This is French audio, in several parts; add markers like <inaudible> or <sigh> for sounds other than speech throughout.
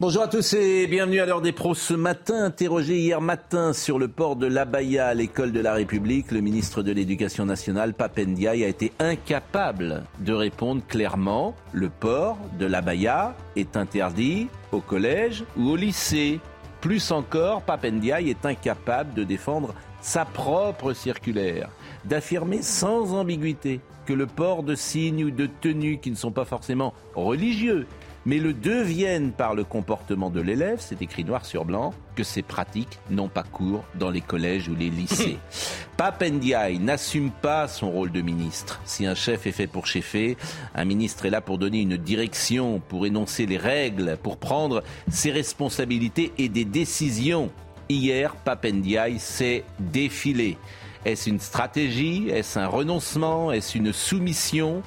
Bonjour à tous et bienvenue à l'heure des pros. Ce matin, interrogé hier matin sur le port de l'Abaya à l'école de la République, le ministre de l'Éducation nationale, Papendiaï, a été incapable de répondre clairement. Le port de l'Abaya est interdit au collège ou au lycée. Plus encore, Papendiaï est incapable de défendre sa propre circulaire, d'affirmer sans ambiguïté que le port de signes ou de tenues qui ne sont pas forcément religieux, mais le deviennent par le comportement de l'élève, c'est écrit noir sur blanc, que ces pratiques n'ont pas cours dans les collèges ou les lycées. <laughs> Papendiaï n'assume pas son rôle de ministre. Si un chef est fait pour chefer, un ministre est là pour donner une direction, pour énoncer les règles, pour prendre ses responsabilités et des décisions. Hier, Papendiaï s'est défilé. Est-ce une stratégie? Est-ce un renoncement? Est-ce une soumission?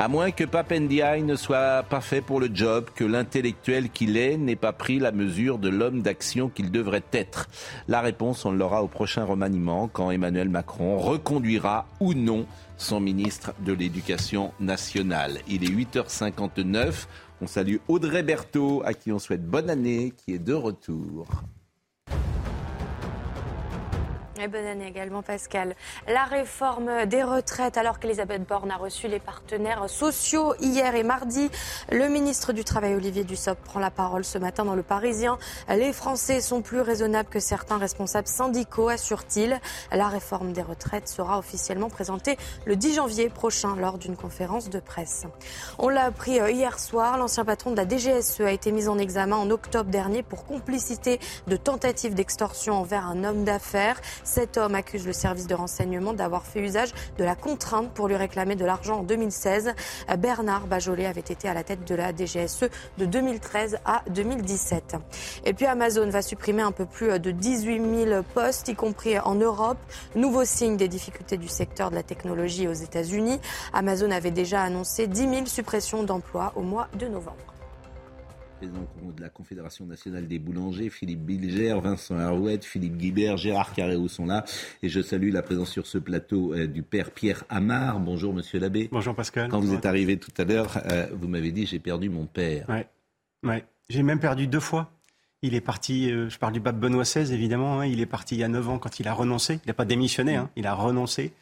À moins que Papendiaï ne soit pas fait pour le job, que l'intellectuel qu'il est n'ait pas pris la mesure de l'homme d'action qu'il devrait être. La réponse, on l'aura au prochain remaniement, quand Emmanuel Macron reconduira ou non son ministre de l'Éducation nationale. Il est 8h59. On salue Audrey Berthaud, à qui on souhaite bonne année, qui est de retour. Et bonne année également, Pascal. La réforme des retraites, alors qu'Elisabeth Borne a reçu les partenaires sociaux hier et mardi, le ministre du Travail, Olivier Dussopt, prend la parole ce matin dans Le Parisien. Les Français sont plus raisonnables que certains responsables syndicaux, assure-t-il. La réforme des retraites sera officiellement présentée le 10 janvier prochain lors d'une conférence de presse. On l'a appris hier soir, l'ancien patron de la DGSE a été mis en examen en octobre dernier pour complicité de tentative d'extorsion envers un homme d'affaires. Cet homme accuse le service de renseignement d'avoir fait usage de la contrainte pour lui réclamer de l'argent en 2016. Bernard Bajolet avait été à la tête de la DGSE de 2013 à 2017. Et puis Amazon va supprimer un peu plus de 18 000 postes, y compris en Europe. Nouveau signe des difficultés du secteur de la technologie aux États-Unis. Amazon avait déjà annoncé 10 000 suppressions d'emplois au mois de novembre président de la Confédération nationale des boulangers, Philippe Bilger, Vincent Harouet, Philippe Guibert, Gérard Carreau sont là. Et je salue la présence sur ce plateau euh, du père Pierre Amar. Bonjour Monsieur l'abbé. Bonjour Pascal. Quand vous êtes arrivé tout à l'heure, euh, vous m'avez dit j'ai perdu mon père. Ouais, ouais. J'ai même perdu deux fois. Il est parti, euh, je parle du pape Benoît XVI évidemment, hein. il est parti il y a 9 ans quand il a renoncé. Il n'a pas démissionné, hein. il a renoncé.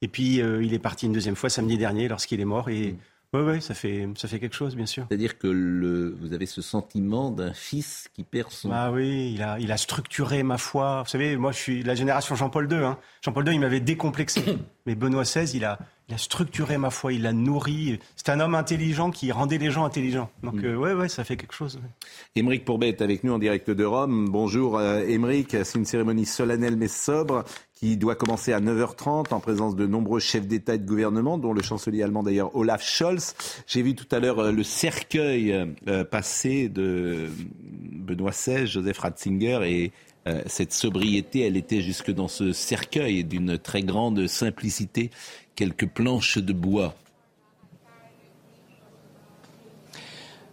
Et puis il est parti une deuxième fois samedi dernier lorsqu'il est mort. Et oui, oui, ça fait, ça fait quelque chose, bien sûr. C'est-à-dire que le, vous avez ce sentiment d'un fils qui perd son... Ah oui, il a, il a structuré ma foi. Vous savez, moi, je suis la génération Jean-Paul II. Hein. Jean-Paul II, il m'avait décomplexé. <coughs> Mais Benoît XVI, il a, il a structuré ma foi, il l'a nourri. C'est un homme intelligent qui rendait les gens intelligents. Donc, Mm. euh, ouais, ouais, ça fait quelque chose. ouais. Émeric Pourbet est avec nous en direct de Rome. Bonjour euh, Émeric, c'est une cérémonie solennelle mais sobre qui doit commencer à 9h30 en présence de nombreux chefs d'État et de gouvernement, dont le chancelier allemand d'ailleurs Olaf Scholz. J'ai vu tout à l'heure euh, le cercueil euh, passé de Benoît XVI, Joseph Ratzinger et euh, cette sobriété, elle était jusque dans ce cercueil d'une très grande simplicité, quelques planches de bois.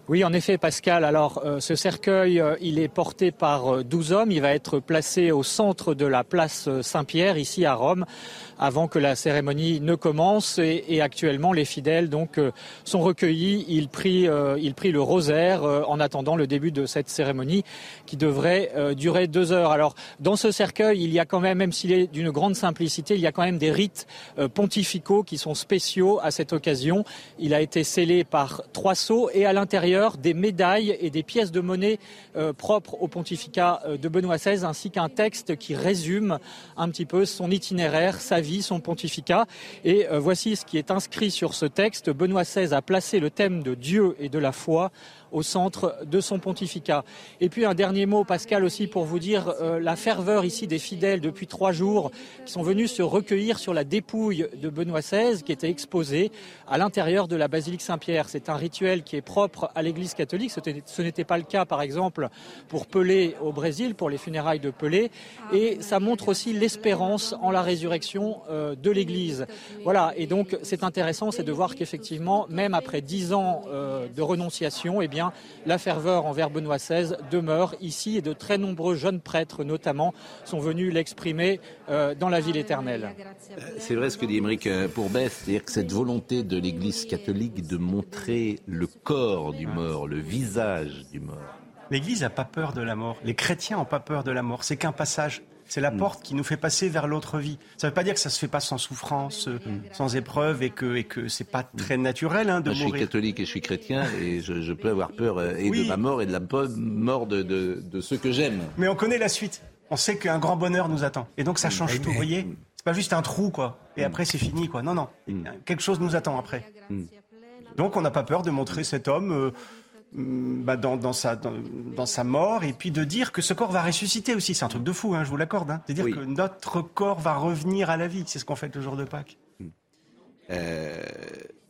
Oui, en effet, Pascal. Alors, euh, ce cercueil, euh, il est porté par euh, 12 hommes. Il va être placé au centre de la place euh, Saint-Pierre, ici à Rome, avant que la cérémonie ne commence. Et, actuellement, les fidèles donc euh, sont recueillis. Ils prient, euh, ils prient le rosaire euh, en attendant le début de cette cérémonie qui devrait durer deux heures. Alors, dans ce cercueil, il y a quand même, même s'il est d'une grande simplicité, il y a quand même des rites pontificaux qui sont spéciaux à cette occasion. Il a été scellé par trois sceaux et à l'intérieur des médailles et des pièces de monnaie propres au pontificat de Benoît XVI, ainsi qu'un texte qui résume un petit peu son itinéraire, sa vie, son pontificat. Et voici ce qui est inscrit sur ce texte. Benoît XVI a placé le thème de Dieu et de la foi au centre de son pontificat. Et puis un dernier mot, Pascal, aussi pour vous dire euh, la ferveur ici des fidèles depuis trois jours qui sont venus se recueillir sur la dépouille de Benoît XVI qui était exposée à l'intérieur de la basilique Saint-Pierre. C'est un rituel qui est propre à l'Église catholique. Ce n'était pas le cas, par exemple, pour Pelé au Brésil, pour les funérailles de Pelé. Et ça montre aussi l'espérance en la résurrection euh, de l'Église. Voilà. Et donc, c'est intéressant, c'est de voir qu'effectivement, même après dix ans euh, de renonciation, eh bien, la ferveur envers Benoît XVI demeure ici et de très nombreux jeunes prêtres notamment sont venus l'exprimer euh, dans la ville éternelle. Euh, c'est vrai ce que dit Émeric euh, Pourbet, c'est-à-dire que cette volonté de l'Église catholique de montrer le corps du mort, le visage du mort. L'Église n'a pas peur de la mort. Les chrétiens n'ont pas peur de la mort. C'est qu'un passage. C'est la mm. porte qui nous fait passer vers l'autre vie. Ça ne veut pas dire que ça se fait pas sans souffrance, euh, mm. sans épreuve, et que et que c'est pas très naturel hein, de mourir. Je suis catholique et je suis chrétien, et je, peux avoir peur euh, et de ma mort et de la mort de, de, ceux que j'aime. Mais on connaît la suite. On sait qu'un grand bonheur nous attend, et donc ça mm. change tout. Vous voyez, c'est pas juste un trou quoi, et après c'est fini quoi. Non non, quelque chose nous attend après. Donc on n'a pas peur de montrer cet homme. Euh, Mm, bah, dans, dans, sa, dans, sa mort, et puis de dire que ce corps va ressusciter aussi. C'est un truc de fou, hein, je vous l'accorde. Hein. De dire que notre corps va revenir à la vie. C'est ce qu'on fait le jour de Pâques. Mm. Euh,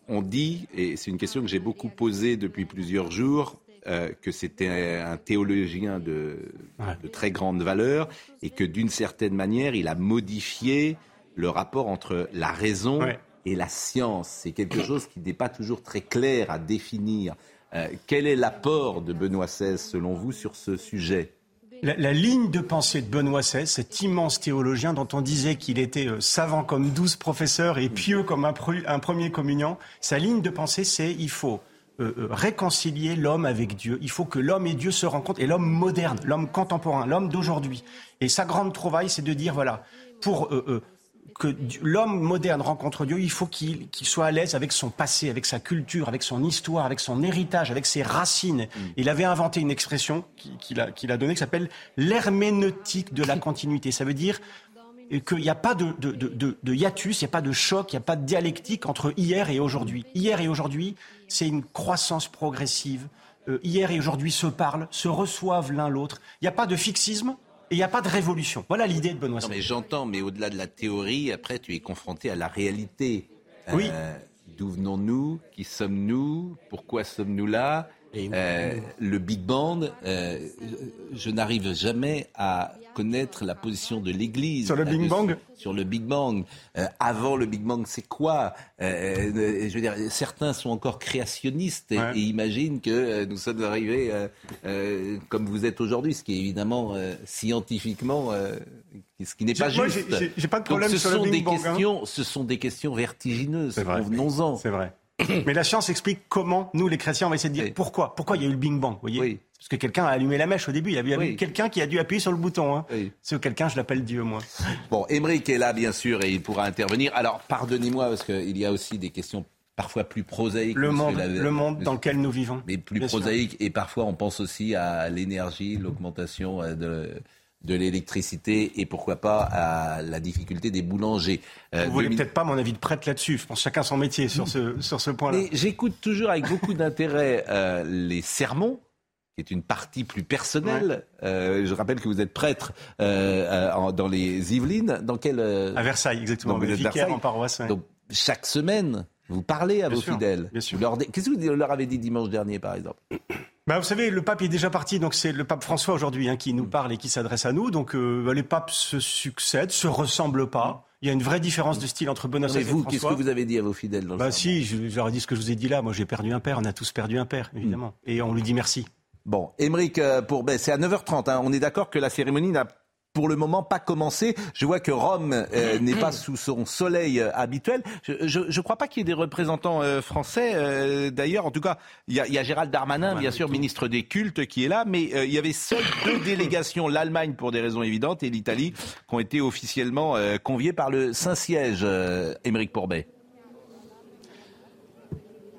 on dit, et c'est une question que j'ai beaucoup posée depuis plusieurs jours, euh, que c'était un théologien de, de, très grande valeur et que d'une certaine manière, il a modifié le rapport entre la raison et la science. C'est quelque chose qui n'est pas toujours très clair à définir. Euh, quel est l'apport de Benoît XVI, selon vous, sur ce sujet? La, ligne de pensée de Benoît XVI, cet immense théologien dont on disait qu'il était euh, savant comme douze professeurs et pieux comme un, premier communion, sa ligne de pensée, c'est il faut euh, réconcilier l'homme avec Dieu. Il faut que l'homme et Dieu se rencontrent, et l'homme moderne, l'homme contemporain, l'homme d'aujourd'hui. Et sa grande trouvaille, c'est de dire, voilà, pour que l'homme moderne rencontre Dieu, il faut qu'il soit à l'aise avec son passé, avec sa culture, avec son histoire, avec son héritage, avec ses racines. Mm. Il avait inventé une expression qu'il a, donnée qui s'appelle l'herméneutique de la <laughs> continuité. Ça veut dire qu'il n'y a pas de, de, hiatus, il n'y a pas de choc, il n'y a pas de dialectique entre hier et aujourd'hui. Hier et aujourd'hui, c'est une croissance progressive. Euh, hier et aujourd'hui se parlent, se reçoivent l'un l'autre. Il n'y a pas de fixisme, il n'y a pas de révolution. Voilà l'idée de Benoît Non, mais j'entends, mais au-delà de la théorie, après, tu es confronté à la réalité. Oui. Euh, d'où venons-nous? Qui sommes-nous? Pourquoi sommes-nous là? Euh, le Big Bang, euh, je n'arrive jamais à connaître la position de l'Église. Sur le Big Bang Sur le Big Bang. Euh, avant le Big Bang, c'est quoi Je veux dire, certains sont encore créationnistes et, imaginent que nous sommes arrivés comme vous êtes aujourd'hui, ce qui est évidemment scientifiquement ce qui n'est pas juste. J'ai pas de problème sur le Big Bang. Hein. Ce sont des questions vertigineuses. Convenons-en. C'est vrai. <coughs> Mais la science explique comment nous, les chrétiens, on va essayer de dire pourquoi. Pourquoi il y a eu le Big Bang, voyez Parce que quelqu'un a allumé la mèche au début. Il y a eu quelqu'un qui a dû appuyer sur le bouton. Hein. Ce quelqu'un, je l'appelle Dieu, moi. Bon, Émeric est là, bien sûr, et il pourra intervenir. Alors, pardonnez-moi, parce qu'il y a aussi des questions parfois plus prosaïques. Le monde, le monde dans lequel nous vivons. Mais plus prosaïques. Et parfois, on pense aussi à l'énergie, l'augmentation euh, de de l'électricité et pourquoi pas à la difficulté des boulangers. Euh, Vous voulez peut-être pas mon avis de prêtre là-dessus. Je pense chacun son métier sur ce, sur ce point-là. J'écoute toujours avec beaucoup d'intérêt euh, les sermons qui est une partie plus personnelle. Euh, je rappelle que vous êtes prêtre dans les Yvelines. Dans quel À Versailles, exactement. Vous êtes en paroisse. Donc chaque semaine, vous parlez à vos fidèles. Bien sûr. Qu'est-ce que vous leur avez dit dimanche dernier, par exemple? Bah, vous savez, le pape est déjà parti, donc c'est le pape François aujourd'hui hein, qui nous mm. parle et qui s'adresse à nous. Donc euh, bah, les papes se succèdent, se ressemblent pas. Il y a une vraie différence de style entre Benoît XVI et vous, qu'est-ce que vous avez dit à vos fidèles dans Bah si, ai dit ce que je vous ai dit là. Moi, j'ai perdu un père. On a tous perdu un père, évidemment. Mm. Et on lui dit merci. Bon, Émeric, euh, pour, ben, c'est à 9h30. Hein. On est d'accord que la cérémonie n'a pour le moment pas commencé. Je vois que Rome euh, <clears throat> n'est pas sous son soleil euh, habituel. Je ne crois pas qu'il y ait des représentants euh, français. D'ailleurs, en tout cas, il y, a Gérald Darmanin, bien sûr, ministre des cultes, qui est là, mais il y avait seules <clears throat> deux délégations, l'Allemagne pour des raisons évidentes et l'Italie, qui ont été officiellement conviées par le Saint-Siège, Émeric Pourbet.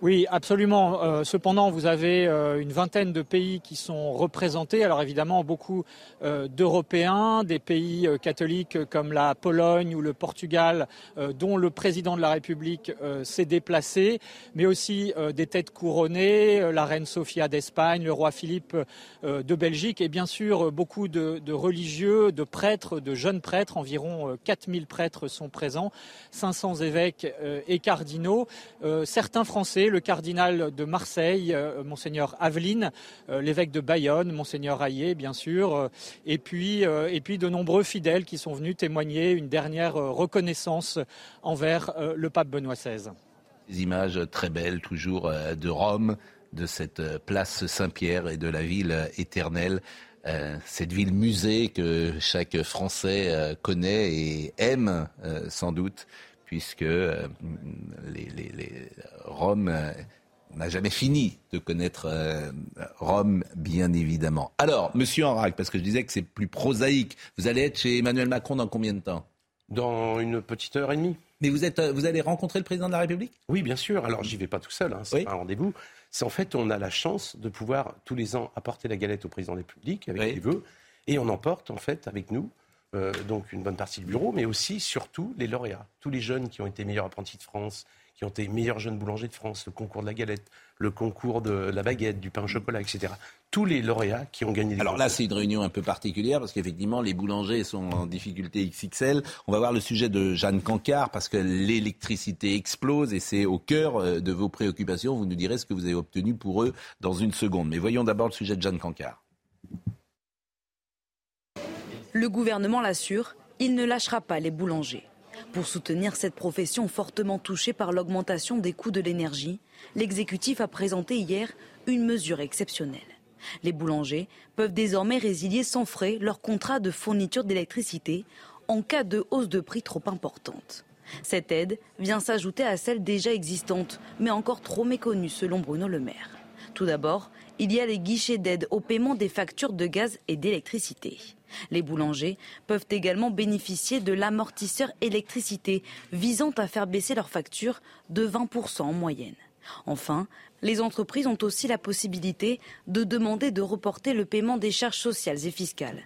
Oui, absolument. Euh, cependant, vous avez euh, une vingtaine de pays qui sont représentés. Alors évidemment, beaucoup euh, d'Européens, des pays catholiques comme la Pologne ou le Portugal, dont le président de la République s'est déplacé, mais aussi des têtes couronnées, la reine Sofia d'Espagne, le roi Philippe de Belgique, et bien sûr beaucoup de, de, religieux, de prêtres, de jeunes prêtres. Environ 4000 prêtres sont présents, 500 évêques et cardinaux. certains Français le cardinal de Marseille, euh, monseigneur Aveline, euh, l'évêque de Bayonne, monseigneur Hayé, bien sûr, euh, et puis, et puis de nombreux fidèles qui sont venus témoigner une dernière reconnaissance envers le pape Benoît XVI. Des images très belles, toujours de Rome, de cette place Saint-Pierre et de la ville éternelle. cette ville musée que chaque Français connaît et aime sans doute puisque euh, Rome euh, n'a jamais fini de connaître euh, Rome, bien évidemment. Alors, Monsieur Enrac, parce que je disais que c'est plus prosaïque, vous allez être chez Emmanuel Macron dans combien de temps? Dans une petite heure et demie. Mais vous, êtes, vous allez rencontrer le président de la République? Oui, bien sûr. Alors, j'y vais pas tout seul, hein, c'est pas un rendez-vous. C'est en fait, on a la chance de pouvoir tous les ans apporter la galette au président de la République avec les vœux, et on emporte en fait avec nous euh, donc une bonne partie du bureau, mais aussi, surtout, les lauréats. Tous les jeunes qui ont été meilleurs apprentis de France, qui ont été meilleurs jeunes boulangers de France, le concours de la galette, le concours de la baguette, du pain au chocolat, etc. Tous les lauréats qui ont gagné des Alors là, c'est une réunion un peu particulière parce qu'effectivement, les boulangers sont en difficulté XXL. On va voir le sujet de Jeanne Cancard parce que l'électricité explose et c'est au cœur euh, de vos préoccupations. Vous nous direz ce que vous avez obtenu pour eux dans une seconde. Mais voyons d'abord le sujet de Jeanne Cancard. Le gouvernement l'assure, il ne lâchera pas les boulangers. Pour soutenir cette profession fortement touchée par l'augmentation des coûts de l'énergie, l'exécutif a présenté hier une mesure exceptionnelle. Les boulangers peuvent désormais résilier sans frais leur contrat de fourniture d'électricité en cas de hausse de prix trop importante. Cette aide vient s'ajouter à celle déjà existante, mais encore trop méconnue selon Bruno Le Maire. Tout d'abord, il y a les guichets d'aide au paiement des factures de gaz et d'électricité. Les boulangers peuvent également bénéficier de l'amortisseur électricité visant à faire baisser leurs factures de 20% en moyenne. Enfin, les entreprises ont aussi la possibilité de demander de reporter le paiement des charges sociales et fiscales.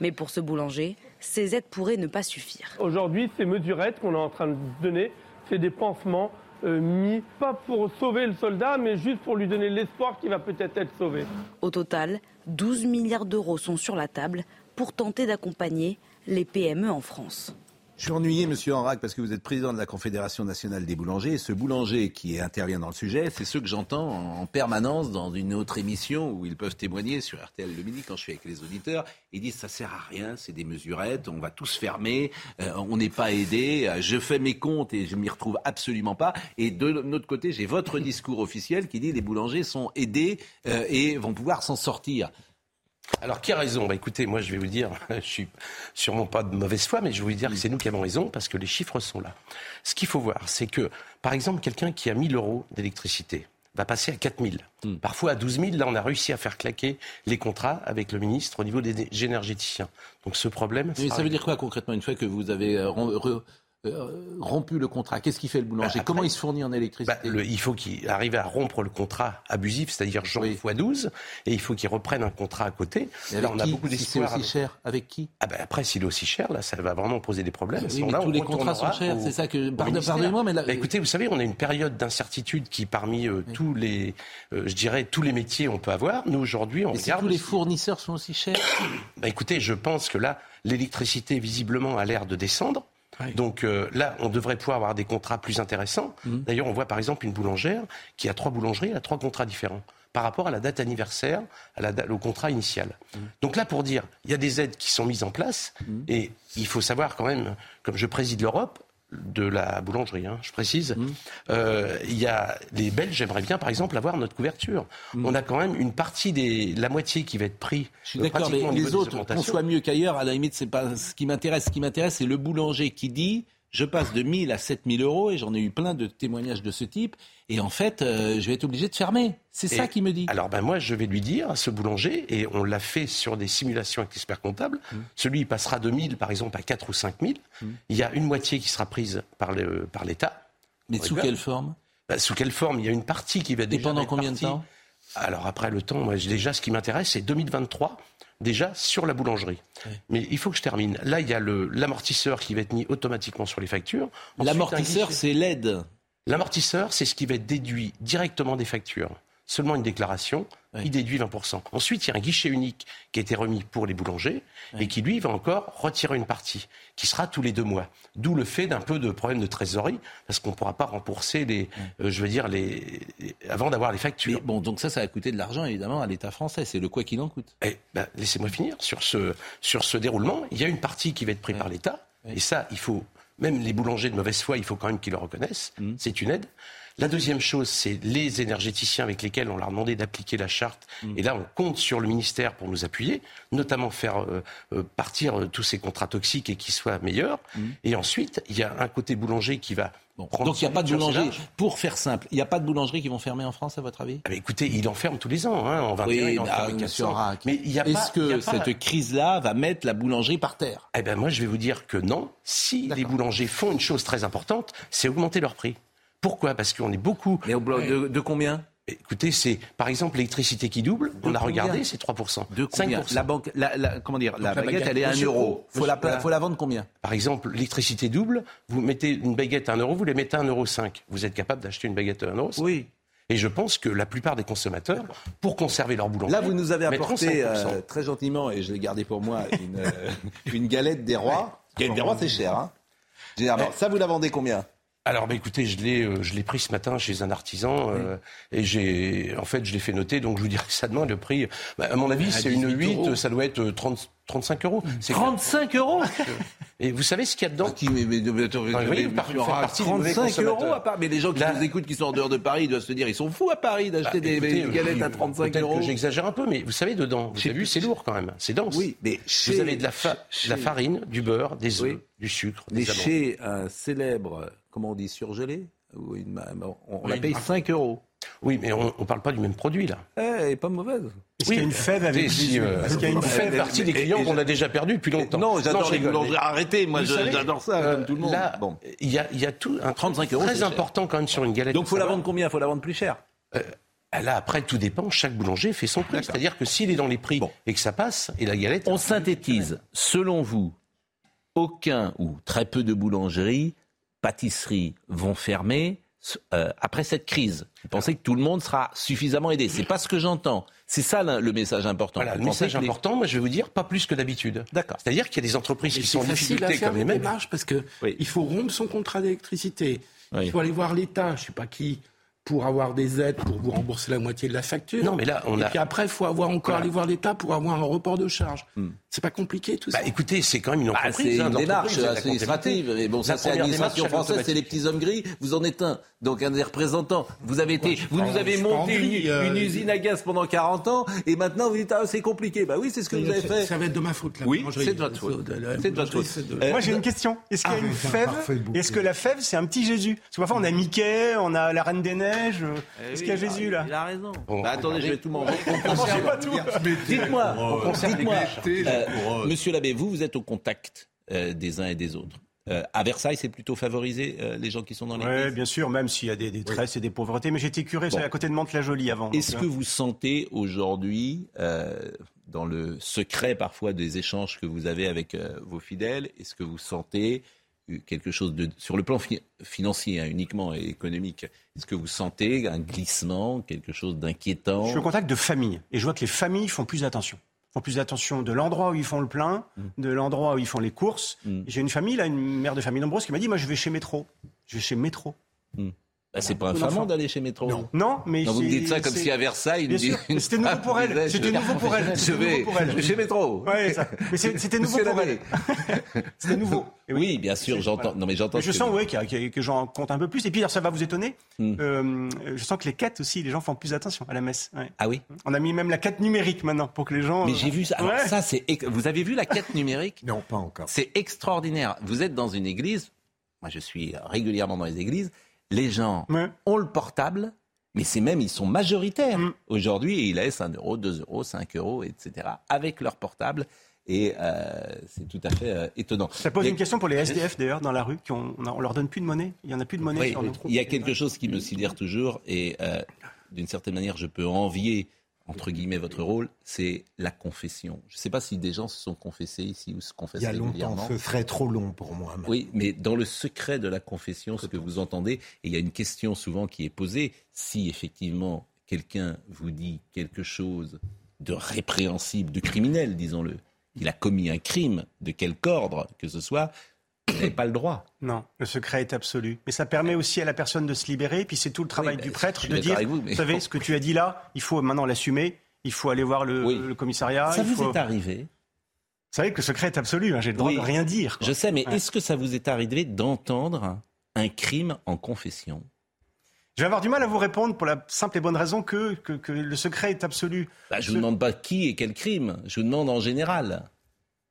Mais pour ce boulanger, ces aides pourraient ne pas suffire. Aujourd'hui, ces mesurettes qu'on est en train de donner, c'est des pansements euh, mis pas pour sauver le soldat, mais juste pour lui donner l'espoir qu'il va peut-être être sauvé. Au total, 12 milliards d'euros sont sur la table pour tenter d'accompagner les PME en France. Je suis ennuyé, Monsieur Enrac, parce que vous êtes président de la Confédération nationale des boulangers. Ce boulanger qui intervient dans le sujet, c'est ceux que j'entends en permanence dans une autre émission où ils peuvent témoigner sur RTL le midi quand je suis avec les auditeurs. Ils disent ça sert à rien, c'est des mesurettes, on va tous fermer, euh, on n'est pas aidé. Je fais mes comptes et je m'y retrouve absolument pas. Et de notre côté, j'ai votre discours officiel qui dit les boulangers sont aidés euh, et vont pouvoir s'en sortir. Alors, qui a raison? Bah, Écoutez, moi, je vais vous dire, <laughs> je suis sûrement pas de mauvaise foi, mais je vais vous dire que c'est nous qui avons raison parce que les chiffres sont là. Ce qu'il faut voir, c'est que, par exemple, quelqu'un qui a 1000 euros d'électricité va passer à 4000. Hmm. Parfois à 12 000, là, on a réussi à faire claquer les contrats avec le ministre au niveau des énergéticiens. Donc, ce problème. Mais ça veut dire quoi concrètement une fois que vous avez euh, rompu le contrat Qu'est-ce qu'il fait le boulanger? Bah, Comment il se fournit en électricité? bah, Il faut qu'il arrive à rompre le contrat abusif, c'est-à-dire genre x 12, et il faut qu'il reprenne un contrat à côté. là, on a beaucoup d'espoir. Si c'est aussi cher, avec qui? Ah bah, Après, s'il est aussi cher, là, ça va vraiment poser des problèmes. Oui, mais tous les contrats sont chers, c'est ça que... Pardonnez-moi, mais... Là... écoutez, vous savez, on a une période d'incertitude qui, parmi euh, tous les, euh, je dirais, tous les métiers, on peut avoir. Nous, aujourd'hui, on mais regarde... Si tous les fournisseurs sont aussi chers? Écoutez, je pense que là, l'électricité, visiblement, a l'air de descendre. Donc euh, là, on devrait pouvoir avoir des contrats plus intéressants. Mmh. D'ailleurs, on voit par exemple une boulangère qui a trois boulangeries, elle a trois contrats différents par rapport à la date anniversaire, à la au contrat initial. Mmh. Donc là, pour dire, il y a des aides qui sont mises en place, mmh. et il faut savoir quand même, comme je préside l'Europe, de la boulangerie, hein, je précise. Mmh. Euh, il y a les Belges, j'aimerais bien par exemple avoir notre couverture. Mmh. On a quand même une partie des la moitié qui va être pris. Je suis d'accord, mais les autres, qu'on soit mieux qu'ailleurs, à la limite, c'est pas ce qui m'intéresse. Ce qui m'intéresse, c'est le boulanger qui dit je passe de 1000 à 7000 euros et j'en ai eu plein de témoignages de ce type. Et en fait, euh, je vais être obligé de fermer. C'est ça qui me dit. Alors ben moi, je vais lui dire à ce boulanger, et on l'a fait sur des simulations avec l'expert comptable, mmh. celui il passera de 1000 par exemple à 4 ou 5000. Mmh. Il y a une moitié qui sera prise par l'État. Mais sous quelle forme? Sous quelle forme? Il y a une partie qui va Et déjà pendant être combien de temps? Alors après le temps, moi, déjà, ce qui m'intéresse, c'est 2023, déjà sur la boulangerie. Mais il faut que je termine. Là, il y a l'amortisseur qui va être mis automatiquement sur les factures. L'amortisseur, c'est l'aide. L'amortisseur, c'est ce qui va être déduit directement des factures. Seulement une déclaration, Oui. il déduit 20%. Ensuite, il y a un guichet unique qui a été remis pour les boulangers et qui, lui, va encore retirer une partie, qui sera tous les deux mois. D'où le fait d'un peu de problème de trésorerie, parce qu'on ne pourra pas rembourser les, euh, je veux dire, les, avant d'avoir les Mais factures. bon, donc ça, ça a coûté de l'argent, évidemment, à l'État français. C'est le quoi qu'il en coûte. Eh ben, laissez-moi finir. Sur ce, sur ce déroulement, il y a une partie qui va être prise par l'État. Et ça, il faut, même les boulangers de mauvaise foi, il faut quand même qu'ils le reconnaissent. Mm. C'est une aide. La deuxième chose, c'est les énergéticiens avec lesquels on leur a demandé d'appliquer la charte. Mm. Et là, on compte sur le ministère pour nous appuyer, notamment faire euh, euh, partir euh, tous ces contrats toxiques et qu'ils soient meilleurs. Et ensuite, il y a un côté boulanger qui va Mm. Bon. Donc il n'y a pas de boulangerie. Pour faire simple, il n'y a pas de boulangerie qui vont fermer en France, à votre avis? Ah, écoutez, il en ferme tous les ans. Hein, en 21, il en bah, ferme monsieur 400. Rack. Mais il y a Est-ce y a que pas- cette crise-là va mettre la boulangerie par terre? Eh ben moi, je vais vous dire que non. Si les boulangers font une chose très importante, c'est augmenter leur prix. Pourquoi? Parce qu'on est beaucoup. Mais au blo- de, de combien? Écoutez, c'est par exemple l'électricité qui double. on a regardé, c'est 3%. De combien? 5%. La banque, la, la- comment dire, la, la baguette, elle est à 1 monsieur, euro. Faut la, faut la vendre combien? Par exemple, l'électricité double. Vous mettez une baguette à 1 euro, vous les mettez à 1,5 euro. Vous êtes capable d'acheter une baguette à 1 euro Oui. Et je pense que la plupart des consommateurs, pour conserver leur boulangerie, Là, vous nous avez apporté 5%. euh, très gentiment, et je l'ai gardé pour moi, une, euh, <laughs> une galette des rois. Galette des rois, c'est cher. Hein Généralement. Ça, vous la vendez combien? Alors, bah, écoutez, je l'ai, euh, je l'ai pris ce matin chez un artisan euh, et j'ai, en fait, je l'ai fait noter. Donc, je vous dirai ça demain. Le prix, bah, à mon avis, c'est une 18 8, euros. ça doit être euh, 30, 35 euros. C'est 35 euros Et vous savez ce qu'il y a dedans Qui, mais, mais, mais, attends, Ah, oui, mais, par- 35 euros à part. Mais les gens qui Là- nous écoutent, qui sont en dehors de Paris, ils doivent se dire, ils sont fous à Paris d'acheter Bah, des, écoutez, des galettes à 35 peut-être euros. j'exagère un peu, mais vous savez, dedans, vous avez vu, c'est lourd quand même. C'est dense. Oui, mais chez- vous avez de la, fa- chez- de la farine, du beurre, des œufs, Oui. du sucre, Mais des amandes. chez un célèbre, comment on dit, surgelé, on, on la une paye marque. 5 euros. Oui, mais on ne parle pas du même produit là. Eh, elle est pas mauvaise. Est-ce qu'il y a une fève avec si, euh, Est-ce qu'il y a une fève partie des clients et- qu'on a déjà perdus depuis longtemps. Non, j'adore les boulangeries. mais- Arrêtez, moi Vous je- savez, j'adore ça, euh, comme tout le monde. Là, Bon. il y a, il y a tout un 35 euros, très cher. important quand même sur une galette. Donc de faut la vendre combien? Faut la vendre plus cher. Là, après, tout dépend. Chaque boulanger fait son prix. C'est-à-dire que s'il est dans les prix et que ça passe, et la galette. On synthétise. Selon vous, aucun ou très peu de boulangeries, pâtisseries vont fermer euh, après cette crise. Vous pensez que tout le monde sera suffisamment aidé C'est pas ce que j'entends. C'est ça le le message important. Voilà, le message les- important, moi je vais vous dire, pas plus que d'habitude. D'accord. C'est-à-dire qu'il y a des entreprises Mais qui sont en difficulté faire comme les mêmes. démarches parce que Oui. il faut rompre son contrat d'électricité. Oui. Il faut aller voir l'État, je sais pas qui, pour avoir des aides pour vous rembourser la moitié de la facture. Non, mais là, on Et a- puis après, il faut avoir encore Voilà. aller voir l'État pour avoir un report de charge. C'est pas compliqué tout Bah, ça. écoutez, c'est quand même une Ah, entreprise. c'est hein, une démarche c'est de la administrative. Mais bon, ça, c'est l'administration démarche, française, c'est les petits hommes gris. Vous en êtes un. Donc, un des représentants. Vous avez été, vous nous avez monté une, euh, une usine à gaz pendant 40 ans, et maintenant vous dites, ah, c'est compliqué. Bah oui, c'est ce que vous avez fait. Ça va être de ma faute. Là, Oui, c'est de votre faute. C'est de votre Euh, Moi j'ai une question. Est-ce qu'il y a Ah, une fève. Est-ce que la fève c'est un petit Jésus Parce que parfois on a Mickey, on a la Reine des Neiges. euh, Est-ce qu'il y a Jésus là Il a raison. Bah, attendez, je vais tout manger. Je sais pas tout. Dites-moi, dites-moi, pour, euh, Monsieur l'abbé, vous, vous êtes au contact euh, des uns et des autres. Euh, à Versailles, c'est plutôt favorisé euh, les gens qui sont dans les Oui, bien sûr, même s'il y a des détresses et des pauvretés. Mais j'étais curé, Bon. à côté de Mantes-la-Jolie avant. Est-ce euh, que vous sentez aujourd'hui, euh, dans le secret parfois des échanges que vous avez avec vos fidèles, est-ce que vous sentez quelque chose de sur le plan fi- financier hein, uniquement et économique Est-ce que vous sentez un glissement, quelque chose d'inquiétant? Je suis au contact de familles et je vois que les familles font plus attention. Font plus attention de l'endroit où ils font le plein, de l'endroit où ils font les courses. Mm. J'ai une famille, là, une mère de famille nombreuse qui m'a dit Moi, je vais chez Métro. Je vais chez Métro. Bah, C'est pas Beaucoup infamant d'aller chez Métro. Non. Non, mais Non, vous me dites ça comme si à Versailles, Bien une- sûr, une c'était nouveau pour elle. C'était nouveau pour elle. Je C'était vais, <laughs> chez Métro. Ouais, ça. Mais c'était nouveau pour elle. <laughs> C'était nouveau. Oui, bien sûr, j'entends. voilà. Non, mais j'entends. Je que sens y a- que j'en compte un peu plus. Et puis, alors, ça va vous étonner. Hmm. euh, je sens que les quêtes aussi, les gens font plus attention à la messe. ouais. Ah oui. On a mis même la quête numérique maintenant pour que les gens. Mais j'ai vu ça. Alors Ouais. ça, c'est. Vous avez vu la quête numérique Non, pas encore. C'est extraordinaire. Vous êtes dans une église. Moi, je suis régulièrement dans les églises. Les gens Ouais. ont le portable, mais c'est même, ils sont majoritaires. Mm. Aujourd'hui, et ils laissent 1 euro, 2 euros, 5 euros, etc. avec leur portable. Et euh, c'est tout à fait euh, étonnant. Ça pose une question pour les <laughs> SDF d'ailleurs dans la rue, qui ont, on, a- on leur donne plus de monnaie. Il y en a plus de monnaie. Oui, sur il y a quelque chose qui me sidère toujours, et euh, d'une certaine manière, je peux envier, entre guillemets, votre rôle, c'est la confession. Je ne sais pas si des gens se sont confessés ici ou se confessent Il y a longtemps, ce serait trop long pour moi. Oui, mais dans le secret de la confession, ce que vous entendez, et il y a une question souvent qui est posée, si effectivement quelqu'un vous dit quelque chose de répréhensible, de criminel, disons-le, qu'il a commis un crime, de quelque ordre que ce soit, vous n'avez pas le droit. Non, le secret est absolu. Mais ça permet aussi à la personne de se libérer. Puis c'est tout le travail Oui, du prêtre de dire, vous, vous, mais- savez, ce que tu as dit là, il faut maintenant l'assumer. Il faut aller voir le, Oui. le commissariat. Ça il vous faut- est arrivé Vous savez que le secret est absolu. hein, J'ai le droit Oui. de rien dire. quoi. Je sais, mais Ouais. est-ce que ça vous est arrivé d'entendre un crime en confession? Je vais avoir du mal à vous répondre pour la simple et bonne raison que, que, que le secret est absolu. Bah, Je ne vous demande pas qui et quel crime, je vous demande en général.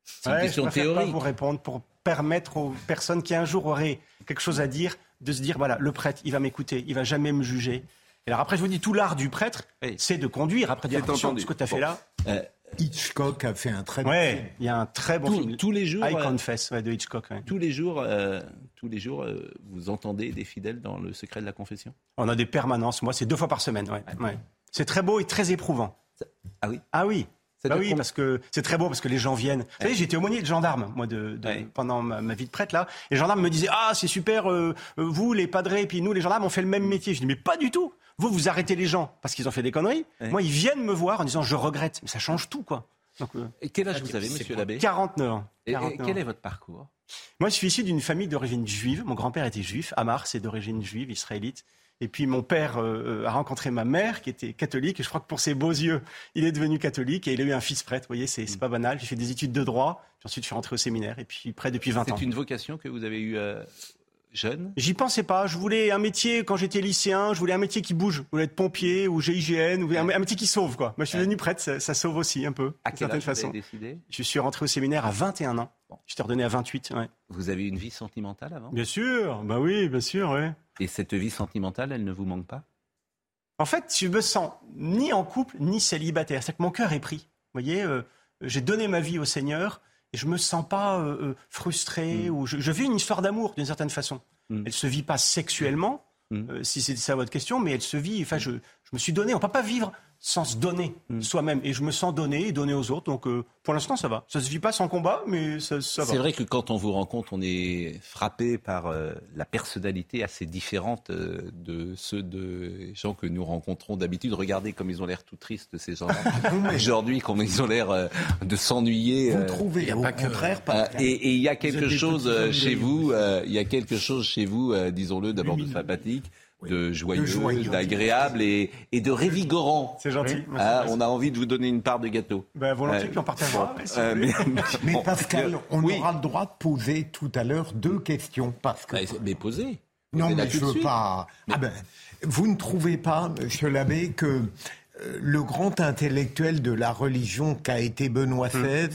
C'est une question je préfère pas théorique. vous répondre pour permettre aux personnes qui un jour auraient quelque chose à dire de se dire voilà, le prêtre, il va m'écouter, il va jamais me juger. Et alors après, je vous dis, tout l'art du prêtre, Oui. c'est de conduire. Après, dire attention, ce que tu as fait là. Euh, Hitchcock a fait un très bon film. Ouais, il y a un très bon tous, film. tous les jours, I euh, Confess, ouais, de Hitchcock. ouais. tous les jours, euh, tous les jours, euh, vous entendez des fidèles dans le secret de la confession? On a des permanences. Moi, c'est deux fois par semaine. Ouais, ouais. C'est très beau et très éprouvant. Ah oui? Ah oui. Bah oui, parce que c'est très beau parce que les gens viennent. Vous savez, j'étais aumônier de gendarme, moi, de, de- Ouais. pendant ma, ma vie de prêtre là. Et les gendarmes me disaient ah c'est super, euh, euh, vous les padrés et puis nous les gendarmes on fait le même métier. Je dis mais pas du tout. Vous vous arrêtez les gens parce qu'ils ont fait des conneries. Ouais. Moi ils viennent me voir en disant je regrette. Mais ça change tout quoi. Donc, euh, Et quel âge vous avez, monsieur l'abbé 49 ans. Et- et 49 quel ans. est votre parcours? Moi, je suis issu d'une famille d'origine juive. Mon grand-père était juif. Amar, c'est d'origine juive, israélite. Et puis mon père euh, a rencontré ma mère qui était catholique. Et je crois que pour ses beaux yeux, il est devenu catholique et il a eu un fils prêtre. Vous voyez, c'est c'est pas banal. J'ai fait des études de droit. Puis ensuite, je suis rentré au séminaire et puis près depuis 20 ans. C'est une vocation que vous avez eue euh, jeune? J'y pensais pas. Je voulais un métier quand j'étais lycéen. Je voulais un métier qui bouge. Je voulais être pompier ou GIGN ou un, un métier qui sauve quoi. Moi, je suis devenu prêtre. Ça, ça sauve aussi un peu, À d'une certaine façon. décidé? Je suis rentré au séminaire à 21 ans. J'étais ordonné à 28. Ouais. Vous avez une vie sentimentale avant? Bien sûr. Bah oui, bien sûr. Ouais. Et cette vie sentimentale, elle ne vous manque pas? En fait, je me sens ni en couple ni célibataire. C'est-à-dire que mon cœur est pris. Vous voyez, euh, j'ai donné ma vie au Seigneur je me sens pas euh, euh, frustré ou je, je vis une histoire d'amour d'une certaine façon. Mm. Elle se vit pas sexuellement, Mm. euh, si c'est ça votre question, mais elle se vit. Enfin, je, je me suis donné. On peut pas vivre sans se donner Mm. soi-même. Et je me sens donné et donné aux autres. Donc, euh, pour l'instant, ça va. Ça se vit pas sans combat, mais ça, ça va. C'est vrai que quand on vous rencontre, on est frappé par euh, la personnalité assez différente euh, de ceux de gens que nous rencontrons d'habitude. Regardez comme ils ont l'air tout tristes, ces gens-là. Aujourd'hui, comme ils ont l'air euh, de s'ennuyer. Vous euh, trouvez au contraire euh, Pascal et et il y a quelque chose chez vous, il y a quelque chose chez vous, disons-le, d'abord de sympathique. De joyeux, d'agréable et, et de révigorant. C'est gentil. Ah, on a envie de vous donner une part de gâteau. Ben, volontiers, Euh, puis on partagera. si Euh, mais, <laughs> Mais bon, Pascal, on oui. aura le droit de poser tout à l'heure deux questions parce que Bah, mais posez. Non, mais je veux pas. Ah ben, vous ne trouvez pas, Monsieur l'abbé, que euh, le grand intellectuel de la religion qu'a été Benoît. XVI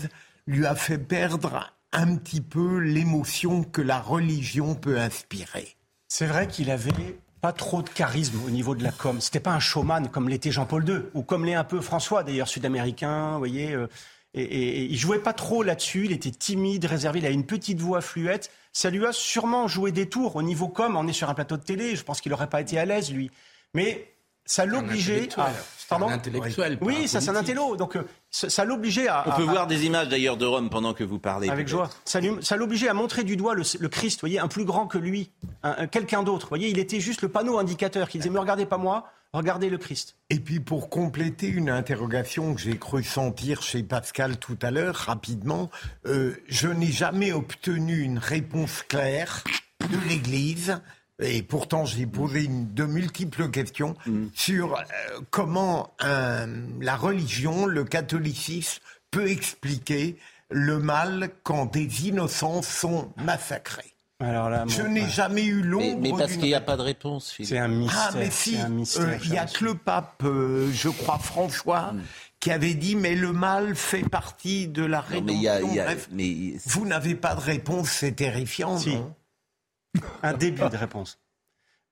lui a fait perdre un petit peu l'émotion que la religion peut inspirer C'est vrai qu'il avait pas trop de charisme au niveau de la com. C'était pas un showman comme l'était Jean-Paul II ou comme l'est un peu François d'ailleurs sud-américain, vous voyez. euh, et, il jouait pas trop là-dessus. Il était timide, réservé. Il a une petite voix fluette. Ça lui a sûrement joué des tours au niveau com. On est sur un plateau de télé. Je pense qu'il aurait pas été à l'aise lui. Mais ça l'obligeait à. Pardon un intellectuel. Oui, ça c'est un intello. Donc euh, ça, ça l'obligeait à. On peut à- voir des images d'ailleurs de Rome pendant que vous parlez. avec joie. Ça, l'obligeait à montrer du doigt le, le Christ, vous voyez, un plus grand que lui, un- un- quelqu'un d'autre. Vous voyez, il était juste le panneau indicateur qui disait, mais regardez pas moi, regardez le Christ. Et puis pour compléter une interrogation que j'ai cru sentir chez Pascal tout à l'heure, rapidement, euh, je n'ai jamais obtenu une réponse claire de l'Église. Et pourtant, j'ai posé une, de multiples questions sur euh, comment un- la religion, le catholicisme, peut expliquer le mal quand des innocents sont massacrés. Alors là, Je bon, n'ai ouais. jamais eu Mais, l'ombre mais parce d'une qu'il n'y a pas de réponse, c'est un mystère. ah, mais si, euh, il y a cher que le pape, euh, je crois, François, qui avait dit, mais le mal fait partie de la Non, rédemption. mais il y a, il y a- Bref, mais vous n'avez pas de réponse, c'est terrifiant, Si. non? Un début de réponse.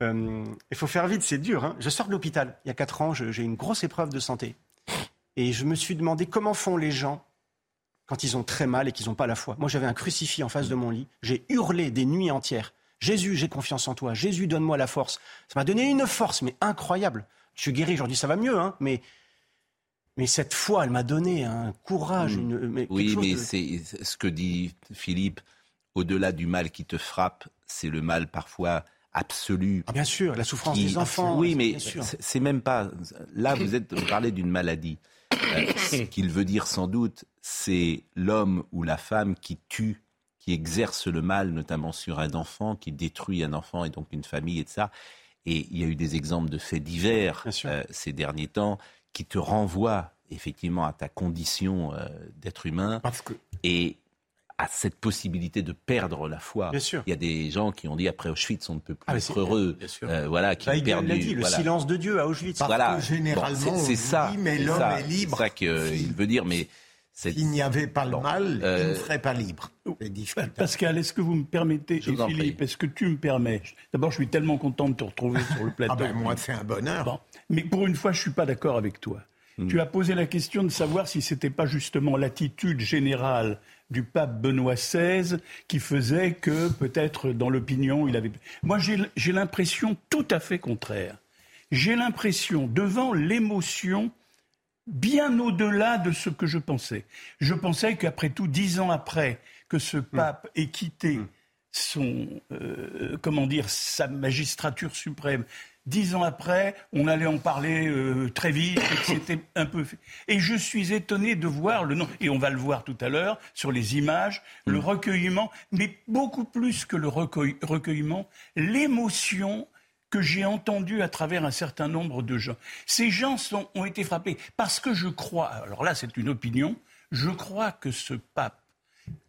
Euh, il faut faire vite, c'est dur. hein. Je sors de l'hôpital. Il y a quatre ans, je- j'ai une grosse épreuve de santé. Et je me suis demandé comment font les gens quand ils ont très mal et qu'ils n'ont pas la foi. Moi, j'avais un crucifix en face de mon lit. J'ai hurlé des nuits entières. Jésus, j'ai confiance en toi. Jésus, donne-moi la force. Ça m'a donné une force, mais incroyable. Je suis guéri aujourd'hui, ça va mieux, hein, mais mais cette foi, elle m'a donné un courage. Mm. Une, oui, mais c'est ce que dit Philippe. Au-delà du mal qui te frappe, c'est le mal parfois absolu. Ah, bien sûr, la souffrance des enfants. Oui, mais c'est même pas. Là, vous êtes vous parlez d'une maladie. Euh, ce qu'il veut dire sans doute, c'est l'homme ou la femme qui tue, qui exerce le mal, notamment sur un enfant, qui détruit un enfant et donc une famille et de ça. Et il y a eu des exemples de faits divers euh, ces derniers temps qui te renvoient effectivement à ta condition euh, d'être humain. Parce que... Et à cette possibilité de perdre la foi. Bien sûr. Il y a des gens qui ont dit après Auschwitz, on ne peut plus ah, être heureux. Euh, voilà, qui bah, ont perdu. Dit, le silence de Dieu à Auschwitz. Parce voilà. Que généralement, c'est ça. mais l'homme est libre. C'est ça qu'il veut dire, mais. S'il n'y avait pas le mal, il ne euh, serait pas libre. Pascal, est-ce que vous me permettez, et Philippe, est-ce que tu me permets? D'abord, je suis tellement content de te retrouver sur le plateau. ah ben, moi, c'est un bonheur. Mais pour une fois, je ne suis pas d'accord avec toi. Hmm. Tu as posé la question de savoir si ce n'était pas justement l'attitude générale du pape Benoît XVI qui faisait que peut-être dans l'opinion il avait. Moi j'ai l'impression tout à fait contraire. J'ai l'impression devant l'émotion bien au-delà de ce que je pensais. Je pensais qu'après tout, dix ans après que ce hmm. pape ait quitté hmm. son, euh, comment dire, sa magistrature suprême, Dix ans après, on allait en parler euh, très vite, c'était <coughs> un peu. Et je suis étonné de voir le nom, et on va le voir tout à l'heure sur les images, le mm. recueillement, mais beaucoup plus que le recueillement, l'émotion que j'ai entendue à travers un certain nombre de gens. Ces gens sont, ont été frappés parce que je crois, alors là c'est une opinion, je crois que ce pape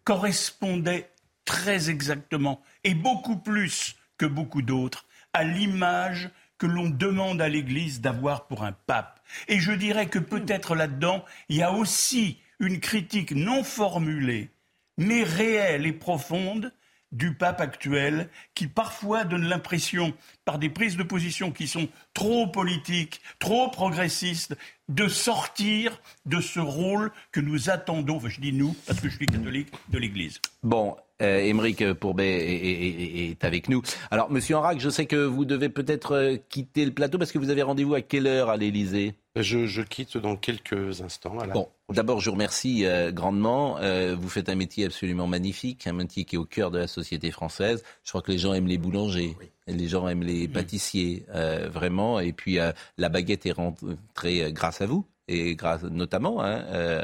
correspondait très exactement et beaucoup plus que beaucoup d'autres à l'image que l'on demande à l'Église d'avoir pour un pape. Et je dirais que peut-être là-dedans, il y a aussi une critique non formulée, mais réelle et profonde du pape actuel, qui parfois donne l'impression, par des prises de position qui sont trop politiques, trop progressistes, de sortir de ce rôle que nous attendons, je dis nous, parce que je suis catholique, de l'Église. Bon, euh, Émeric Pourbet est, avec nous. Alors, Monsieur Enrac, je sais que vous devez peut-être euh, quitter le plateau parce que vous avez rendez-vous à quelle heure à l'Élysée? Je, quitte dans quelques instants. Bon, d'abord, je vous remercie euh, grandement. Euh, vous faites un métier absolument magnifique, un métier qui est au cœur de la société française. Je crois que les gens aiment les boulangers, les gens aiment les pâtissiers, vraiment. Et puis, la baguette est rentrée grâce à vous et grâce notamment hein, euh,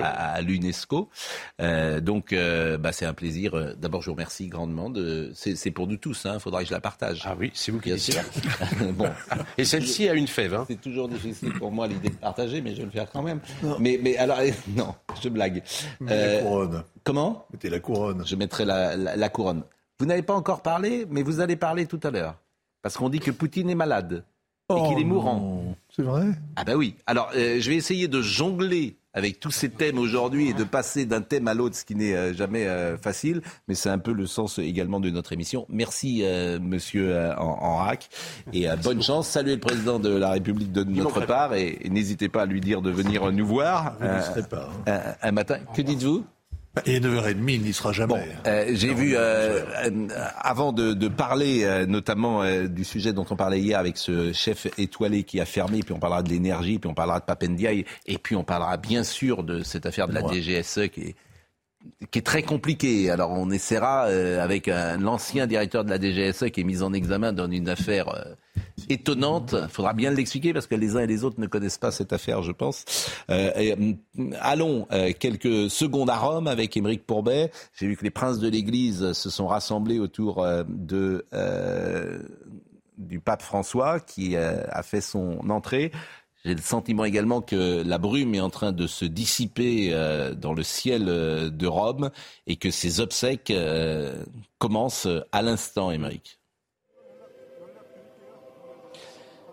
à, l'UNESCO. Euh, donc, euh, bah, c'est un plaisir. D'abord, je vous remercie grandement. De... C'est pour nous tous. Il hein, faudra que je la partage. Ah oui, c'est vous qui sûr. <laughs> bon. <laughs> Et celle-ci a une fève. Hein. C'est toujours difficile pour moi l'idée de partager, mais je vais le faire quand même. Mais, mais alors, non, je blague. la couronne. Comment? Mettez la couronne. Je mettrai la, la couronne. Vous n'avez pas encore parlé, mais vous allez parler tout à l'heure. Parce qu'on dit que Poutine est malade et qu'il est oh mourant. C'est vrai? Ah ben oui. Alors, euh, je vais essayer de jongler avec tous ces thèmes aujourd'hui et de passer d'un thème à l'autre, ce qui n'est euh, jamais euh, facile, mais c'est un peu le sens également de notre émission. Merci, monsieur Enrac, et bonne chance. Saluez le président de la République de notre part, et, n'hésitez pas à lui dire de venir nous voir pas, hein. un matin. Que dites-vous? Et 9h30, il n'y sera jamais. Euh, j'ai vu, euh, euh, avant de, parler notamment du sujet dont on parlait hier avec ce chef étoilé qui a fermé, puis on parlera de l'énergie, puis on parlera de Papendiaï, et puis on parlera bien sûr de cette affaire de la DGSE qui est qui est très compliqué. Alors on essaiera euh, avec l'ancien directeur de la DGSE qui est mis en examen dans une affaire euh, étonnante. Il faudra bien l'expliquer parce que les uns et les autres ne connaissent pas cette affaire, je pense. Euh, allons quelques secondes à Rome avec Émeric Pourbet. J'ai vu que les princes de l'Église se sont rassemblés autour de du pape François qui a fait son entrée. J'ai le sentiment également que la brume est en train de se dissiper euh, dans le ciel euh, de Rome et que ces obsèques euh, commencent à l'instant, Émeric.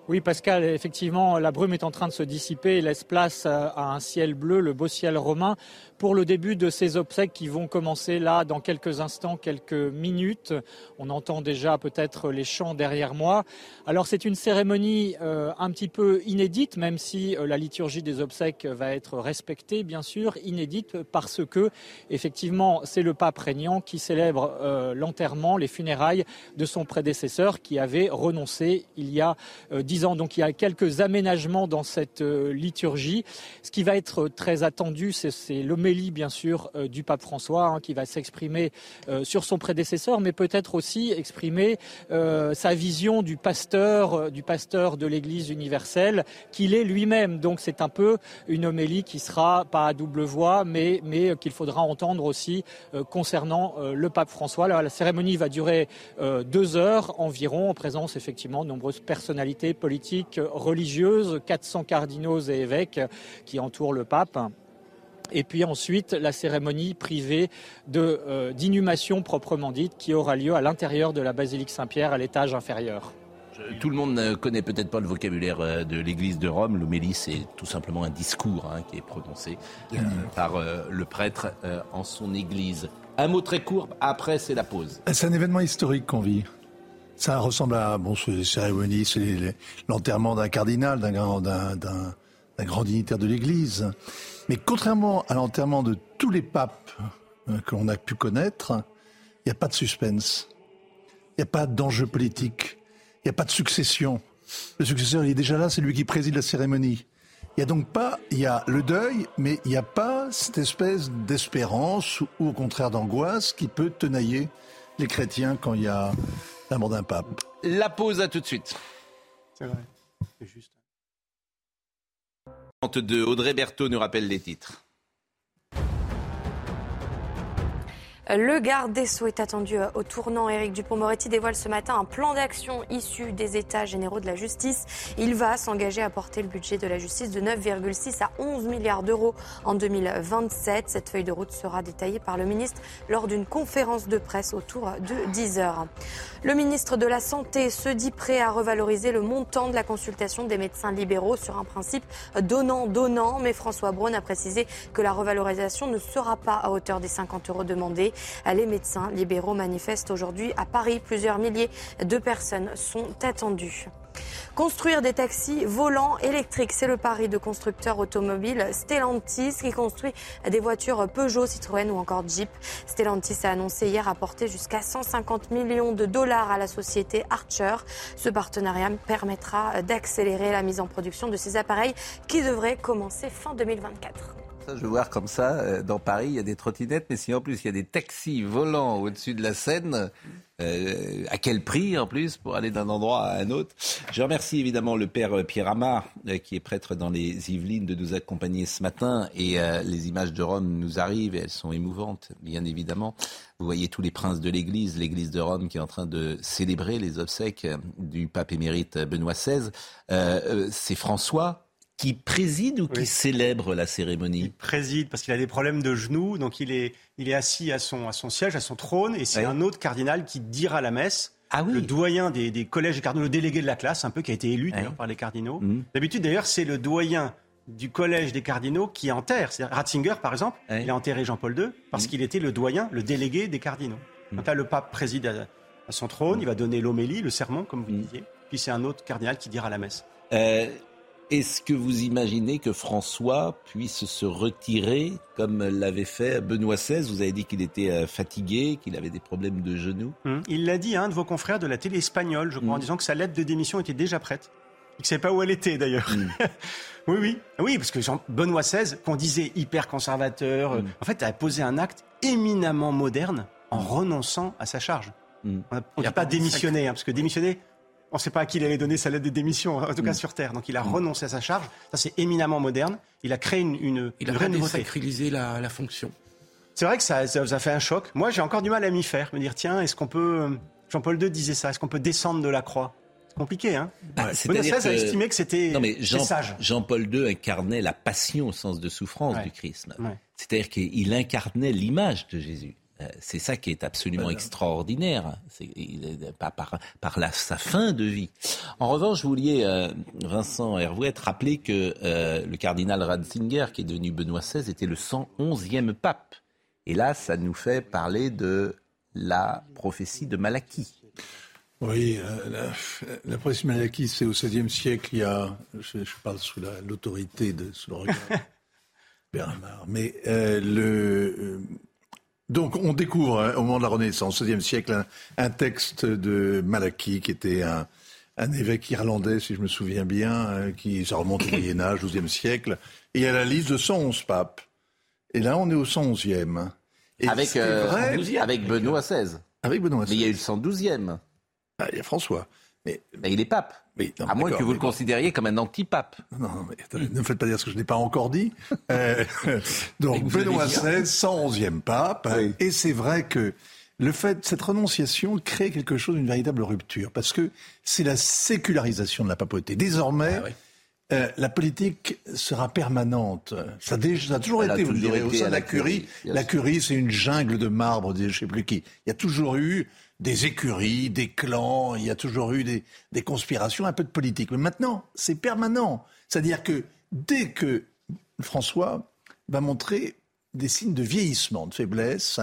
Oui, Pascal, effectivement, la brume est en train de se dissiper et laisse place à un ciel bleu, le beau ciel romain, pour le début de ces obsèques qui vont commencer là dans quelques instants, quelques minutes. On entend déjà peut-être les chants derrière moi. Alors c'est une cérémonie euh, un petit peu inédite, même si euh, la liturgie des obsèques va être respectée, bien sûr, inédite parce que effectivement c'est le pape régnant qui célèbre euh, l'enterrement, les funérailles de son prédécesseur qui avait renoncé il y a dix donc il y a quelques aménagements dans cette liturgie. Ce qui va être très attendu, c'est l'homélie, bien sûr, euh, du pape François, hein, qui va s'exprimer euh, sur son prédécesseur, mais peut-être aussi exprimer sa vision du pasteur, du pasteur de l'Église universelle, qu'il est lui-même. Donc c'est un peu une homélie qui sera pas à double voix, mais, qu'il faudra entendre aussi concernant le pape François. la cérémonie va durer deux heures environ, en présence effectivement de nombreuses personnalités politiques politique religieuse, 400 cardinaux et évêques qui entourent le pape. Et puis ensuite, la cérémonie privée euh, d'inhumation proprement dite qui aura lieu à l'intérieur de la basilique Saint-Pierre à l'étage inférieur. Tout le monde ne connaît peut-être pas le vocabulaire euh, de l'Église de Rome. L'homélie, c'est tout simplement un discours hein, qui est prononcé euh, par le prêtre en son Église. Un mot très court, après c'est la pause. C'est un événement historique qu'on vit. Ça ressemble à bon, ces cérémonies, c'est l'enterrement d'un cardinal, d'un grand, d'un, grand dignitaire de l'Église. Mais contrairement à l'enterrement de tous les papes euh, que l'on a pu connaître, il n'y a pas de suspense. Il n'y a pas d'enjeu politique. Il n'y a pas de succession. Le successeur, il est déjà là, c'est lui qui préside la cérémonie. Il n'y a donc pas, il y a le deuil, mais il n'y a pas cette espèce d'espérance ou au contraire d'angoisse qui peut tenailler les chrétiens quand il y a d'un pape. La pause à tout de suite. C'est vrai. C'est juste. Audrey Berthaud nous rappelle les titres. Le garde des Sceaux est attendu euh, au tournant. Éric Dupont-Moretti dévoile ce matin un plan d'action issu des États généraux de la justice. Il va s'engager à porter le budget de la justice de 9,6 à 11 milliards d'euros en 2027. Cette feuille de route sera détaillée par le ministre lors d'une conférence de presse autour de 10 heures. Le ministre de la Santé se dit prêt à revaloriser le montant de la consultation des médecins libéraux sur un principe donnant-donnant. Mais François Braun a précisé que la revalorisation ne sera pas à hauteur des 50 euros demandés. Les médecins libéraux manifestent aujourd'hui à Paris. Plusieurs milliers de personnes sont attendues. Construire des taxis volants électriques, c'est le pari de constructeur automobile Stellantis qui construit des voitures Peugeot, Citroën ou encore Jeep. Stellantis a annoncé hier apporter jusqu'à 150 millions de dollars à la société Archer. Ce partenariat permettra d'accélérer la mise en production de ces appareils qui devraient commencer fin 2024 je veux voir comme ça, euh, dans Paris, il y a des trottinettes, mais si en plus il y a des taxis volants au-dessus de la Seine, euh, à quel prix en plus pour aller d'un endroit à un autre? Je remercie évidemment le père Pierre Amar, euh, qui est prêtre dans les Yvelines, de nous accompagner ce matin. Et les images de Rome nous arrivent et elles sont émouvantes, bien évidemment. Vous voyez tous les princes de l'Église, l'Église de Rome qui est en train de célébrer les obsèques du pape émérite Benoît XVI. C'est François qui préside ou qui célèbre la cérémonie Il préside parce qu'il a des problèmes de genoux, donc il est, il est assis à son, à son siège, à son trône, et c'est un autre cardinal qui dira la messe. Ah oui. Le doyen des, des collèges des cardinaux, le délégué de la classe, un peu qui a été élu d'ailleurs par les cardinaux. Mmh. D'habitude d'ailleurs c'est le doyen du collège des cardinaux qui enterre. Ratzinger par exemple, il a enterré Jean-Paul II parce mmh. qu'il était le doyen, le délégué des cardinaux. Mmh. Quand là, le pape préside à, son trône, il va donner l'homélie, le sermon comme vous disiez, puis c'est un autre cardinal qui dira la messe. Euh, est-ce que vous imaginez que François puisse se retirer comme l'avait fait Benoît XVI Vous avez dit qu'il était euh, fatigué, qu'il avait des problèmes de genoux. Hum, il l'a dit à un de vos confrères de la télé espagnole, je crois, en hum. disant que sa lettre de démission était déjà prête. Il ne savait pas où elle était d'ailleurs. Hum. <laughs> oui, oui. Oui, parce que Jean Benoît XVI, qu'on disait hyper conservateur, euh, en fait, a posé un acte éminemment moderne en renonçant à sa charge. On n'a pas démissionné, hein, parce que démissionner, on ne sait pas à qui il allait donner sa lettre de démission, en tout cas mm. sur Terre. Donc il a mm. renoncé à sa charge. Ça, c'est éminemment moderne. Il a créé une, une, il a vraie la, fonction. C'est vrai que ça, ça, a fait un choc. Moi, j'ai encore du mal à m'y faire. Me dire, tiens, est-ce qu'on peut. Jean-Paul II disait ça. Est-ce qu'on peut descendre de la croix? C'est compliqué, hein bah, a estimé que c'était Jean, sage. Jean-Paul II incarnait la passion au sens de souffrance du Christ. C'est-à-dire qu'il incarnait l'image de Jésus. Euh, c'est ça qui est absolument extraordinaire, c'est pas par, par la, sa fin de vie. En revanche, vous vouliez, euh, Vincent Hervouet, rappeler que euh, le cardinal Ratzinger, qui est devenu Benoît XVI, était le 111e pape. Et là, ça nous fait parler de la prophétie de Malachie. Oui, la, prophétie de Malachie, c'est au XVIe siècle, il y a, je, parle sous l'autorité, de sous le regard <laughs> Bernard, mais le donc on découvre hein, au moment de la Renaissance, au XVIe siècle, un, texte de Malachie qui était un, évêque irlandais, si je me souviens bien, hein, qui ça remonte au <coughs> Moyen Âge, XIIe siècle, et il y a la liste de 111 papes. Et là, on est au 111e. Et avec, euh, avec Benoît XVI. Avec Benoît XVI. Mais il y a eu le 112e. Ah, il y a François. Mais, il est pape. à moins que vous le considériez comme un anti-pape. Non, mais ne me faites pas dire ce que je n'ai pas encore dit. Euh, <laughs> donc Benoît XVI, 111e pape. Et c'est vrai que le fait, cette renonciation crée quelque chose, une véritable rupture, parce que c'est la sécularisation de la papauté. Désormais, ah euh, la politique sera permanente. Ça, a, toujours été, vous direz, au sein de la curie. La curie, c'est une jungle de marbre, je ne sais plus qui. Il y a toujours eu des écuries, des clans, il y a toujours eu des, conspirations, un peu de politique. Mais maintenant, c'est permanent. C'est-à-dire que dès que François va montrer des signes de vieillissement, de faiblesse,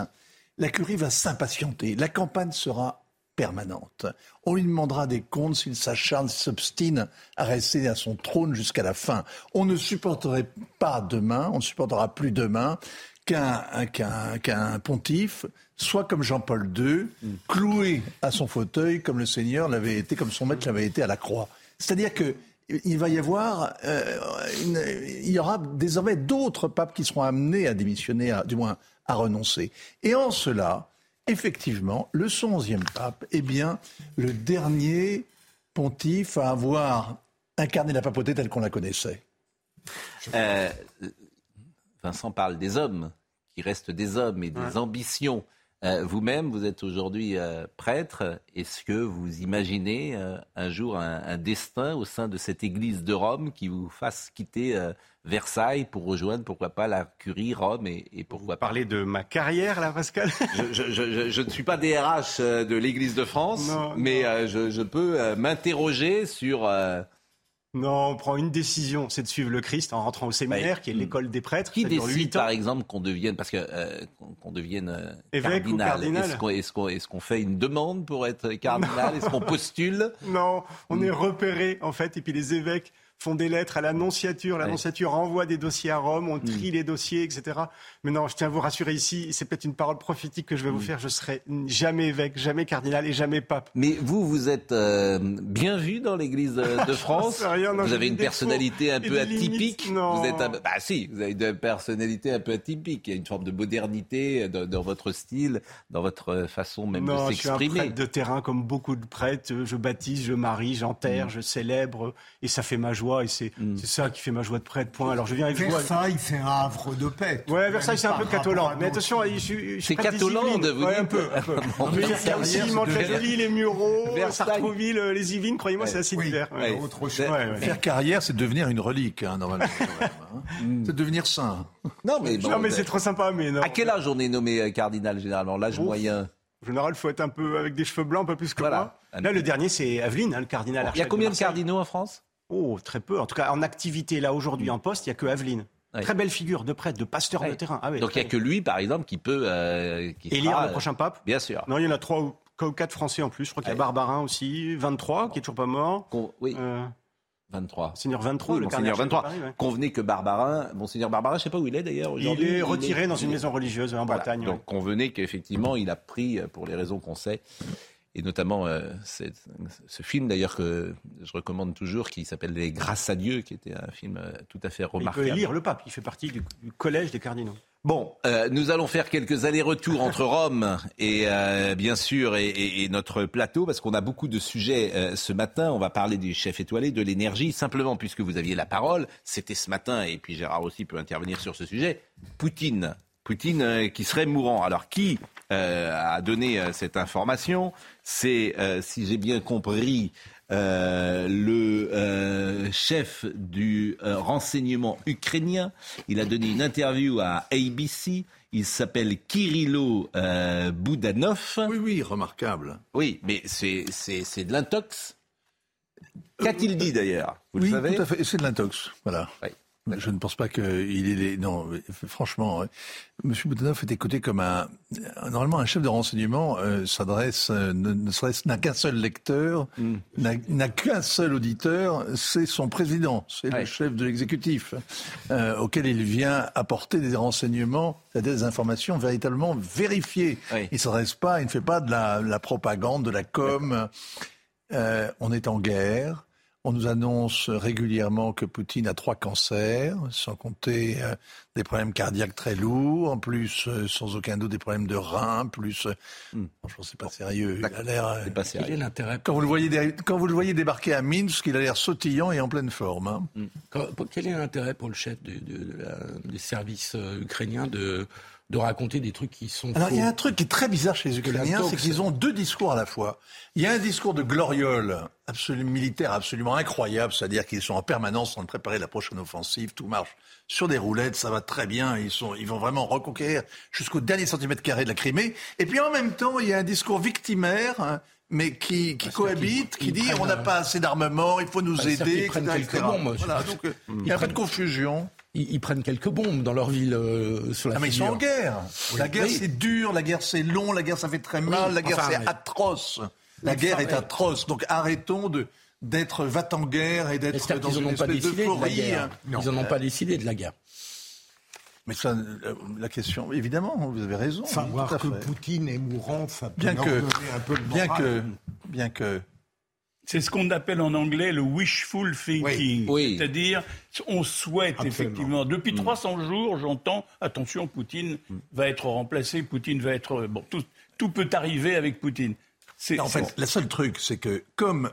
la curie va s'impatienter. La campagne sera permanente. On lui demandera des comptes s'il s'acharne, s'il s'obstine à rester à son trône jusqu'à la fin. On ne supporterait pas demain, on ne supportera plus demain qu'un pontife soit comme Jean-Paul II, cloué à son fauteuil comme le Seigneur l'avait été, comme son maître l'avait été à la croix. C'est-à-dire que il va y avoir, euh, il y aura désormais d'autres papes qui seront amenés à démissionner, du moins à renoncer. Et en cela, effectivement, le 11e pape est bien le dernier pontife à avoir incarné la papauté telle qu'on la connaissait. Euh, Vincent parle des hommes, qui restent des hommes et des ambitions. Euh, vous-même, vous êtes aujourd'hui euh, prêtre. Est-ce que vous imaginez euh, un jour un, destin au sein de cette Église de Rome qui vous fasse quitter Versailles pour rejoindre, pourquoi pas, la Curie, Rome et, et pourquoi vous parlez de ma carrière, là, Pascal? <laughs> Je, ne suis pas DRH de l'Église de France, mais je, peux m'interroger sur non, on prend une décision, c'est de suivre le Christ en rentrant au séminaire, qui est l'école des prêtres. Qui décide, par exemple, qu'on devienne, parce que euh, qu'on devienne euh, Évêque cardinal? Est-ce qu'on est fait une demande pour être cardinal? Est-ce qu'on postule? Non, on est repéré en fait, et puis les évêques font des lettres à l'annonciature. L'annonciature envoie des dossiers à Rome, on trie mm. les dossiers, etc. Mais non, je tiens à vous rassurer ici, c'est peut-être une parole prophétique que je vais vous mm. faire. Je serai jamais évêque, jamais cardinal et jamais pape. Mais vous, vous êtes euh, bien vu dans l'Église de <laughs> France. vous avez une personnalité un peu atypique. Non. Vous êtes bah si, vous avez une personnalité un peu atypique. Il y a une forme de modernité dans, votre style, dans votre façon même de s'exprimer. Je suis un prêtre de terrain comme beaucoup de prêtres. Je baptise, je marie, j'enterre, mm. je célèbre et ça fait ma joie et mm. c'est ça qui fait ma joie de prêtre. Point. Alors je viens avec Versailles, c'est un havre de paix. Ouais, Versailles, c'est un peu catholande. Mais attention, je suis. C'est catholande, vous ouais, un peu. Un peu. il y a aussi Mantes-la-Jolie, les Mureaux, Sartrouville, les Yvelines. Croyez-moi, c'est assez divers. Faire carrière, c'est devenir une relique, hein, normalement. Hein. <laughs> C'est devenir saint. Non, mais, non, mais c'est trop sympa. Mais non. À quel âge on est nommé euh, cardinal généralement? L'âge moyen? En général, il faut être un peu avec des cheveux blancs, un peu plus que moi. Là, le dernier, c'est Aveline, hein, le cardinal. Il y a combien de cardinaux en France? Oh, très peu. En tout cas, en activité, là, aujourd'hui, en poste, il n'y a que Aveline. Très belle figure de prêtre, de pasteur de terrain. Ah Donc il n'y a que lui, par exemple, qui peut euh, élire le prochain pape. Bien sûr. Non, il y en a trois ou quatre Français en plus. Je crois qu'il y a Barbarin aussi, 23, qui est toujours pas mort. oui. 23. Euh, Seigneur 23, le Monseigneur 23. Convenez que Barbarin, Monseigneur Barbarin, je ne sais pas où il est d'ailleurs aujourd'hui. Il est retiré dans une maison religieuse en Bretagne. Donc convenez qu'effectivement, il a pris, pour les raisons qu'on sait, et notamment euh, ce film d'ailleurs que je recommande toujours qui s'appelle Les Grâces à Dieu, qui était un film euh, tout à fait remarquable. Il peut lire le pape, il fait partie du, collège des cardinaux. Bon, euh, nous allons faire quelques allers-retours entre <laughs> Rome et bien sûr et, notre plateau parce qu'on a beaucoup de sujets ce matin. On va parler du chef étoilé, de l'énergie. Simplement, puisque vous aviez la parole, c'était ce matin et puis Gérard aussi peut intervenir sur ce sujet. Poutine, Poutine qui serait mourant. Alors qui a donné cette information c'est, euh, si j'ai bien compris, euh, le euh, chef du euh, renseignement ukrainien. Il a donné une interview à ABC. Il s'appelle Kirilo Boudanov. Oui, oui, remarquable. Oui, mais c'est de l'intox. Qu'a-t-il dit d'ailleurs? Vous oui, le savez? tout à fait. C'est de l'intox. Voilà. Je ne pense pas qu'il est. Non, franchement, M. Boudanov est écouté comme un. Normalement, un chef de renseignement euh, s'adresse, euh, ne, serait-ce n'a qu'un seul lecteur, hmm. n'a qu'un seul auditeur, c'est son président, c'est le chef de l'exécutif, euh, auquel il vient apporter des renseignements, des informations véritablement vérifiées. Il ne s'adresse pas, il ne fait pas de la, la propagande, de la com. on est en guerre. On nous annonce régulièrement que Poutine a trois cancers, sans compter euh, des problèmes cardiaques très lourds, en plus, euh, sans aucun doute, des problèmes de reins, plus... Euh, hmm. Franchement, c'est pas sérieux. Il a l'air... pas sérieux. l'intérêt quand, vous le voyez quand vous le voyez débarquer à Minsk, il a l'air sautillant et en pleine forme. Hein. Hmm. quel est l'intérêt pour le chef des services ukrainiens de de raconter des trucs qui sont. Alors il y a un truc qui est très bizarre chez les Ukrainiens, c'est qu'ils ont deux discours à la fois. Il y a un discours de gloriole, absolument militaire, absolument incroyable, c'est-à-dire qu'ils sont en permanence en train de préparer la prochaine offensive, tout marche sur des roulettes, ça va très bien, ils sont, ils vont vraiment reconquérir jusqu'au dernier centimètre carré de la Crimée. Et puis en même temps, il y a un discours victimaire. Hein, mais qui, qui cohabite, qui dit on n'a pas assez d'armement, il faut nous bah, aider, etc. Voilà, donc, euh, il y a un peu de confusion ils, prennent quelques bombes dans leur ville euh, sur la ah, mais ils sont en guerre. La guerre c'est dur, la guerre c'est long, la guerre ça fait très mal, la guerre c'est atroce. La guerre est atroce. Donc arrêtons de d'être va en guerre et d'être dans une espèce. Hein. Ils n'en ont pas décidé de la guerre. Mais ça, euh, la question, évidemment, vous avez raison. Savoir que Poutine est mourant, ça peut bien que, un peu bien que, bien que c'est ce qu'on appelle en anglais le wishful thinking. C'est-à-dire, on souhaite effectivement. Depuis 300 mm. jours, j'entends, attention, Poutine va être remplacé, Poutine va être. Bon, tout, tout peut arriver avec Poutine. En fait, le seul truc, c'est que comme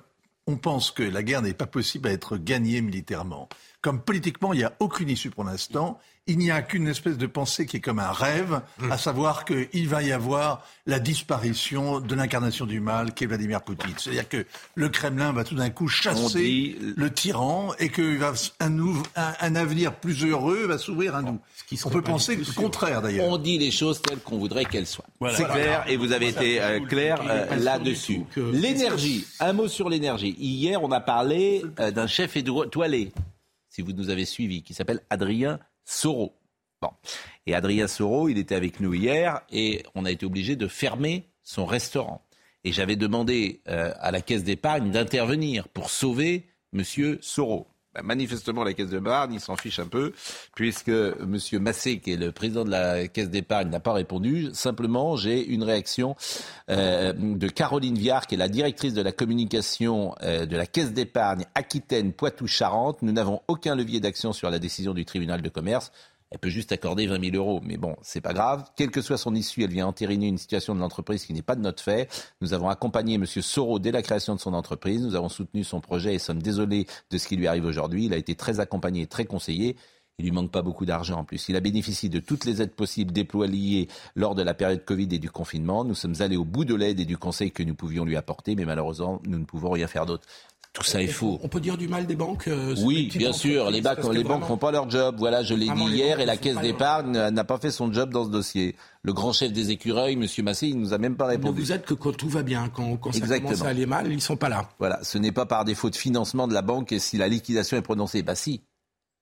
on pense que la guerre n'est pas possible à être gagnée militairement, comme politiquement il n'y a aucune issue pour l'instant, il n'y a qu'une espèce de pensée qui est comme un rêve, mm. à savoir qu'il va y avoir la disparition de l'incarnation du mal qui est Vladimir Poutine. C'est-à-dire que le Kremlin va tout d'un coup chasser le tyran et que un, un, avenir plus heureux va s'ouvrir à nous. On peut penser le contraire d'ailleurs. On dit les choses telles qu'on voudrait qu'elles soient. C'est clair et vous avez été euh, clair euh, là-dessus. L'énergie, un mot sur l'énergie. Hier, on a parlé euh, d'un chef étoilé, si vous nous avez suivis, qui s'appelle Adrien Soro. Bon. Et Adrien Soro, il était avec nous hier et on a été obligé de fermer son restaurant. Et j'avais demandé euh, à la caisse d'épargne d'intervenir pour sauver Monsieur Soro. Ben, manifestement, la Caisse de d'épargne, il s'en fiche un peu, puisque M. Massé, qui est le président de la Caisse d'épargne, n'a pas répondu. Simplement, j'ai une réaction euh, de Caroline Viard, qui est la directrice de la communication euh, de la Caisse d'épargne Aquitaine Poitou-Charentes. Nous n'avons aucun levier d'action sur la décision du tribunal de commerce. Elle peut juste accorder 20 000 euros. Mais bon, c'est pas grave. Quelle que soit son issue, elle vient entériner une situation de l'entreprise qui n'est pas de notre fait. Nous avons accompagné M. Soro dès la création de son entreprise. Nous avons soutenu son projet et sommes désolés de ce qui lui arrive aujourd'hui. Il a été très accompagné et très conseillé. Il lui manque pas beaucoup d'argent en plus. Il a bénéficié de toutes les aides possibles déployées lors de la période Covid et du confinement. Nous sommes allés au bout de l'aide et du conseil que nous pouvions lui apporter, mais malheureusement, nous ne pouvons rien faire d'autre. Tout ça est faux. On peut dire du mal des banques euh, Oui, bien sûr. Les, banques, les banques font pas leur job. Voilà, je l'ai dit hier, et la caisse d'épargne n'a pas fait son job dans ce dossier. Le grand chef des écureuils, M. Massé, il nous a même pas répondu. vous êtes que quand tout va bien, quand, quand ça commence à aller mal, ils sont pas là. Voilà, ce n'est pas par défaut de financement de la banque si la liquidation est prononcée. Bah si.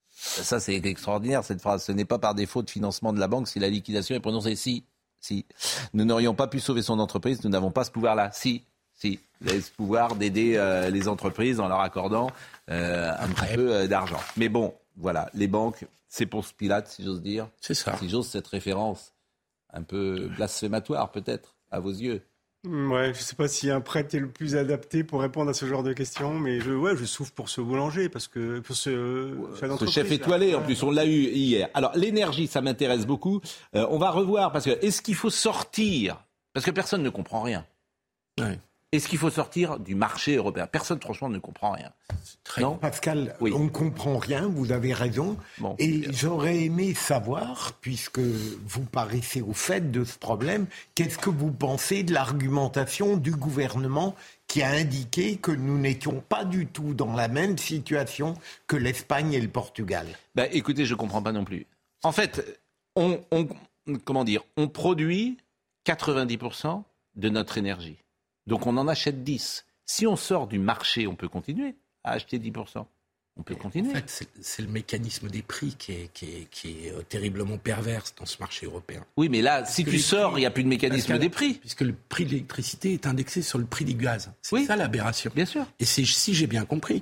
Ça, c'est extraordinaire cette phrase. Ce n'est pas par défaut de financement de la banque si la liquidation est prononcée. Si, si. Nous n'aurions pas pu sauver son entreprise. Nous n'avons pas ce pouvoir-là. Si, si, ce pouvoir d'aider euh, les entreprises en leur accordant euh, un petit peu euh, d'argent. Mais bon, voilà, les banques, c'est pour ce Pilate, si j'ose dire. C'est ça. Si j'ose cette référence un peu blasphématoire, peut-être, à vos yeux. Ouais, je ne sais pas si un prêtre est le plus adapté pour répondre à ce genre de questions, mais je, ouais, je souffre pour ce boulanger, parce que pour ce, ce chef étoilé, en plus, on l'a eu hier. Alors, l'énergie, ça m'intéresse beaucoup. on va revoir, parce que est-ce qu'il faut sortir? Parce que personne ne comprend rien. Ouais. Est-ce qu'il faut sortir du marché européen? Personne, franchement, ne comprend rien. non Pascal, on ne comprend rien, vous avez raison. et j'aurais aimé savoir, puisque vous paraissez au fait de ce problème, qu'est-ce que vous pensez de l'argumentation du gouvernement qui a indiqué que nous n'étions pas du tout dans la même situation que l'Espagne et le Portugal? Bah, écoutez, je ne comprends pas non plus. En fait, on, on, comment dire, on produit 90% de notre énergie. Donc on en achète 10. Si on sort du marché, on peut continuer à acheter 10%. On peut continuer. En fait, c'est le mécanisme des prix qui est, qui est, qui est, euh, terriblement perverse dans ce marché européen. Oui, mais là, si tu sors, il n'y a plus de mécanisme des prix. Puisque le prix de l'électricité est indexé sur le prix du gaz. C'est Oui. ça l'aberration. Bien sûr. Et c'est, si j'ai bien compris,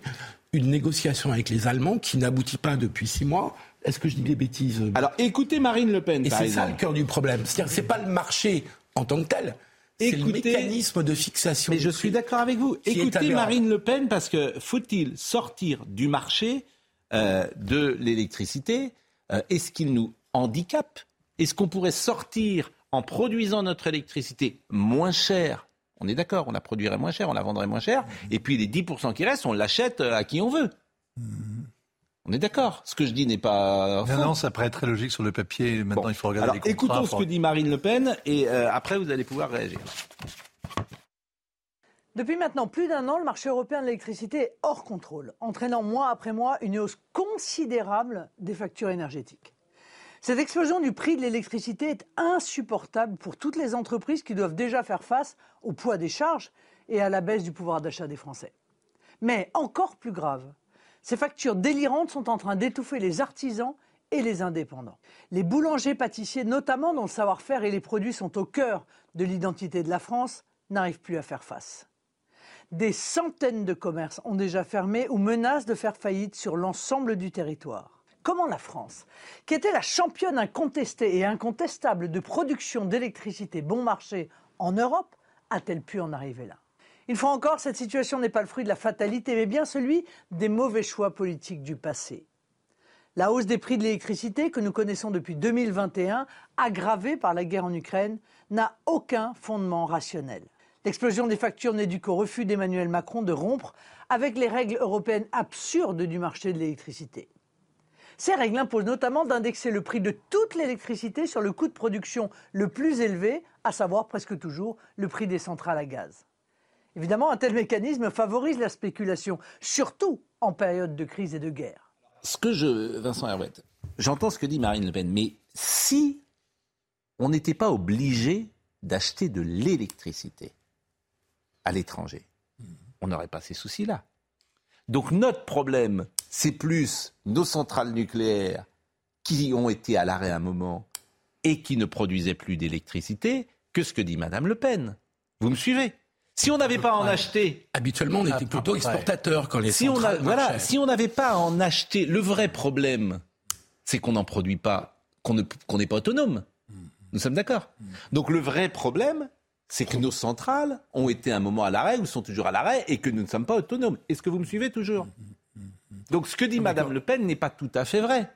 une négociation avec les Allemands qui n'aboutit pas depuis six mois. Est-ce que je dis des bêtises Alors écoutez Marine Le Pen, Et c'est ça le cœur du problème. C'est-à-dire que c'est pas le marché en tant que tel. C'est le Écoutez- mécanisme de fixation. Mais je suis d'accord avec vous. Écoutez. Marine Le Pen parce que faut-il sortir du marché euh, de l'électricité Euh, Est-ce qu'il nous handicape? Est-ce qu'on pourrait sortir en produisant notre électricité moins cher? On est d'accord, on la produirait moins cher, on la vendrait moins cher, et puis les 10% qui restent, on l'achète euh, à qui on veut. On est d'accord. Ce que je dis n'est pas. Non, non, ça paraît très logique sur le papier. Maintenant, Bon. il faut regarder Alors, les contrats. écoutons ce que dit Marine Le Pen, et euh, après vous allez pouvoir réagir. Depuis maintenant plus d'un an, le marché européen de l'électricité est hors contrôle, entraînant mois après mois une hausse considérable des factures énergétiques. Cette explosion du prix de l'électricité est insupportable pour toutes les entreprises qui doivent déjà faire face au poids des charges et à la baisse du pouvoir d'achat des Français. Mais encore plus grave, ces factures délirantes sont en train d'étouffer les artisans et les indépendants. Les boulangers pâtissiers, notamment dont le savoir-faire et les produits sont au cœur de l'identité de la France, n'arrivent plus à faire face. Des centaines de commerces ont déjà fermé ou menacent de faire faillite sur l'ensemble du territoire. Comment la France, qui était la championne incontestée et incontestable de production d'électricité bon marché en Europe, a-t-elle pu en arriver là? Une fois encore, cette situation n'est pas le fruit de la fatalité, mais bien celui des mauvais choix politiques du passé. La hausse des prix de l'électricité que nous connaissons depuis 2021, aggravée par la guerre en Ukraine, n'a aucun fondement rationnel. L'explosion des factures n'est due qu'au refus d'Emmanuel Macron de rompre avec les règles européennes absurdes du marché de l'électricité. Ces règles imposent notamment d'indexer le prix de toute l'électricité sur le coût de production le plus élevé, à savoir presque toujours le prix des centrales à gaz. Évidemment, un tel mécanisme favorise la spéculation, surtout en période de crise et de guerre. ce que je, Vincent Herouette, j'entends ce que dit Marine Le Pen, mais si on n'était pas obligé d'acheter de l'électricité à l'étranger, on n'aurait pas ces soucis-là. Donc notre problème, c'est plus nos centrales nucléaires qui ont été à l'arrêt un moment et qui ne produisaient plus d'électricité que ce que dit Madame Le Pen. Vous me suivez? Si on n'avait pas à en acheter, Habituellement, on était plutôt exportateur quand les si on a- centrales voilà, si on n'avait pas à en acheter, le vrai problème, c'est qu'on n'en produit pas, qu'on ne- qu'on n'est pas autonome. Nous sommes d'accord. Donc le vrai problème, c'est que nos centrales ont été un moment à l'arrêt ou sont toujours à l'arrêt et que nous ne sommes pas autonomes. Est-ce que vous me suivez toujours? Donc ce que dit Madame Le Pen n'est pas tout à fait vrai.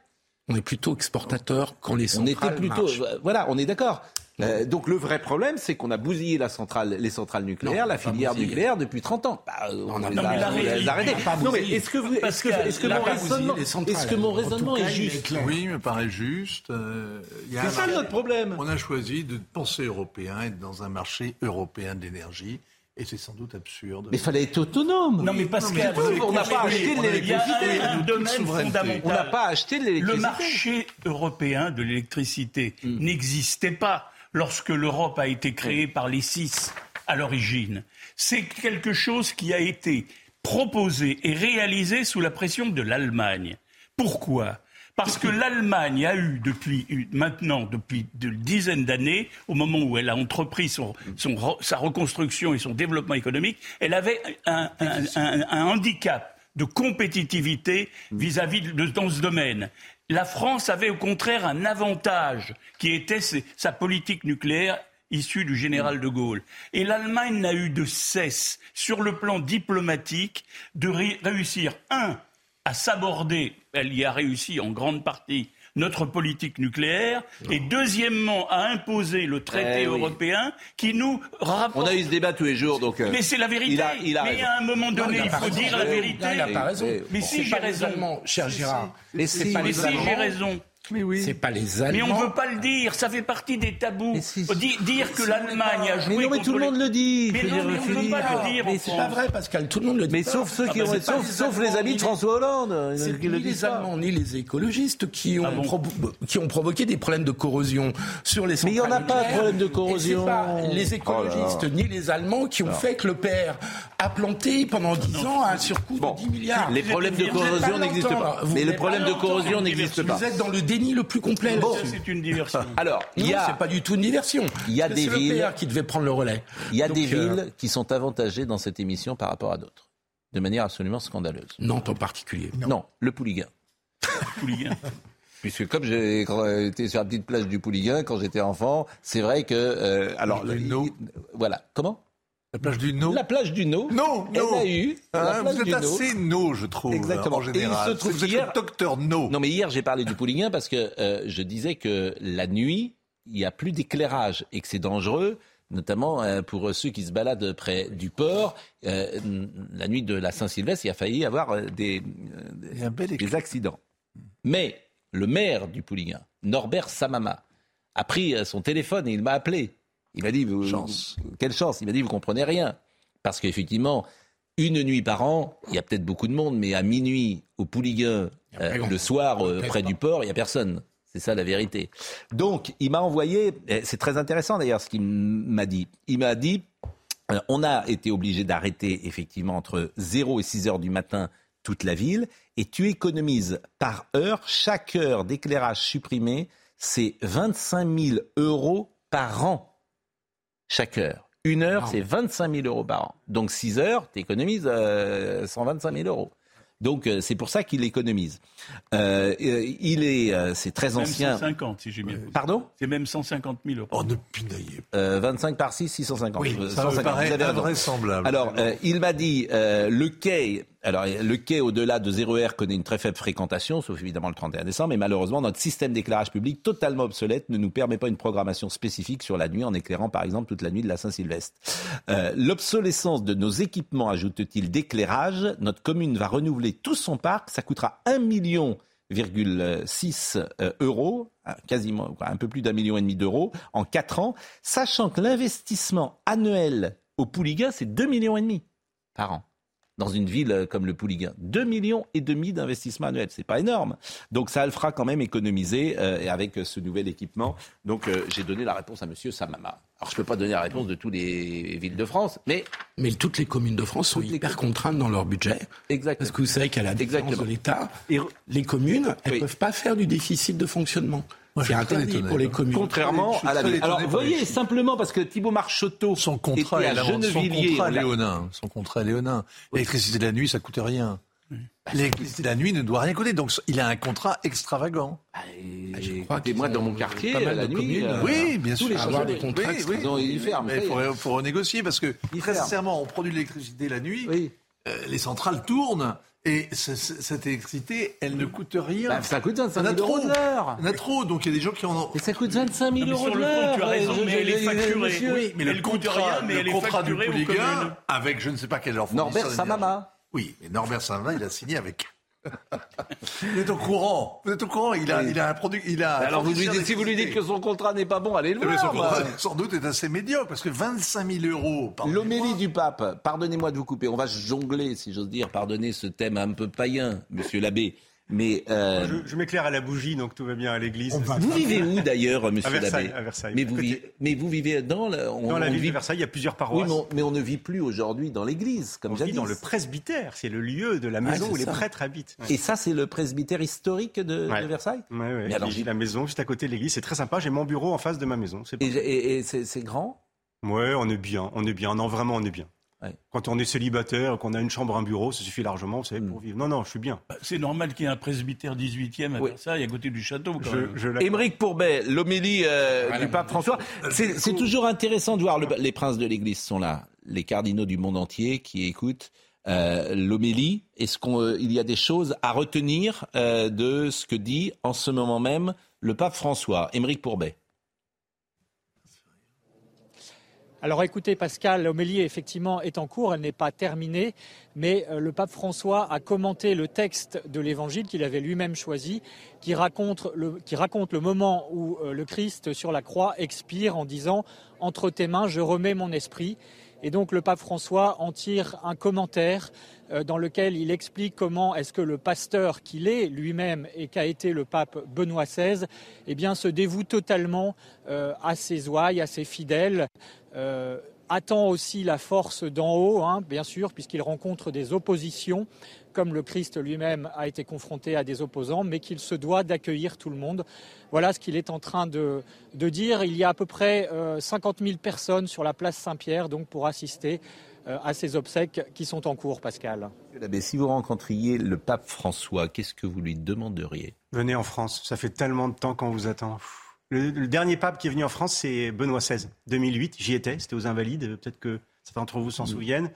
On est plutôt exportateur quand les On centrales était plutôt, marchent. euh, voilà, on est d'accord. Euh, donc le vrai problème, c'est qu'on a bousillé la centrale, les centrales nucléaires, Non, la filière bousillé. nucléaire depuis 30 ans. Bah, on, non, les a, on arrêtés. on Non mais est-ce que vous, est-ce que, est-ce que on mon raisonnement, est-ce que mon En tout raisonnement cas, est il est juste? Oui, me paraît juste. euh, C'est ça marché- notre problème. On a choisi de penser européen, être dans un marché européen de l'énergie, et c'est sans doute absurde. Mais il fallait être autonome. Non, mais Pascal, Non, mais on n'a pas acheté de l'électricité. On n'a pas acheté de Le l'électricité. marché européen de l'électricité Hmm. n'existait pas lorsque l'Europe a été créée par les six à l'origine. C'est quelque chose qui a été proposé et réalisé sous la pression de l'Allemagne. Pourquoi? Parce que l'Allemagne a eu depuis maintenant depuis de dizaines d'années, au moment où elle a entrepris sa reconstruction et son développement économique, elle avait un, handicap de compétitivité vis-à-vis dans ce domaine. La France avait au contraire un avantage qui était sa politique nucléaire issue du général de Gaulle. Et l'Allemagne n'a eu de cesse, sur le plan diplomatique, de ré- réussir, un, à s'aborder, elle y a réussi en grande partie, notre politique nucléaire, et deuxièmement, à imposer le traité Eh oui. européen qui nous rapporte... On a eu ce débat tous les jours, donc. euh, Mais c'est la vérité. Il a, il a mais raison. à un moment Non, donné, il faut dire la Non, vérité. il n'a pas raison. Mais si j'ai raison. Cher Girard. Mais si, j'ai raison. Mais oui. C'est pas les Allemands. Mais on veut pas le dire, ça fait partie des tabous. Di- dire que l'Allemagne a joué Mais non, mais tout le les- monde le dit. Mais non, on Philippe. veut pas le dire. Mais c'est pas vrai, Pascal. Tout le monde le dit. Mais pas. sauf ceux qui Ah bah, ont, pas sauf, les sauf les Allemands, amis de François Hollande. C'est qui ni le les. Allemands ni les écologistes qui ont, Ah bon provo- qui ont provoqué des problèmes de corrosion sur les Mais il y en a pas de problème de corrosion. pas les écologistes Oh là. ni les Allemands qui ont fait que le père a planté pendant 10 ans un surcoût de 10 milliards. les problèmes de corrosion n'existent pas. Mais le problème de corrosion n'existe pas. Vous êtes dans le déni le plus complet. Bon. C'est une diversion. <laughs> Alors, il a, c'est pas du tout une diversion. il y a des villes- le qui devait prendre le relais. il y a Donc, des euh, villes qui sont avantagées dans cette émission par rapport à d'autres. De manière absolument scandaleuse. Nantes en particulier. Non, le Pouliguen. Pouliguen. <laughs> Puisque comme j'ai été sur la petite plage du Pouliguen quand j'étais enfant, c'est vrai que... euh, alors, le- Nau. Voilà. Comment? La plage du No. La plage du No. No. a eu. la Hein, vous êtes No. assez no, je trouve, Exactement. en général. Et il se trouve vous êtes qu'hier- le docteur No. Non, mais hier, j'ai parlé du Pouliguen parce que euh, je disais que la nuit, il n'y a plus d'éclairage et que c'est dangereux, notamment euh, pour ceux qui se baladent près du port. Euh, la nuit de la Saint-Sylvestre, il a failli y avoir des, euh, accidents. Mais le maire du Pouliguen, Norbert Samama, a pris son téléphone et il m'a appelé. Il m'a dit, vous- Chance. quelle chance Il m'a dit, vous comprenez rien. Parce qu'effectivement, une nuit par an, il y a peut-être beaucoup de monde, mais à minuit, au a euh, le soir, euh, près du port, il n'y a personne. C'est ça la vérité. Donc, il m'a envoyé, c'est très intéressant d'ailleurs ce qu'il m'a dit. Il m'a dit, euh, on a été obligé d'arrêter effectivement entre 0 et 6 heures du matin toute la ville, et tu économises par heure, chaque heure d'éclairage supprimé, c'est 25 000 euros par an, chaque heure. Une heure, Wow. c'est 25 000 euros par an. Donc 6 heures, tu économises euh, 125 000 euros. Donc euh, c'est pour ça qu'il économise. Euh, euh, il est, euh, c'est très Même ancien. 150, si j'ai bien compris. Pardon? C'est même 150 000 euros. Oh, ne pinaillez pas. Euh, 25 par 6, 650. Oui, ça me 150, paraît vous avez raison. invraisemblable. Alors, euh, il m'a dit, euh, le quai, alors le quai au-delà de 0R connaît une très faible fréquentation, sauf évidemment le 31 décembre, mais malheureusement, notre système d'éclairage public, totalement obsolète, ne nous permet pas une programmation spécifique sur la nuit en éclairant, par exemple, toute la nuit de la Saint-Sylvestre. Euh, L'obsolescence de nos équipements, ajoute-t-il, d'éclairage, notre commune va renouveler tout son parc, ça coûtera 1 million 6 euros, ah, quasiment un peu plus d'un million et demi d'euros en quatre ans, sachant que l'investissement annuel au Pouliguen, c'est 2 millions et demi par an. Dans une ville euh, comme le Pouliguen, 2 millions et demi d'investissement annuel, c'est pas énorme. Donc ça le fera quand même économiser euh, et avec euh, ce nouvel équipement. Donc euh, j'ai donné la réponse à Monsieur Samama. Alors je peux pas donner la réponse de toutes les villes de France, mais Mais toutes les communes de France sont les hyper contraintes dans leur budget. exactement. Parce que vous savez qu'à la différence Exactement. de l'État, Et- les communes, elles ne Oui. peuvent pas faire du déficit de fonctionnement. Moi, je C'est interdit étonné, pour les moi. communes. Contrairement à la ville. Alors, voyez, simplement parce que Thibaut Marcheteau Son contrat était est à son Gennevilliers. contrat on l'a- léonin. Son contrat est léonin. L'électricité de la nuit, ça coûte rien. L'électricité de la nuit ne doit rien coûter. Donc, il a un contrat extravagant. Ah, et- Ah, je crois moi, dans mon quartier, pas mal la de nuit, communes, euh, Oui, bien tous sûr. les avoir des contrats Oui, oui. Ils ferment, il faut, faut renégocier parce que, très sincèrement, on produit de l'électricité la nuit, Oui. euh, les centrales tournent et ce- ce- cette électricité, elle ne coûte rien. Bah, ça coûte 25 Il y en 000 a euros trop. de l'heure. Il y en a trop, donc il y a des gens qui en ont. Et ça coûte 25 000 Non, mais euros sur de le l'heure. tu as raison, mais elle est facturée. Oui, mais elle coûte rien, mais le elle est contrat du facturée aux Pouliguen, communes. avec je ne sais pas quel leur Norbert. Samama. Oui, mais Norbert Samama, il a signé avec. Vous êtes au courant. Vous êtes au courant. Il a, il a un produit. Il a. Alors, vous lui fournisseur dites, si vous lui dites que son contrat n'est pas bon, allez le Eh bien, son voir. contrat, sans doute, est assez médiocre parce que 25 000 euros par L'homélie du pape, pardonnez-moi de vous couper, on va jongler, si j'ose dire, pardonnez ce thème un peu païen, monsieur l'abbé. Mais euh, Je, je m'éclaire à la bougie, donc tout va bien à l'église. vous vivez où d'ailleurs, monsieur Versailles, l'abbé à Versailles. mais À vous, vivez, mais vous vivez dans la, on- Dans la on ville vit- de Versailles, il y a plusieurs Oui, paroisses. mais on, mais on ne vit plus aujourd'hui dans l'église, comme on vit jadis. dans le presbytère, c'est le lieu de la maison c'est où les prêtres habitent. Et ça, c'est le presbytère historique de, Ouais. de Versailles Ouais, ouais. Mais alors, J'ai j'ai- la maison juste à côté de l'église, c'est très sympa. J'ai mon bureau en face de ma maison. Et, c'est grand? Ouais, on est bien, on est bien. Non, vraiment, on est bien. Ouais. Quand on est célibataire, qu'on a une chambre, un bureau, ça suffit largement, vous savez, pour vivre. Non, non, je suis bien. Bah, C'est normal qu'il y ait un presbytère 18e à Oui. Versailles, à côté du château. Quand Je, même. je la- Émeric Pourbet, l'homélie euh, Voilà, du pape François. C'est c'est toujours intéressant de voir, le- les princes de l'Église sont là, les cardinaux du monde entier qui écoutent euh, l'homélie. Est-ce qu'il y a des choses à retenir euh, de ce que dit en ce moment même le pape François Émeric Pourbet? Alors écoutez, Pascal, l'homélie effectivement est en cours, elle n'est pas terminée, mais euh, le pape François a commenté le texte de l'évangile qu'il avait lui-même choisi, qui raconte, le, qui raconte le moment où euh, le Christ sur la croix expire en disant Entre tes mains, je remets mon esprit. Et donc le pape François en tire un commentaire dans lequel il explique comment est-ce que le pasteur qu'il est lui-même et qu'a été le pape Benoît XVI, eh bien, se dévoue totalement euh, à ses ouailles, à ses fidèles. Euh, attend aussi la force d'en haut, hein, bien sûr, puisqu'il rencontre des oppositions, comme le Christ lui-même a été confronté à des opposants, mais qu'il se doit d'accueillir tout le monde. Voilà ce qu'il est en train de, dire. Il y a à peu près euh, 50 000 personnes sur la place Saint-Pierre, donc pour assister euh, à ces obsèques qui sont en cours, Pascal. Si vous rencontriez le pape François, qu'est-ce que vous lui demanderiez? Venez en France, ça fait tellement de temps qu'on vous attend. Le, le, dernier pape qui est venu en France, c'est Benoît XVI, 2008. J'y étais, c'était aux Invalides. Peut-être que certains d'entre vous s'en mmh. souviennent.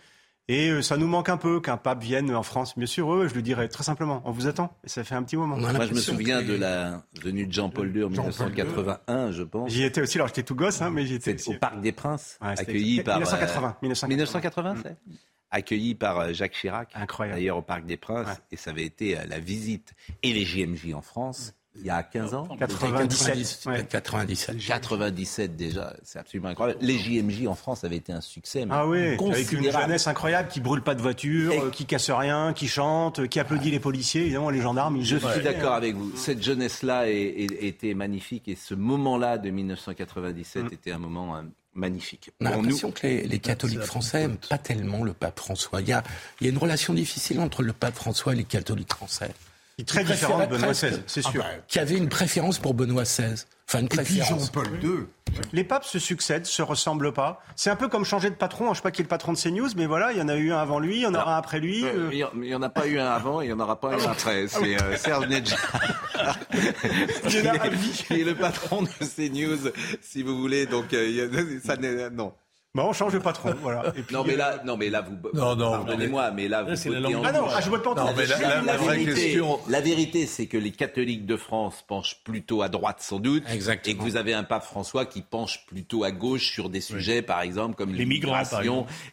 Et euh, ça nous manque un peu qu'un pape vienne en France. Bien sûr, eux, je le dirais très simplement. On vous attend. Et ça fait un petit moment. Moi, je me souviens de la venue de Jean-Paul II en 1981, je pense. J'y étais aussi, alors j'étais tout gosse, hein, mais j'y étais Au Parc des Princes, ouais, accueilli par. 1980. 1980, 1980 c'est accueilli par Jacques Chirac, Incroyable. d'ailleurs au Parc des Princes, ouais. et ça avait été la visite et les JMJ en France il y a 15 ans? 97. 97. 97 déjà, c'est absolument incroyable. Les JMJ en France avaient été un succès. ah oui, avec une jeunesse incroyable qui brûle pas de voiture, et... qui casse rien, qui chante, qui applaudit les policiers, évidemment les gendarmes. Ils... Je suis d'accord avec vous. Cette jeunesse-là était magnifique et ce moment-là de 1997 mm. était un moment euh, magnifique. On a l'impression nous... que les, les catholiques français n'aiment pas tellement le pape François. Il y, a, il y a une relation difficile entre le pape François et les catholiques français. Très différent de Benoît XVI, c'est sûr. Ah bah, qui avait une préférence pour Benoît XVI. Enfin, une préférence. Et puis Jean-Paul II. Les papes se succèdent, se ressemblent pas. C'est un peu comme changer de patron. Je ne sais pas qui est le patron de CNews, mais voilà, il y en a eu un avant lui, il y en aura un après lui. Euh... Il n'y en a pas eu un avant, il n'y en aura pas un après. C'est euh, Serge Nedja. qui <laughs> est le patron de CNews, si vous voulez. Donc, euh, ça n'est... Non. On change de patron, <laughs> voilà. Et puis, non, mais là, non, mais là, vous. Non, non. Pardonnez-moi, mais là, vous. C'est la langue. Ah non, ah, je vote pas en non, mais la, la, la, question. La vérité, c'est que les catholiques de France penchent plutôt à droite, sans doute. Exactement. Et que vous avez un pape François qui penche plutôt à gauche sur des sujets, oui. par exemple, comme les.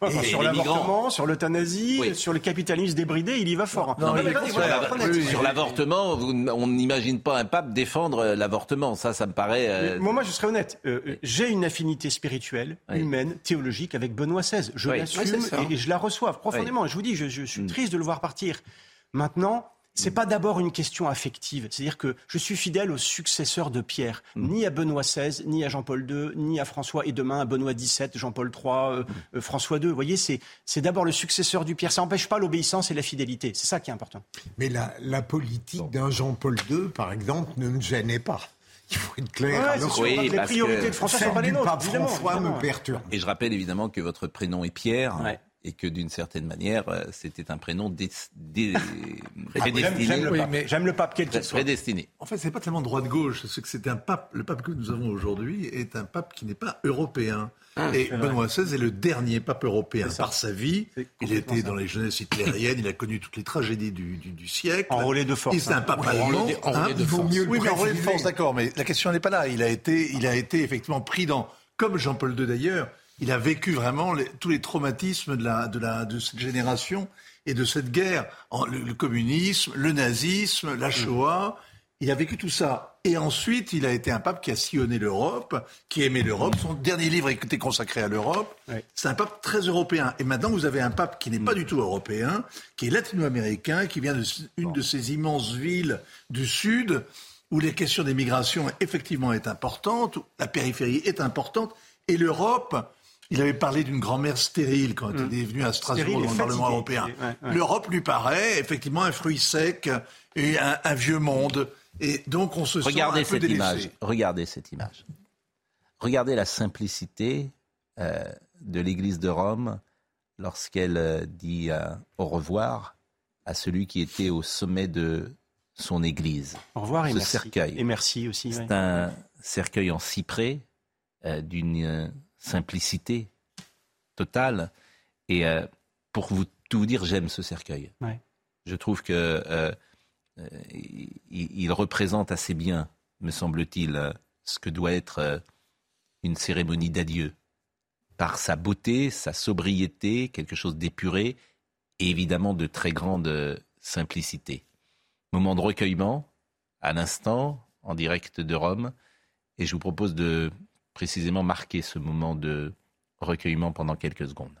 Enfin, sur l'avortement, sur l'euthanasie, oui. sur le capitalisme débridé, il y va fort. Non, non, mais mais sur l'avortement, on n'imagine pas un pape défendre l'avortement. Ça, ça me paraît. Euh... Moi, moi, je serais honnête. Euh, J'ai une affinité spirituelle, humaine, théologique avec Benoît XVI. Je oui. l'assume et, et, je la reçois profondément. Oui. Je vous dis, je, je suis mm. triste de le voir partir. Maintenant, c'est pas d'abord une question affective. C'est-à-dire que je suis fidèle aux successeurs de Pierre, mm. ni à Benoît XVI, ni à Jean-Paul II, ni à François, et demain à Benoît XVII, Jean-Paul III, euh, euh, François II. Vous voyez, c'est, c'est d'abord le successeur du Pierre. Ça n'empêche pas l'obéissance et la fidélité. C'est ça qui est important. Mais la, la politique d'un Jean-Paul II, par exemple, ne me gênait pas. Il faut être clair. Ouais, Alors, oui, les priorités que... de François sont pas les nôtres. François me perturbe. Et je rappelle évidemment que votre prénom est Pierre. Ouais et que d'une certaine manière, c'était un prénom dé, dé, <laughs> prédestiné. J'aime le, oui, mais... le pape, quel qu'il soit. Prédestiné. En fait, c'est pas tellement droite-gauche, c'est que c'est un pape. Le pape que nous avons aujourd'hui est un pape qui n'est pas européen. Ah, et Benoît XVI est le dernier pape européen par sa vie. Il était dans les jeunesses hitlériennes, il a connu toutes les tragédies du, du, du siècle. Enrôlé de force. C'est un pape hein. allemand. Enrôlé, enrôlé de force. Mieux oui, mais enrôlé de force, d'accord. Mais la question n'est pas là. Il a été, il a été effectivement pris dans, comme Jean-Paul II d'ailleurs, il a vécu vraiment les, tous les traumatismes de, la, de, la, de cette génération et de cette guerre. Le, le communisme, le nazisme, la Shoah. Il a vécu tout ça. Et ensuite, il a été un pape qui a sillonné l'Europe, qui aimait l'Europe. Son dernier livre était consacré à l'Europe. Oui. C'est un pape très européen. Et maintenant, vous avez un pape qui n'est pas du tout européen, qui est latino-américain, qui vient d'une bon. de ces immenses villes du Sud, où les questions des migrations, effectivement, est importante, la périphérie est importante. Et l'Europe, il avait parlé d'une grand-mère stérile quand mmh. il est venu à Strasbourg dans le Parlement européen. Ouais, ouais. L'Europe lui paraît effectivement un fruit sec et un, un, vieux monde. Et donc on se Regardez sent un peu cette image. Regardez cette image. Regardez la simplicité euh, de l'Église de Rome lorsqu'elle euh, dit euh, au revoir à celui qui était au sommet de son Église. Au revoir et Ce merci. cercueil. Et merci aussi. C'est ouais. un cercueil en cyprès euh, d'une simplicité totale. Et euh, pour vous tout vous dire, j'aime ce cercueil. Ouais. Je trouve que euh, il, il, représente assez bien, me semble-t-il, ce que doit être une cérémonie d'adieu par sa beauté, sa sobriété, quelque chose d'épuré et évidemment de très grande simplicité. Moment de recueillement, à l'instant, en direct de Rome, et je vous propose de précisément marquer ce moment de recueillement pendant quelques secondes.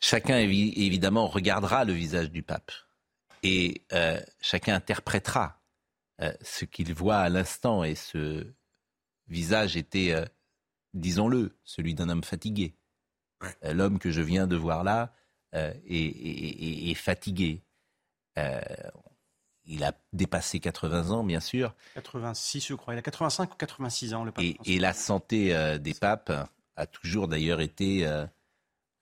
Chacun évidemment regardera le visage du pape et euh, chacun interprétera euh, ce qu'il voit à l'instant et ce visage était, euh, disons-le, celui d'un homme fatigué. L'homme que je viens de voir là est, fatigué. il a dépassé 80 ans, bien sûr. 86, je crois. Il a 85 ou 86 ans, le pape. Et, et la santé des papes a toujours d'ailleurs été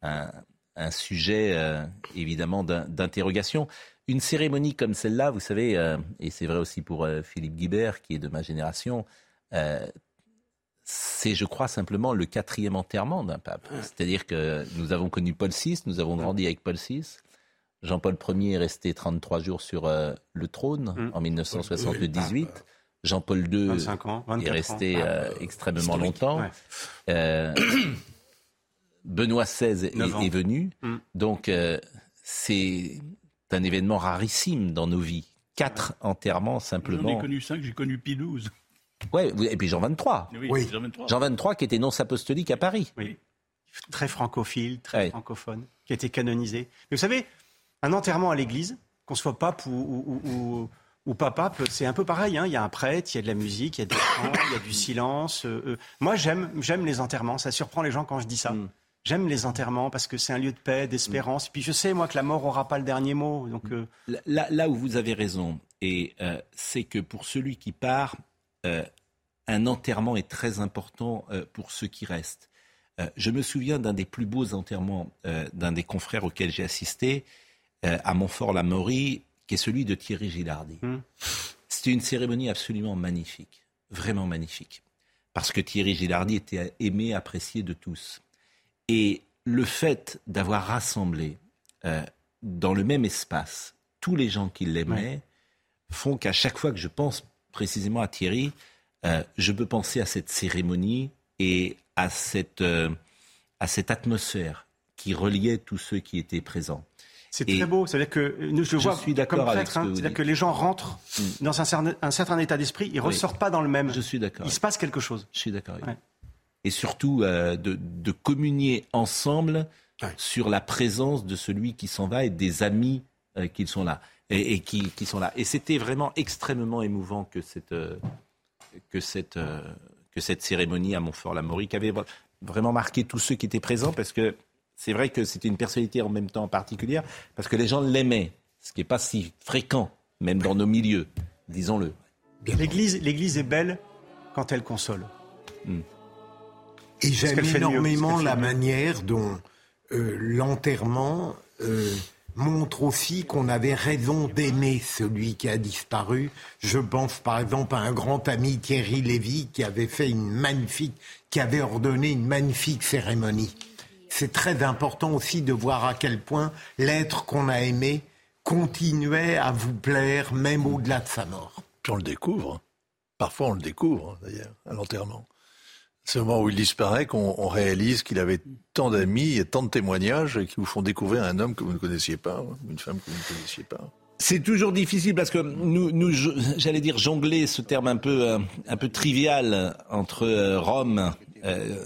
un, un sujet euh, évidemment d'interrogation. Une cérémonie comme celle-là, vous savez, euh, et c'est vrai aussi pour euh, Philippe Guibert, qui est de ma génération, c'est, je crois, simplement le quatrième enterrement d'un pape. C'est-à-dire que nous avons connu Paul VI, nous avons grandi avec Paul VI. Jean-Paul Ier est resté 33 jours sur le trône mmh. en 1978. Jean-Paul II est resté extrêmement longtemps. <coughs> Benoît XVI est, venu. Mm. Donc, euh, c'est un événement rarissime dans nos vies. Quatre enterrements simplement. J'en ai connu cinq, j'ai connu Pie XII. Ouais, et puis Jean 23. Oui, Jean 23. qui était nonce apostolique à Paris. Oui. Très francophile, très francophone, qui a été canonisé. Mais vous savez, un enterrement à l'église, qu'on soit pape ou, ou, pas pape, c'est un peu pareil. Hein. Il y a un prêtre, il y a de la musique, il y a des chants, il y a du silence. Euh, euh. Moi, j'aime, j'aime les enterrements. Ça surprend les gens quand je dis ça. Mm. J'aime les enterrements parce que c'est un lieu de paix, d'espérance. Puis je sais, moi, que la mort n'aura pas le dernier mot. Donc, euh, là, où vous avez raison, et euh, c'est que pour celui qui part, euh, un enterrement est très important pour ceux qui restent. je me souviens d'un des plus beaux enterrements d'un des confrères auxquels j'ai assisté à Montfort-la-Maurie, qui est celui de Thierry Gilardi. Hum. C'était une cérémonie absolument magnifique, vraiment magnifique, parce que Thierry Gilardi était aimé, apprécié de tous. Et le fait d'avoir rassemblé euh, dans le même espace tous les gens qui l'aimaient font qu'à chaque fois que je pense précisément à Thierry, euh, je peux penser à cette cérémonie et à cette, euh, à cette atmosphère qui reliait tous ceux qui étaient présents. C'est très beau. C'est-à-dire que nous, je, vois suis comme prêtre, hein, c'est-à-dire que les gens rentrent mm. dans un certain, un certain état d'esprit, ils ne ressortent pas dans le même. Je suis d'accord. Il se passe quelque chose. Je suis d'accord et surtout euh, de, communier ensemble sur la présence de celui qui s'en va et des amis euh, qui sont là et, qui, sont là. Et c'était vraiment extrêmement émouvant que cette, euh, que cette, que cette cérémonie à Montfort-la-Maurie, qui avait vraiment marqué tous ceux qui étaient présents, parce que c'est vrai que c'était une personnalité en même temps particulière, parce que les gens l'aimaient, ce qui n'est pas si fréquent, même dans nos milieux, disons-le. L'Église, l'Église est belle quand elle console. Hmm. Et j'aime énormément la manière dont euh, l'enterrement euh, montre aussi qu'on avait raison d'aimer celui qui a disparu. Je pense par exemple à un grand ami Thierry Lévy qui avait fait une magnifique, qui avait ordonné une magnifique cérémonie. C'est très important aussi de voir à quel point l'être qu'on a aimé continuait à vous plaire même au-delà de sa mort. Puis on le découvre. Parfois on le découvre d'ailleurs à l'enterrement. C'est au moment où il disparaît qu'on réalise qu'il avait tant d'amis et tant de témoignages qui vous font découvrir un homme que vous ne connaissiez pas, une femme que vous ne connaissiez pas. C'est toujours difficile parce que nous, nous j'allais dire jongler ce terme un peu, euh, un peu trivial entre euh, Rome euh,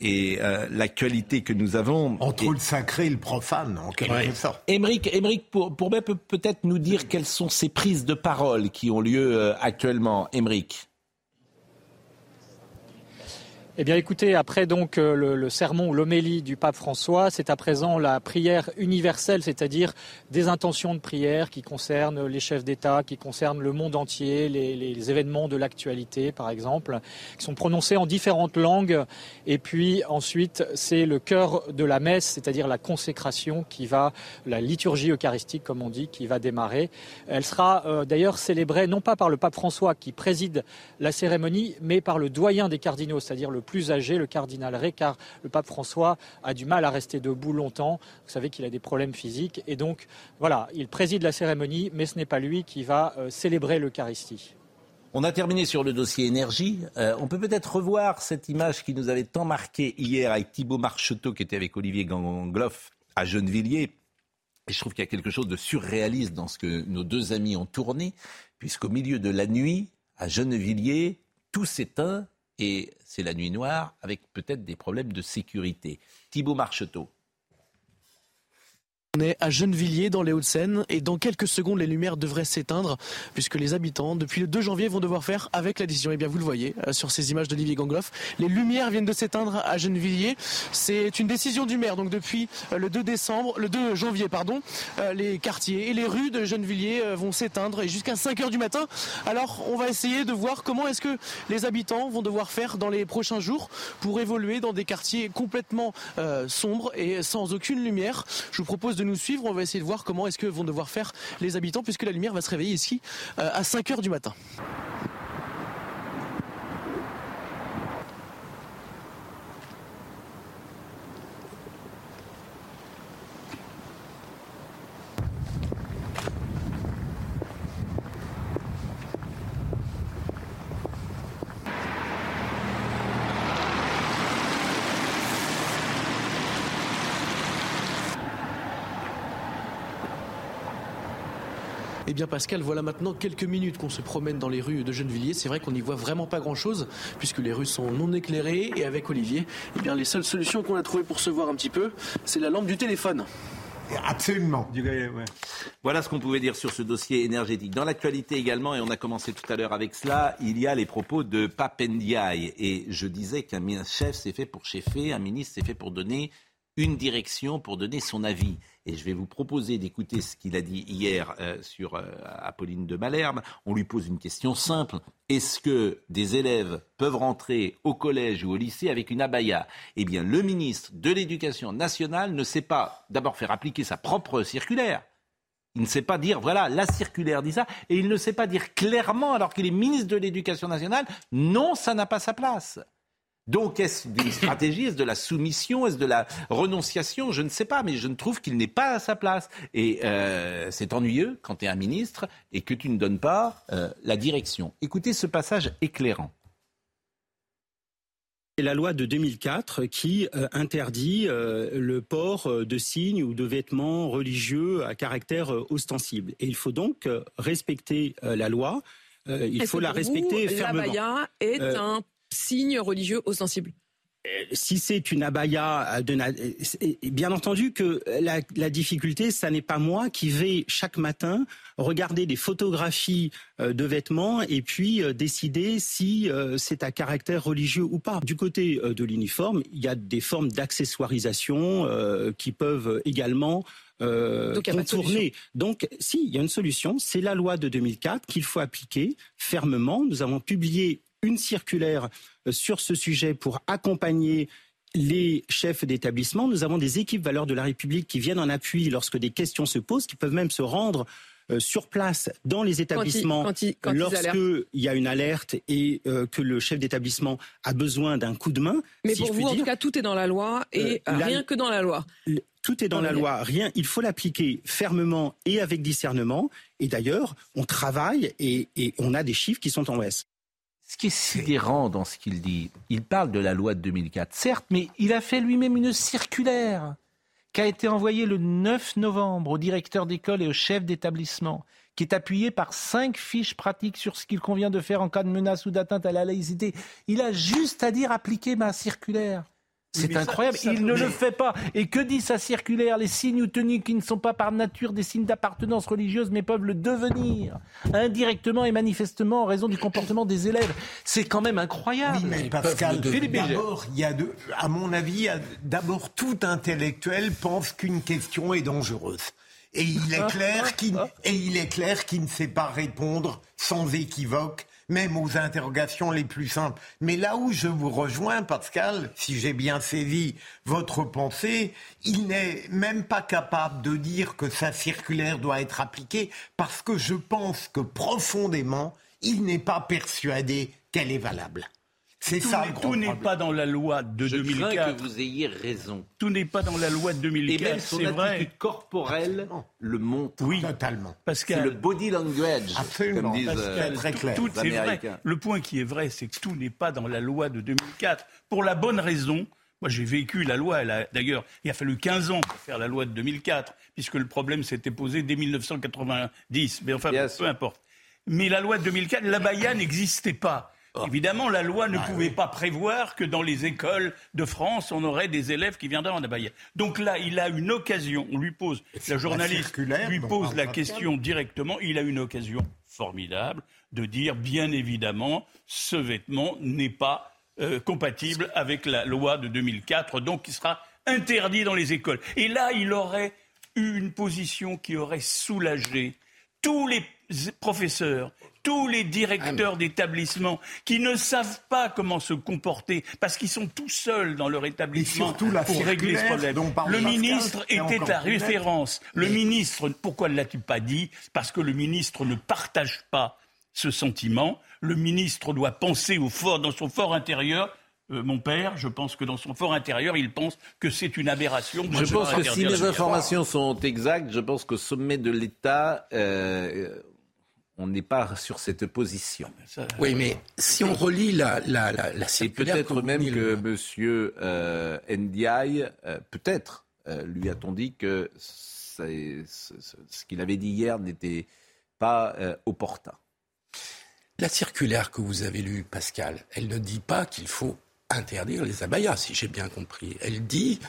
et l'actualité que nous avons. Entre le sacré et le profane, en quelque sorte. Émeric, Émeric pour, pour peut-être nous dire quelles sont ces prises de parole qui ont lieu actuellement. Émeric. Eh bien, écoutez, après donc euh, le, sermon ou l'homélie du pape François, c'est à présent la prière universelle, c'est-à-dire des intentions de prière qui concernent les chefs d'État, qui concernent le monde entier, les, événements de l'actualité, par exemple, qui sont prononcés en différentes langues. Et puis ensuite, c'est le cœur de la messe, c'est-à-dire la consécration qui va, la liturgie eucharistique, comme on dit, qui va démarrer. Elle sera euh, d'ailleurs célébrée non pas par le pape François qui préside la cérémonie, mais par le doyen des cardinaux, c'est-à-dire le plus âgé, le cardinal Ré, car le pape François a du mal à rester debout longtemps. Vous savez qu'il a des problèmes physiques. Et donc, voilà, il préside la cérémonie, mais ce n'est pas lui qui va euh, célébrer l'Eucharistie. On a terminé sur le dossier énergie. Euh, on peut peut-être revoir cette image qui nous avait tant marqué hier avec Thibault Marcheteau qui était avec Olivier Gangloff à Gennevilliers. Et je trouve qu'il y a quelque chose de surréaliste dans ce que nos deux amis ont tourné, puisqu'au milieu de la nuit, à Gennevilliers, tout s'éteint et c'est la nuit noire avec peut-être des problèmes de sécurité. Thibault Marcheteau. On est à Gennevilliers dans les Hauts-de-Seine et dans quelques secondes les lumières devraient s'éteindre puisque les habitants depuis le 2 janvier vont devoir faire avec la décision. Et eh bien vous le voyez euh, sur ces images d'Olivier Gangloff, les lumières viennent de s'éteindre à Gennevilliers. C'est une décision du maire. Donc depuis euh, le 2 décembre, le 2 janvier pardon, euh, les quartiers et les rues de Gennevilliers vont s'éteindre et jusqu'à 5 heures du matin. Alors on va essayer de voir comment est-ce que les habitants vont devoir faire dans les prochains jours pour évoluer dans des quartiers complètement sombres et sans aucune lumière. Je vous propose de nous suivre. On va essayer de voir comment est-ce que vont devoir faire les habitants puisque la lumière va se réveiller ici euh, à 5 heures du matin. Bien Pascal, voilà maintenant quelques minutes qu'on se promène dans les rues de Gennevilliers. C'est vrai qu'on n'y voit vraiment pas grand-chose puisque les rues sont non éclairées et avec Olivier, eh bien les seules solutions qu'on a trouvées pour se voir un petit peu, c'est la lampe du téléphone. Absolument. Voilà ce qu'on pouvait dire sur ce dossier énergétique. Dans l'actualité également, et on a commencé tout à l'heure avec cela, il y a les propos de Papendiaï. Et je disais qu'un chef c'est fait pour chefer, un ministre c'est fait pour donner une direction, pour donner son avis. Et je vais vous proposer d'écouter ce qu'il a dit hier euh, sur euh, Apolline de Malherbe. On lui pose une question simple. Est-ce que des élèves peuvent rentrer au collège ou au lycée avec une abaya? Eh bien, le ministre de l'Éducation nationale ne sait pas d'abord faire appliquer sa propre circulaire. Il ne sait pas dire, voilà, la circulaire dit ça, et il ne sait pas dire clairement, alors qu'il est ministre de l'Éducation nationale, non, ça n'a pas sa place. Donc, est-ce une stratégie Est-ce de la soumission Est-ce de la renonciation? Je ne sais pas, mais je ne trouve qu'il n'est pas à sa place. Et euh, c'est ennuyeux quand tu es un ministre et que tu ne donnes pas euh, la direction. Écoutez ce passage éclairant. C'est la loi de 2004 qui euh, interdit le port de signes ou de vêtements religieux à caractère ostensible. Et il faut donc respecter la loi. il faut la respecter fermement. L'abaya est un signe religieux ostensible euh, si c'est une abaya, de, bien entendu que la, difficulté, ça n'est pas moi qui vais chaque matin regarder des photographies euh, de vêtements et puis euh, décider si c'est à caractère religieux ou pas. Du côté de l'uniforme, il y a des formes d'accessoirisation qui peuvent également euh, contourner. Donc, si, il y a une solution, c'est la loi de 2004 qu'il faut appliquer fermement. Nous avons publié une circulaire euh, sur ce sujet pour accompagner les chefs d'établissement. Nous avons des équipes valeurs de la République qui viennent en appui lorsque des questions se posent, qui peuvent même se rendre euh, sur place dans les établissements lorsque il y a une alerte et euh, que le chef d'établissement a besoin d'un coup de main. Mais pour vous, en tout cas, tout est dans la loi et rien que dans la loi. Tout est dans la loi, rien. Il faut l'appliquer fermement et avec discernement. Et d'ailleurs, on travaille et, et on a des chiffres qui sont en baisse. Ce qui est sidérant dans ce qu'il dit, il parle de la loi de 2004, certes, mais il a fait lui-même une circulaire qui a été envoyée le 9 novembre au directeur d'école et au chef d'établissement, qui est appuyée par cinq fiches pratiques sur ce qu'il convient de faire en cas de menace ou d'atteinte à la laïcité. Il a juste à dire appliquer ma circulaire. C'est incroyable. il ne le fait pas. Et que dit sa circulaire? Les signes ou tenues qui ne sont pas par nature des signes d'appartenance religieuse, mais peuvent le devenir indirectement et manifestement en raison du comportement des élèves. C'est quand même incroyable. Oui, mais Pascal, d'abord, il y a de, à mon avis, d'abord tout intellectuel pense qu'une question est dangereuse. Et il est <laughs> clair qu'il, et il est clair qu'il ne sait pas répondre sans équivoque même aux interrogations les plus simples. Mais là où je vous rejoins, Pascal, si j'ai bien saisi votre pensée, il n'est même pas capable de dire que sa circulaire doit être appliquée parce que je pense que profondément, il n'est pas persuadé qu'elle est valable. C'est ça le Tout n'est pas dans la loi de Je 2004. crains que vous ayez raison. Tout n'est pas dans la loi de Et 2004. même son C'est vrai. attitude corporelle le montre. Oui, Totalement. Pascal. C'est le body language, Absolument. comme disent Pascal, euh, très clair. Tout les est vrai. Le point qui est vrai, c'est que tout n'est pas dans la loi de 2004. Pour la bonne raison, moi j'ai vécu la loi, elle a- d'ailleurs, il a fallu 15 ans pour faire la loi de 2004, puisque le problème s'était posé dès 1990. Mais enfin, Bien peu sûr. importe. Mais la loi de 2004, l'abaya n'existait pas. Oh. Évidemment, la loi Ah ne pouvait pas prévoir que dans les écoles de France, on aurait des élèves qui viendraient en abaya. Donc là, il a une occasion. On lui pose, la journaliste lui pose la question directement. Il a une occasion formidable de dire, bien évidemment, ce vêtement n'est pas euh, compatible avec la loi de 2004, donc il sera interdit dans les écoles. Et là, il aurait eu une position qui aurait soulagé tous les professeurs, tous les directeurs d'établissements qui ne savent pas comment se comporter parce qu'ils sont tout seuls dans leur établissement surtout la pour régler ce problème. dont parle Le ministre était la référence. Le ministre, pourquoi ne l'a-t-il pas dit? Parce que le ministre ne partage pas ce sentiment. Le ministre doit penser au fort, dans son fort intérieur. euh, mon père, je pense que dans son fort intérieur, il pense que c'est une aberration. Moi, Je pense que si interdire mes le sport. informations sont exactes, je pense qu'au sommet de l'État, euh, on n'est pas sur cette position. Oui, mais si on relit la, la, la, la Et circulaire peut-être même que M. Euh, Ndiaye, euh, peut-être, euh, lui a-t-on dit que ce, qu'il avait dit hier n'était pas euh, opportun. La circulaire que vous avez lue, Pascal, elle ne dit pas qu'il faut interdire les abayas, si j'ai bien compris. Elle dit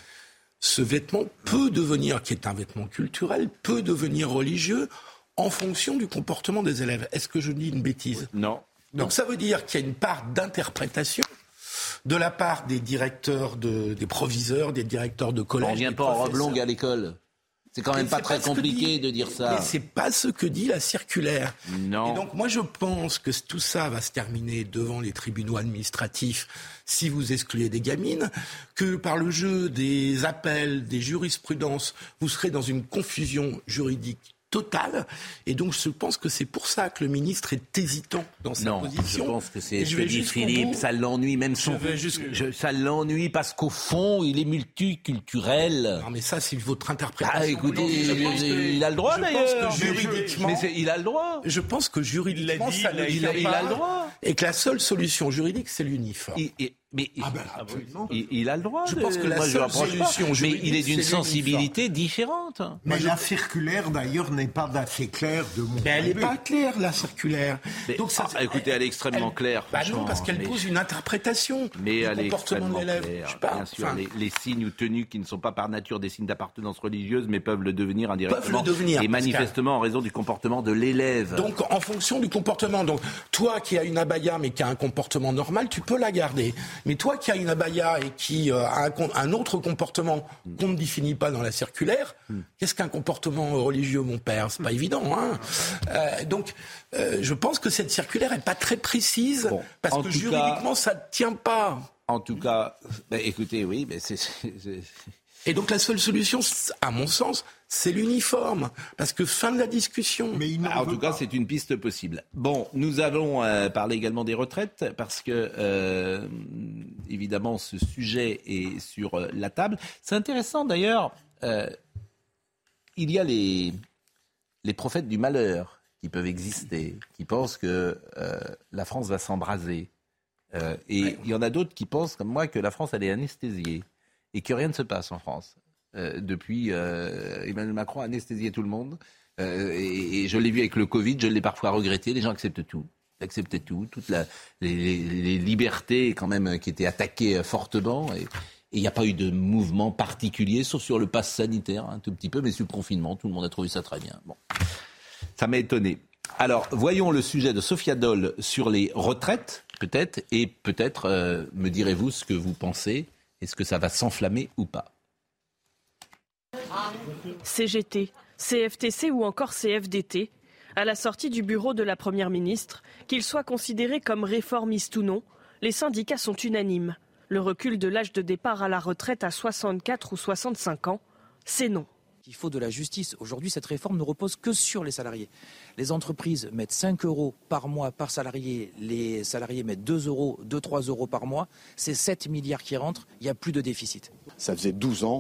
ce vêtement peut devenir, qui est un vêtement culturel, peut devenir religieux en fonction du comportement des élèves. Est-ce que je dis une bêtise Non. Donc ça veut dire qu'il y a une part d'interprétation de la part des directeurs, de, des proviseurs, des directeurs de collège. On vient des pas en robe longue à l'école. C'est quand même Mais pas très compliqué dit- de dire ça. Mais c'est pas ce que dit la circulaire. Non. Et donc moi je pense que tout ça va se terminer devant les tribunaux administratifs si vous excluez des gamines, que par le jeu des appels, des jurisprudences, vous serez dans une confusion juridique totale. Et donc je pense que c'est pour ça que le ministre est hésitant dans sa Non, position. je pense que c'est ce je que dit Philippe, ça l'ennuie même son. vais jusqu'au- Je- ça l'ennuie parce qu'au fond, il est multiculturel. Non mais ça c'est votre interprétation. Ah, écoutez, Je pense que- il a le droit je pense d'ailleurs. que juridiquement, Mais il a le droit. je pense que juridiquement, dit, ça il a- il a- il le droit. Et que la seule solution juridique, c'est l'uniforme. Il- il- mais Ah ben, il, il a le droit. Je de- pense que la moi, je seule solution Mais juridique, il est d'une sensibilité différente. Mais la circulaire, d'ailleurs, n'est pas assez claire de mon Mais elle n'est pas claire, la circulaire. Mais- Donc ça, ah, écoutez, elle est extrêmement claire. Bah non, parce qu'elle mais- pose une interprétation Mais du elle est comportement de extrêmement l'élève. claire. Je sais pas, Bien sûr, les, les signes ou tenues qui ne sont pas par nature des signes d'appartenance religieuse, mais peuvent le devenir indirectement. Peuvent le devenir, Et manifestement en raison du comportement de l'élève. Donc, en fonction du comportement. Donc, toi qui as une abaya mais qui a un comportement normal, tu peux la garder. Mais toi qui as une abaya et qui euh, a un, autre comportement qu'on ne définit pas dans la circulaire, qu'est-ce qu'un comportement religieux, mon père? C'est pas évident. Hein Euh, donc, euh, je pense que cette circulaire est pas très précise Bon, parce que juridiquement, ça ne tient pas. En tout cas, ben, écoutez, oui, mais c'est. Et donc, la seule solution, à mon sens, c'est l'uniforme. Parce que fin de la discussion. Mais il n'en Ah, en tout cas, c'est une piste possible. Bon, nous allons euh, parler également des retraites parce que, euh, évidemment, ce sujet est sur euh, la table. C'est intéressant d'ailleurs. euh, il y a les, les prophètes du malheur qui peuvent exister, qui pensent que euh, la France va s'embraser. Euh, et il y en a d'autres qui pensent, comme moi, que la France, elle est anesthésiée et que rien ne se passe en France. Euh, depuis, euh, Emmanuel Macron a anesthésié tout le monde. Euh, et, je l'ai vu avec le Covid, je l'ai parfois regretté. Les gens acceptent tout. Ils acceptaient tout. Toutes les, libertés, quand même, qui étaient attaquées fortement. Et il n'y a pas eu de mouvement particulier, sauf sur le pass sanitaire, un tout petit peu, mais sur le confinement, tout le monde a trouvé ça très bien. Bon. Ça m'a étonné. Alors, voyons le sujet de Sophia Doll sur les retraites, peut-être, et peut-être me direz-vous ce que vous pensez. Est-ce que ça va s'enflammer ou pas CGT, CFTC ou encore CFDT, à la sortie du bureau de la Première ministre, qu'ils soient considérés comme réformistes ou non, les syndicats sont unanimes. Le recul de l'âge de départ à la retraite à 64 ou 65 ans, c'est non. Il faut de la justice. Aujourd'hui, cette réforme ne repose que sur les salariés. Les entreprises mettent 5 euros par mois par salarié, les salariés mettent 2 euros, 2-3 euros par mois. C'est 7 milliards qui rentrent, il n'y a plus de déficit. Ça faisait 12 ans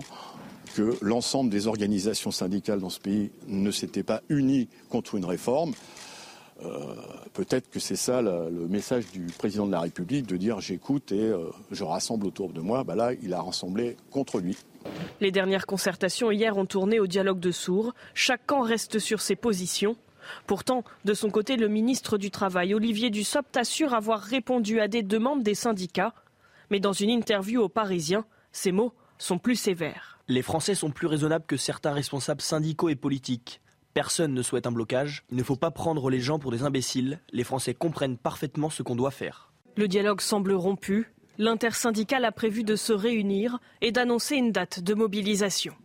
que l'ensemble des organisations syndicales dans ce pays ne s'étaient pas unies contre une réforme. Euh, peut-être que c'est ça le message du président de la République, de dire j'écoute et euh, je rassemble autour de moi. Bah là, il a rassemblé contre lui. Les dernières concertations hier ont tourné au dialogue de sourds. Chaque camp reste sur ses positions. Pourtant, de son côté, le ministre du Travail, Olivier Dussopt, assure avoir répondu à des demandes des syndicats. Mais dans une interview aux Parisiens, ces mots sont plus sévères. Les Français sont plus raisonnables que certains responsables syndicaux et politiques. Personne ne souhaite un blocage. Il ne faut pas prendre les gens pour des imbéciles. Les Français comprennent parfaitement ce qu'on doit faire. Le dialogue semble rompu. L'intersyndicale a prévu de se réunir et d'annoncer une date de mobilisation.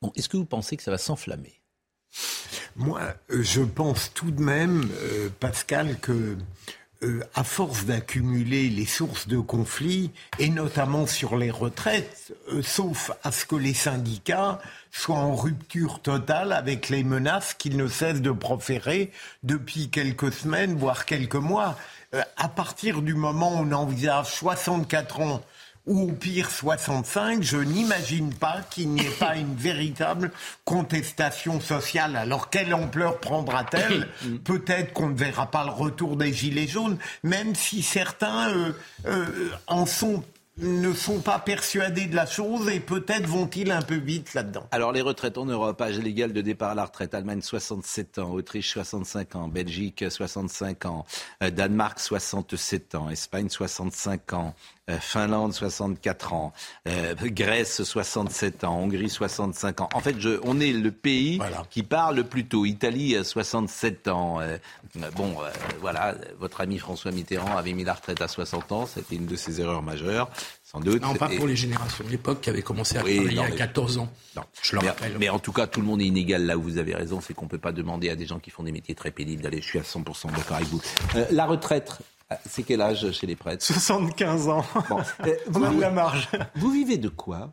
Bon, est-ce que vous pensez que ça va s'enflammer? Moi, euh, je pense tout de même, euh, Pascal, que euh, à force d'accumuler les sources de conflits, et notamment sur les retraites, euh, sauf à ce que les syndicats soient en rupture totale avec les menaces qu'ils ne cessent de proférer depuis quelques semaines, voire quelques mois. Euh, à partir du moment où on envisage 64 ans ou au pire 65, je n'imagine pas qu'il n'y ait pas <laughs> une véritable contestation sociale. Alors quelle ampleur prendra-t-elle <laughs> Peut-être qu'on ne verra pas le retour des Gilets jaunes, même si certains euh, euh, en sont ne sont pas persuadés de la chose et peut-être vont-ils un peu vite là-dedans. Alors les retraites en Europe, âge légal de départ à la retraite, Allemagne 67 ans, Autriche 65 ans, Belgique 65 ans, euh, Danemark 67 ans, Espagne 65 ans, Finlande 64 ans, euh, Grèce 67 ans, Hongrie 65 ans. En fait, je, on est le pays qui parle le plus tôt. Italie 67 ans. bon, voilà, votre ami François Mitterrand avait mis la retraite à 60 ans, c'était une de ses erreurs majeures. Non, pas pour les générations de l'époque qui avaient commencé à travailler à 14 ans. Non. Je le mais, rappelle. Mais en tout cas, tout le monde est inégal. Là où vous avez raison, c'est qu'on ne peut pas demander à des gens qui font des métiers très pénibles d'aller. Je suis à 100% d'accord avec vous. Euh, la retraite, euh, c'est quel âge chez les prêtres? 75 ans. Bon. <laughs> vous, On la marge. Vous vivez de quoi?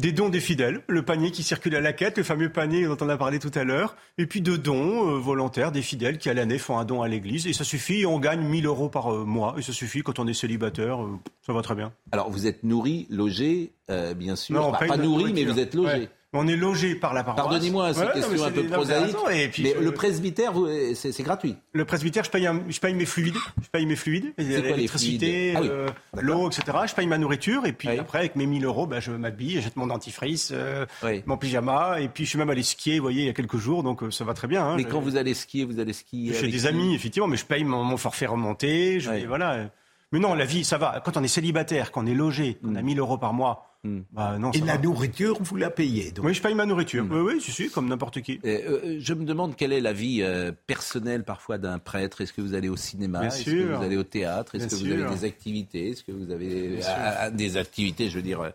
Des dons des fidèles, le panier qui circule à la quête, le fameux panier dont on a parlé tout à l'heure, et puis de dons euh, volontaires des fidèles qui à l'année font un don à l'église, et ça suffit, on gagne 1000 euros par euh, mois, et ça suffit quand on est célibataire, euh, ça va très bien. Alors vous êtes nourri, logé, bien sûr, non, pas, nourri, mais vous êtes logé. On est logé par la paroisse. Pardonnez-moi cette question un peu prosaïque. mais le presbytère, c'est gratuit. Le presbytère, je paye, je paye mes fluides. Je paye mes fluides, l'électricité, ah euh, l'eau, etc. Je paye ma nourriture. Et puis après, avec mes 1000 euros, ben, je m'habille, jette mon dentifrice, euh, mon pyjama. Et puis je suis même allé skier, vous voyez, il y a quelques jours. Donc euh, ça va très bien. Hein. mais quand vous allez skier, vous allez skier Chez des amis, effectivement. Mais je paye mon, forfait remonté. Je, voilà. Mais non, la vie, ça va. Quand on est célibataire, qu'on est logé, qu'on a 1000 mm. euros par mois, Hmm. Bah, et la nourriture, vous la payez Oui, je paye ma nourriture. Hmm. Oui, oui, si, si, comme n'importe qui. Euh, je me demande quelle est la vie euh, personnelle parfois d'un prêtre. Est-ce que vous allez au cinéma? Est-ce que vous allez au théâtre? Est-ce que vous avez des activités? Est-ce que vous avez des activités, je veux dire euh,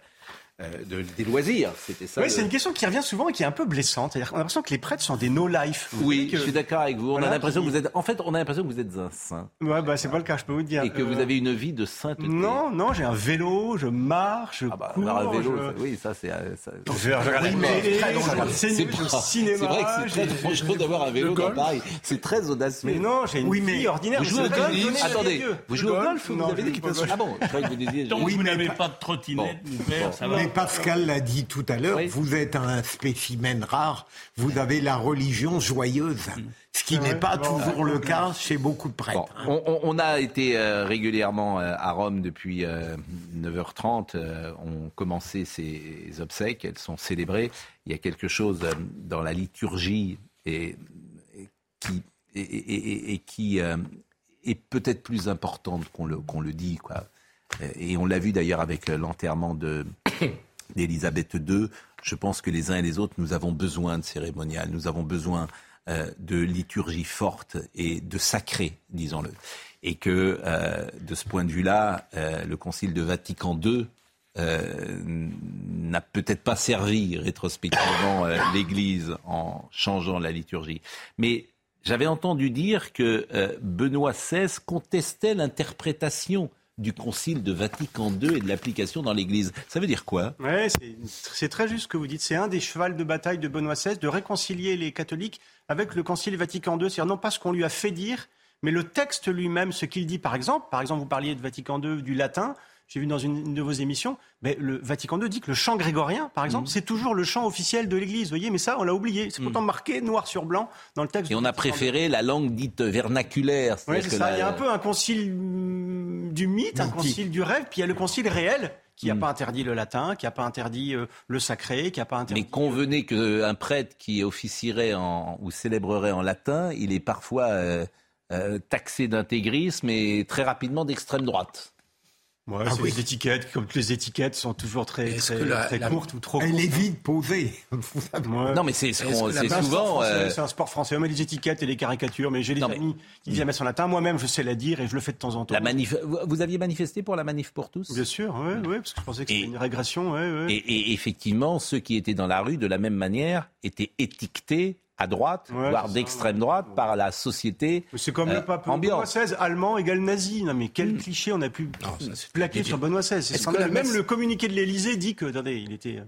de, des loisirs. C'était ça. Oui, c'est une question qui revient souvent et qui est un peu blessante. On a l'impression que les prêtres sont des no-life. Oui, je suis d'accord avec vous. On a l'impression que vous êtes. En fait, on a l'impression que vous êtes un saint. Ouais, bah c'est pas le cas, je peux vous dire. Et que vous euh, avez une vie de sainteté. Non, non, j'ai un vélo, je marche, je ah bah, cours. Un vélo, oui, ça c'est. Euh, ça... Je regarde c'est cinéma. C'est vrai que c'est très dangereux d'avoir un vélo dans Paris. C'est très audacieux. Mais non, j'ai une vie ordinaire. Vous jouez au golf Attendez, vous jouez au golf Vous avez des Ah bon, je croyais que vous disiez. Donc vous n'avez pas de trottinette, ça va. Mais Pascal l'a dit tout à l'heure, vous êtes un spécimen rare, vous avez la religion joyeuse. Mm. Ce qui n'est pas toujours le cas chez beaucoup de prêtres. on, a été euh, régulièrement euh, à Rome depuis 9h30. Euh, on commençait ces obsèques, elles sont célébrées. Il y a quelque chose dans la liturgie et, qui, et, qui est peut-être plus importante qu'on le, qu'on le dit. Quoi. Et on l'a vu d'ailleurs avec l'enterrement de <coughs> d'Élisabeth II. Je pense que les uns et les autres, nous avons besoin de cérémonial, nous avons besoin euh, de liturgie forte et de sacré, disons-le. Et que euh, de ce point de vue-là, euh, le Concile de Vatican II n'a peut-être pas servi rétrospectivement l'Église en changeant la liturgie. Mais j'avais entendu dire que Benoît XVI contestait l'interprétation du concile de Vatican II et de l'application dans l'Église. Ça veut dire quoi? Ouais, c'est très juste ce que vous dites. C'est un des chevals de bataille de Benoît XVI de réconcilier les catholiques avec le concile Vatican II. C'est-à-dire non pas ce qu'on lui a fait dire, mais le texte lui-même, ce qu'il dit par exemple. Par exemple, vous parliez de Vatican II, du latin j'ai vu dans une, de vos émissions, mais le Vatican II dit que le chant grégorien, par exemple, mhm. c'est toujours le chant officiel de l'Église. Voyez, mais ça, on l'a oublié. C'est pourtant mhm. marqué noir sur blanc dans le texte. Et on a préféré la langue dite vernaculaire. Oui, c'est ça. Il y a un peu un concile du mythe, un concile du rêve, puis il y a le concile réel qui n'a mhm. pas interdit le latin, qui n'a pas interdit euh, le sacré, qui n'a pas interdit. Mais convenez qu'un prêtre qui officierait en, ou célébrerait en latin, il est parfois euh, euh, taxé d'intégrisme et très rapidement d'extrême droite. Ouais, ah c'est les étiquettes, comme toutes les étiquettes sont toujours très, très, courtes ou trop courtes. Elle est vite posée. <laughs> Non, mais c'est souvent. Euh, c'est un sport français. On met les étiquettes et les caricatures, mais j'ai des amis qui disent la messe en latin. Moi-même, je sais la dire et je le fais de temps en temps. La manif... Vous aviez manifesté pour la manif pour tous? Bien sûr, oui, oui, parce que je pensais que c'était une régression. Ouais, ouais. Et, et effectivement, ceux qui étaient dans la rue, de la même manière, étaient étiquetés à droite, voire d'extrême droite, par la société. C'est comme le euh, pape Benoît XVI, allemand égale nazi. Non mais quel hmm. cliché on a pu plaquer sur Benoît XVI. Même le communiqué de l'Élysée dit que, attendez, il était euh,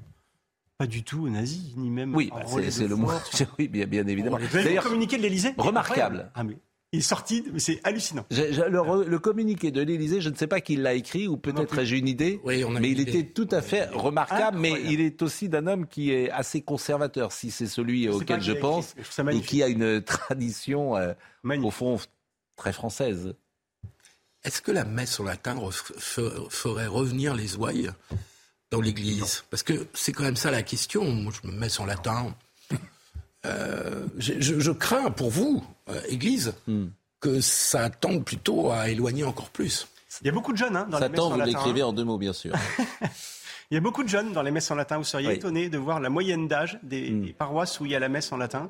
pas du tout nazi, ni même. Oui, bah, c'est le mot. <laughs> oui, bien, bien évidemment. le communiqué de l'Élysée? Remarquable. Ah, mais est sorti, c'est hallucinant. le, communiqué de l'Élysée, je ne sais pas qui l'a écrit, ou peut-être j'ai une idée, mais il était tout à fait remarquable, mais il est aussi d'un homme qui est assez conservateur, si c'est celui auquel je pense, et qui a une tradition, euh, au fond, très française. Est-ce que la messe en latin ferait revenir les ouailles dans l'Église? Parce que c'est quand même ça la question. Moi, je me mets en latin. Euh, je, crains pour vous, euh, Église, hmm. que ça tende plutôt à éloigner encore plus. Il y a beaucoup de jeunes hein, dans les messes en latin. vous l'écrivez en deux mots, bien sûr. <laughs> il y a beaucoup de jeunes dans les messes en latin. Vous seriez étonné de voir la moyenne d'âge des, hmm. paroisses où il y a la messe en latin.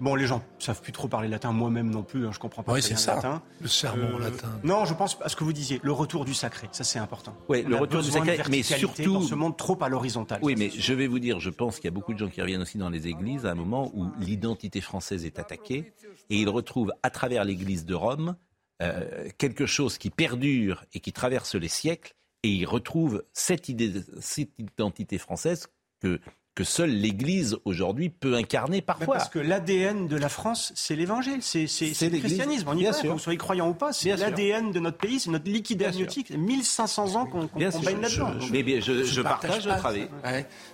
Bon, les gens savent plus trop parler latin, moi-même non plus, hein, je comprends pas oui, c'est ça. latin. Le sermon euh, latin. Non, je pense à ce que vous disiez, le retour du sacré, ça c'est important. Oui, le retour du sacré, mais surtout dans ce monde trop à l'horizontale. Oui, mais je vais vous dire, je pense qu'il y a beaucoup de gens qui reviennent aussi dans les églises à un moment où l'identité française est attaquée et ils retrouvent à travers l'église de Rome euh, quelque chose qui perdure et qui traverse les siècles et ils retrouvent cette, idée, cette identité française que que seule l'Église aujourd'hui peut incarner parfois. parce que l'ADN de la France, c'est l'Évangile, c'est le christianisme. On y va, que vous soyez croyant ou pas, c'est l'ADN de notre pays, c'est notre liquide amniotique. 1500 ans qu'on qu baigne là-dedans. Mais je, je, partage votre avis.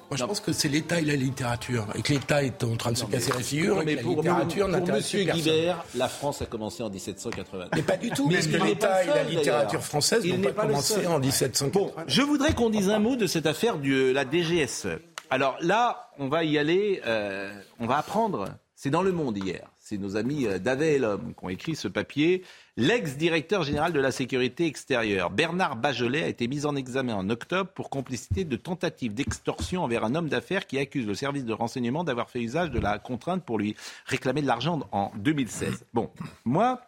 Moi, je pense que c'est l'État et la littérature. Et que l'État est en train de se casser la figure. mais pour, la littérature pour, M. Guibert, la France a commencé en 1780. Mais pas du tout. Mais parce que l'État et la littérature française n'ont pas, pas commencé en 1780. Bon, je voudrais qu'on dise un mot de cette affaire de la DGSE. Alors là, on va y aller, euh, on va apprendre. C'est dans Le Monde hier. C'est nos amis euh, d'Avel qui ont écrit ce papier. L'ex-directeur général de la sécurité extérieure, Bernard Bajolet, a été mis en examen en octobre pour complicité de tentative d'extorsion envers un homme d'affaires qui accuse le service de renseignement d'avoir fait usage de la contrainte pour lui réclamer de l'argent en 2016. Bon, moi,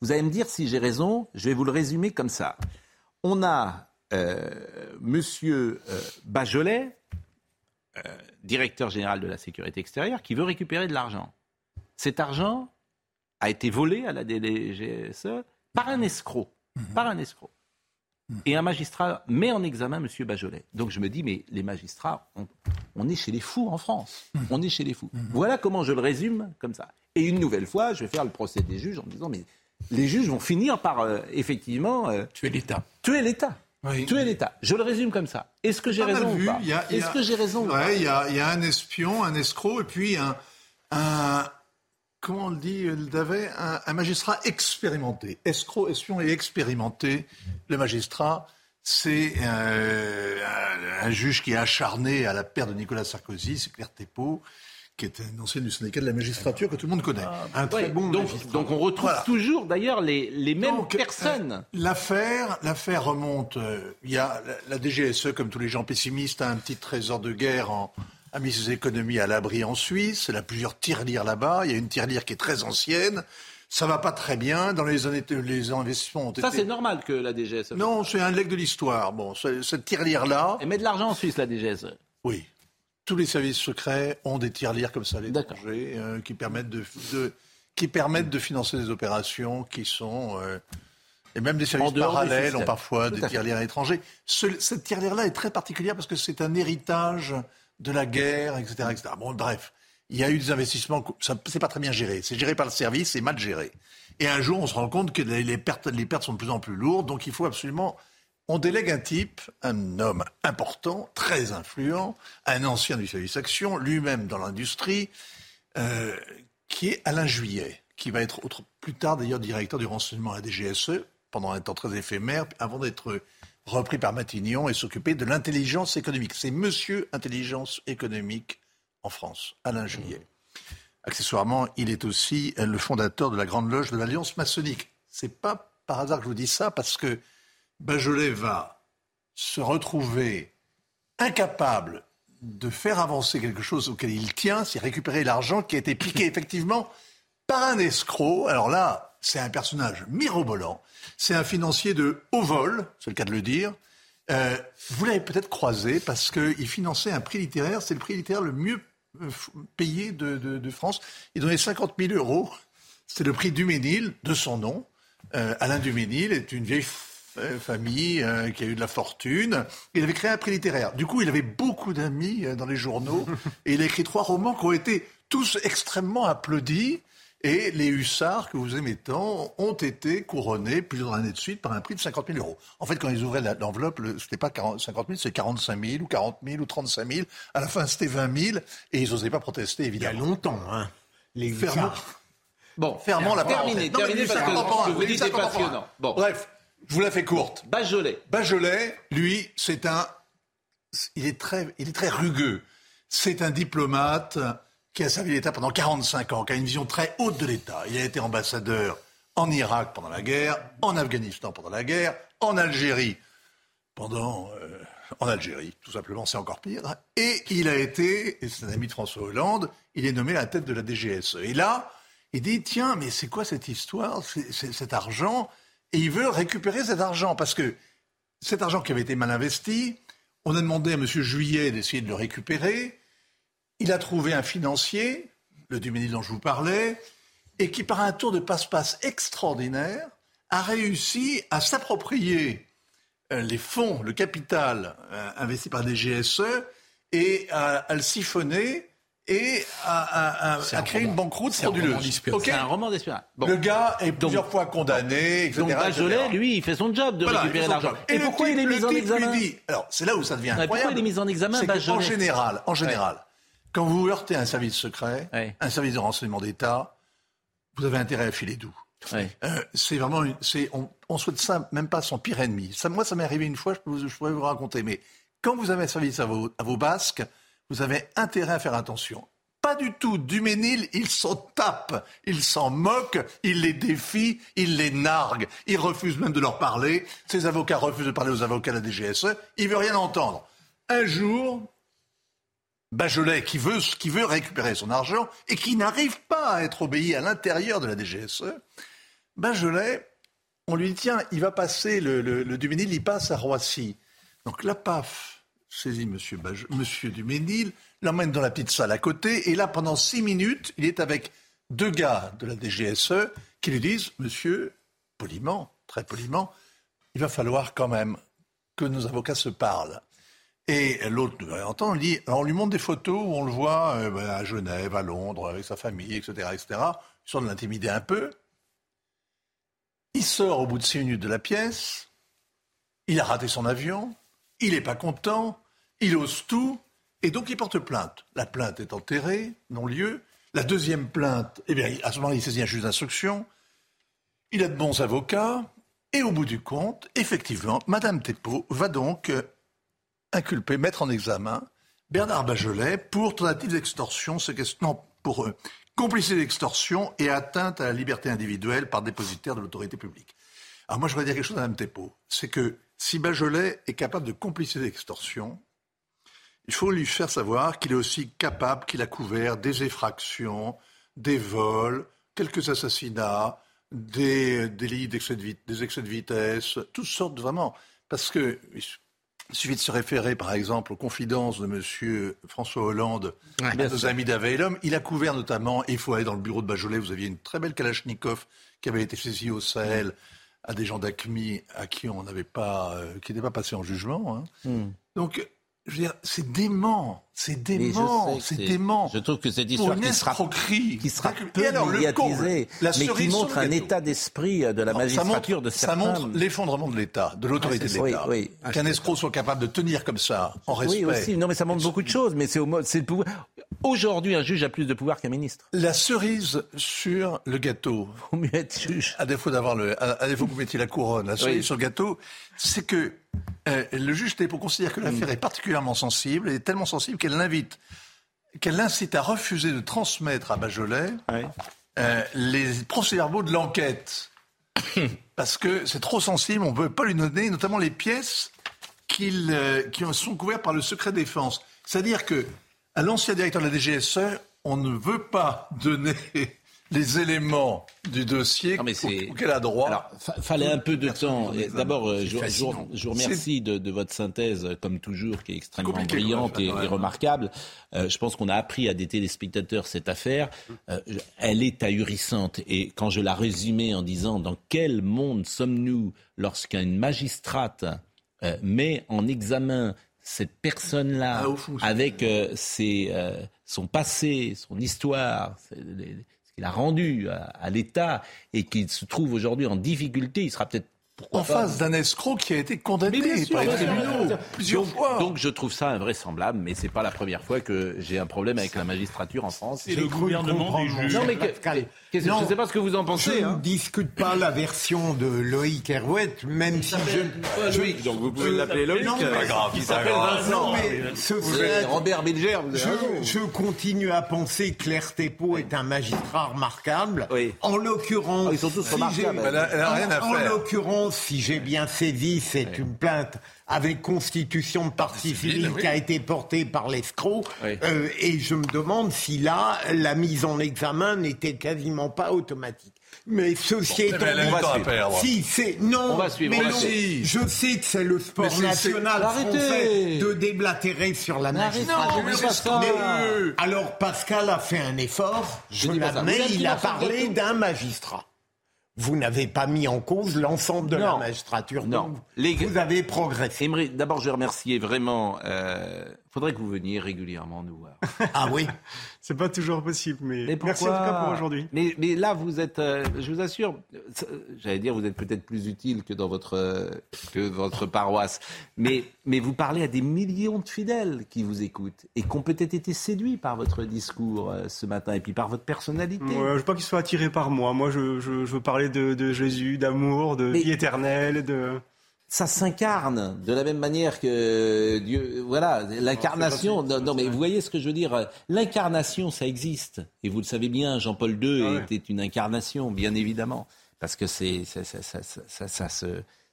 vous allez me dire si j'ai raison, je vais vous le résumer comme ça. On a euh, Monsieur euh, euh, directeur général de la sécurité extérieure, qui veut récupérer de l'argent. Cet argent a été volé à la DGSE par un escroc. Mhm. Par un escroc. Mhm. Et un magistrat met en examen M. Bajolet. Donc je me dis, mais les magistrats, on, est chez les fous en France. Mhm. On est chez les fous. Voilà comment je le résume comme ça. Et une nouvelle fois, je vais faire le procès des juges en me disant, mais les juges vont finir par, euh, effectivement... Euh, tuer l'État. Tuer l'État. Tuer l'État. Je le résume comme ça. Est-ce que j'ai raison ou pas Est-ce que j'ai raison Il y, a un espion, un escroc, et puis un, comment on le dit, un, un, magistrat expérimenté. Escroc, espion et expérimenté. Le magistrat, c'est euh, un, juge qui est acharné à la perte de Nicolas Sarkozy, c'est Claire Thépeau qui est un ancien du syndicat de la magistrature que tout le monde connaît. Ah, un très bon donc, donc, on retrouve toujours d'ailleurs les, les mêmes euh, personnes. l'affaire, l'affaire remonte. Euh, il y a la, DGSE, comme tous les gens pessimistes, a un petit trésor de guerre en, a mis ses économies à l'abri en Suisse. Elle a plusieurs tirelires là-bas. Il y a une tirelire qui est très ancienne. Ça va pas très bien. Dans les années, les investissements ont été. Ça, c'est normal que la DGSE. Non, c'est un leg de l'histoire. Bon, cette tirelire-là. Elle met de l'argent en Suisse, la DGSE. Oui tous les services secrets ont des tirelires comme ça à l'étranger euh, qui permettent de, qui permettent de financer des opérations qui sont euh, Et même des services parallèles ont parfois des tirelires étrangers. cette tirelire-là est très particulière parce que c'est un héritage de la guerre, etc., etc. Bon, bref, il y a eu des investissements, c'est pas très bien géré. C'est géré par le service, c'est mal géré. Et un jour, on se rend compte que les pertes, les pertes sont de plus en plus lourdes, donc il faut absolument on délègue un type, un homme important, très influent, un ancien du service action, lui-même dans l'industrie, euh, qui est Alain Juillet, qui va être plus tard d'ailleurs directeur du renseignement à DGSE, pendant un temps très éphémère, avant d'être repris par Matignon et s'occuper de l'intelligence économique. C'est Monsieur Intelligence économique en France, Alain Juillet. Accessoirement, il est aussi le fondateur de la Grande Loge de l'Alliance maçonnique. C'est pas par hasard que je vous dis ça, parce que Bajolet va se retrouver incapable de faire avancer quelque chose auquel il tient, c'est récupérer l'argent qui a été piqué <laughs> effectivement par un escroc. Alors là, c'est un personnage mirobolant. C'est un financier de haut vol, c'est le cas de le dire. Euh, vous l'avez peut-être croisé parce qu'il finançait un prix littéraire. C'est le prix littéraire le mieux euh, payé de, France. Il donnait 50 000 euros. C'est le prix Duménil, de son nom. Euh, Alain Duménil est une vieille euh, famille euh, qui a eu de la fortune. Il avait créé un prix littéraire. Du coup, il avait beaucoup d'amis euh, dans les journaux <laughs> et il a écrit trois romans qui ont été tous extrêmement applaudis. Et les hussards que vous aimez tant ont été couronnés plusieurs années de suite par un prix de 50 000 euros. En fait, quand ils ouvraient l'enveloppe, ce n'était pas 50 000, c'est 45 000 ou 40 000 ou 35 000. À la fin, c'était 20 000 et ils n'osaient pas protester, évidemment. Il y a longtemps, hein, les hussards. Bon, fermons la Terminé, terminé parce que vous dites c'est passionnant. Bon. Bref, je vous la fais courte. Bajolet. Bajolet, lui, c'est un. Il est très, il est très rugueux. C'est un diplomate qui a servi l'État pendant 45 ans, qui a une vision très haute de l'État. Il a été ambassadeur en Irak pendant la guerre, en Afghanistan pendant la guerre, en Algérie pendant. Euh, en Algérie, tout simplement, c'est encore pire. Et il a été, et c'est un ami de François Hollande, il est nommé à la tête de la DGSE. Et là, il dit tiens, mais c'est quoi cette histoire Cet argent, et il veut récupérer cet argent parce que cet argent qui avait été mal investi, on a demandé à M. Juillet d'essayer de le récupérer. Il a trouvé un financier, le Duménil dont je vous parlais, et qui, par un tour de passe-passe extraordinaire, a réussi à s'approprier euh, les fonds, le capital euh, investi par des GSE et à le siphonner et à, créer une banqueroute frauduleuse. C'est un roman d'espionnage. Le gars est plusieurs fois condamné, etc. Donc Bajolet, lui, il fait son job de récupérer l'argent. Et, pourquoi il est mis en examen Alors, c'est là où ça devient incroyable. Pourquoi il est mis en examen, Bajolet En général, en général, quand vous heurtez un service secret, un service de renseignement d'État, vous avez intérêt à filer doux. Euh, c'est vraiment, c'est, on, on, souhaite ça même pas son pire ennemi. Ça, moi, ça m'est arrivé une fois, je, vous, je pourrais vous raconter. Mais quand vous avez un service à vos, à vos basques, vous avez intérêt à faire attention. Pas du tout. Duménil, il s'en tape, il s'en moque, il les défie, il les nargue, il refuse même de leur parler. Ses avocats refusent de parler aux avocats de la DGSE. Il veut rien entendre. Un jour, Bachelet, qui veut, qui veut récupérer son argent et qui n'arrive pas à être obéi à l'intérieur de la DGSE, Bachelet, on lui dit tiens, il va passer, le, le, le Duménil, il passe à Roissy. Donc la PAF saisit Monsieur, Duménil, l'emmène dans la petite salle à côté, et là, pendant six minutes, il est avec deux gars de la DGSE qui lui disent, Monsieur, poliment, très poliment, il va falloir quand même que nos avocats se parlent. Et l'autre entend, on, dit, on lui montre des photos où on le voit euh, ben, à Genève, à Londres, avec sa famille, etc., etc. Ils de l'intimider un peu. Il sort au bout de six minutes de la pièce. Il a raté son avion. Il n'est pas content il ose tout, et donc il porte plainte. La plainte est enterrée, non-lieu. La deuxième plainte, eh bien, à ce moment-là, il saisit un juge d'instruction. Il a de bons avocats, et au bout du compte, effectivement, Madame Thépeau va donc euh, inculper, mettre en examen Bernard Bajolet pour tentative d'extorsion, non, pour euh, complicité d'extorsion et atteinte à la liberté individuelle par dépositaire de l'autorité publique. Alors moi, je voudrais dire quelque chose à Mme Thépeau. C'est que si Bajolet est capable de complicité d'extorsion, il faut lui faire savoir qu'il est aussi capable, qu'il a couvert des effractions, des vols, quelques assassinats, des délits d'excès de, des excès de vitesse, toutes sortes vraiment. Parce que il suffit de se référer, par exemple, aux confidences de M. François Hollande, ouais, nos amis d'Aveilum. Il a couvert notamment, et il faut aller dans le bureau de Bajolet, vous aviez une très belle Kalachnikov qui avait été saisie au Sahel à des gens d'ACMI à qui on n'avait pas, euh, qui n'étaient pas passés en jugement. Hein. Hmm. Donc, c'est dément, c'est dément, c'est dément. Je trouve que cette histoire qui sera, qui sera peu alors, médiatisée, mais qui montre un état d'esprit de la Non, magistrature de ça certains. montre, ça montre l'effondrement de l'État, de l'autorité Ah, de l'État. oui, oui. Qu'un escroc soit capable de tenir comme ça, en respect. Oui, aussi. Non, mais ça montre beaucoup de choses. Mais c'est au mode, c'est le pouvoir. Aujourd'hui, un juge a plus de pouvoir qu'un ministre. La cerise sur le gâteau. Vaut mieux être juge. À défaut d'avoir le, à, défaut que vous mettiez la couronne, la cerise sur le gâteau, c'est que euh, le juge Thépo considère que l'affaire est particulièrement sensible et tellement sensible qu'elle l'invite, qu'elle l'incite à refuser de transmettre à Bajolet euh, les procès-verbaux de l'enquête. <coughs> Parce que c'est trop sensible, on ne peut pas lui donner, notamment les pièces qu'il, euh, qui sont couvertes par le secret défense. C'est-à-dire que à l'ancien directeur de la DGSE, on ne veut pas donner les éléments du dossier au- auquel a droit. Alors, fa- fallait un peu de temps. D'abord, euh, je, je vous- fascinant. je vous remercie de, de votre synthèse, euh, comme toujours, qui est extrêmement brillante et, remarquable. Euh, je pense qu'on a appris à des téléspectateurs cette affaire. Euh, elle est ahurissante. Et quand je la résumais en disant dans quel monde sommes-nous lorsqu'une magistrate euh, met en examen cette personne-là Ah, avec ses, son passé, son histoire, les- qu'il a rendu à, à l'État et qu'il se trouve aujourd'hui en difficulté, il sera peut-être pourquoi en pas- face d'un escroc qui a été condamné sûr, par les tribunaux plusieurs donc, fois. donc je trouve ça invraisemblable, mais c'est pas la première fois que j'ai un problème avec la magistrature en France. Et le gouvernement des juges. Non mais que- Non, je ne sais pas ce que vous en pensez. Je hein. ne discute pas la version de Loïc Hervouet, même si je... pas Loïc, donc vous pouvez l'appeler Loïc. Non, C'est mais- pas grave, il grave. Vincent. Non, mais ce vous fait- êtes Robert Bilger, je, je continue à penser que Claire Thépeau est un magistrat remarquable. En l'occurrence, Ah, ils sont tous si remarquables. Elle a- elle a rien à en- en faire. l'occurrence, si j'ai bien saisi, c'est une plainte avec constitution de partie civile oui. qui a été portée par l'escroc. Oui. Euh, et je me demande si là, la mise en examen n'était quasiment pas automatique. Mais ceci Bon, étant elle a dit- si c'est non, On va suivre, mais on va non, suivre. je sais que c'est le sport Mais national Arrêtez. français de déblatérer sur la magistrature. alors Pascal a fait un effort, je l'admets, il a parlé d'un magistrat. Vous n'avez pas mis en cause l'ensemble de la magistrature. Non. Donc, Les- Vous avez progressé. D'abord, je vais remercier vraiment. Euh, faudrait que vous veniez régulièrement nous voir. <laughs> Ah oui C'est pas toujours possible, mais, Mais merci en pourquoi tout cas pour aujourd'hui. Mais, mais là, vous êtes, euh, je vous assure, j'allais dire, vous êtes peut-être plus utile que dans votre, euh, que votre paroisse. Mais, mais vous parlez à des millions de fidèles qui vous écoutent et qui ont peut-être été séduits par votre discours euh, ce matin et puis par votre personnalité. Ouais, je veux pas qu'il soit attiré par moi. Moi, je, je, je veux parler de, de Jésus, d'amour, de Mais- vie éternelle, de. Ça s'incarne de la même manière que Dieu. Voilà, l'incarnation. Non, non, mais vous voyez ce que je veux dire L'incarnation, ça existe. Et vous le savez bien, Jean-Paul II Ah ouais. était une incarnation, bien évidemment. Parce que c'est, ça, ça, ça, ça, ça, ça se,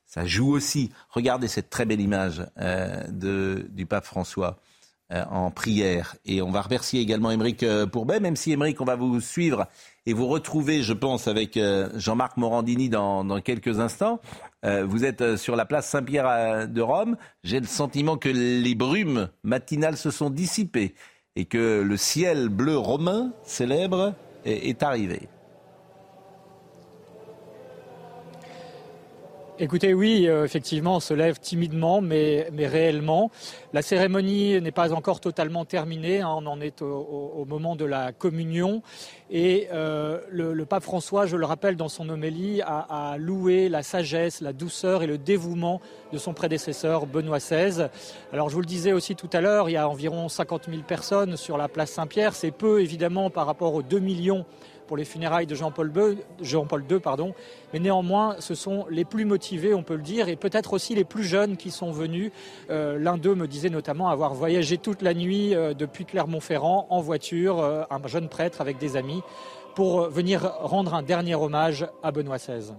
ça joue aussi. Regardez cette très belle image euh, de, du pape François en prière. Et on va remercier également Émeric euh, Pourbet, même si Émeric, on va vous suivre et vous retrouver, je pense, avec euh, Jean-Marc Morandini dans, dans quelques instants. Euh, vous êtes euh, sur la place Saint-Pierre euh, de Rome. J'ai le sentiment que les brumes matinales se sont dissipées et que le ciel bleu romain célèbre est arrivé. Écoutez, oui, euh, effectivement, on se lève timidement, mais, réellement. La cérémonie n'est pas encore totalement terminée. hein, on en est au, moment de la communion. Et euh, le, pape François, je le rappelle dans son homélie, a, a loué la sagesse, la douceur et le dévouement de son prédécesseur Benoît XVI. Alors, je vous le disais aussi tout à l'heure, il y a environ 50 000 personnes sur la place Saint-Pierre. C'est peu, évidemment, par rapport aux 2 millions pour les funérailles de Jean-Paul II, pardon. Mais néanmoins, ce sont les plus motivés, on peut le dire, et peut-être aussi les plus jeunes qui sont venus. Euh, L'un d'eux me disait notamment avoir voyagé toute la nuit euh, depuis Clermont-Ferrand en voiture, euh, un jeune prêtre avec des amis, pour venir rendre un dernier hommage à Benoît XVI.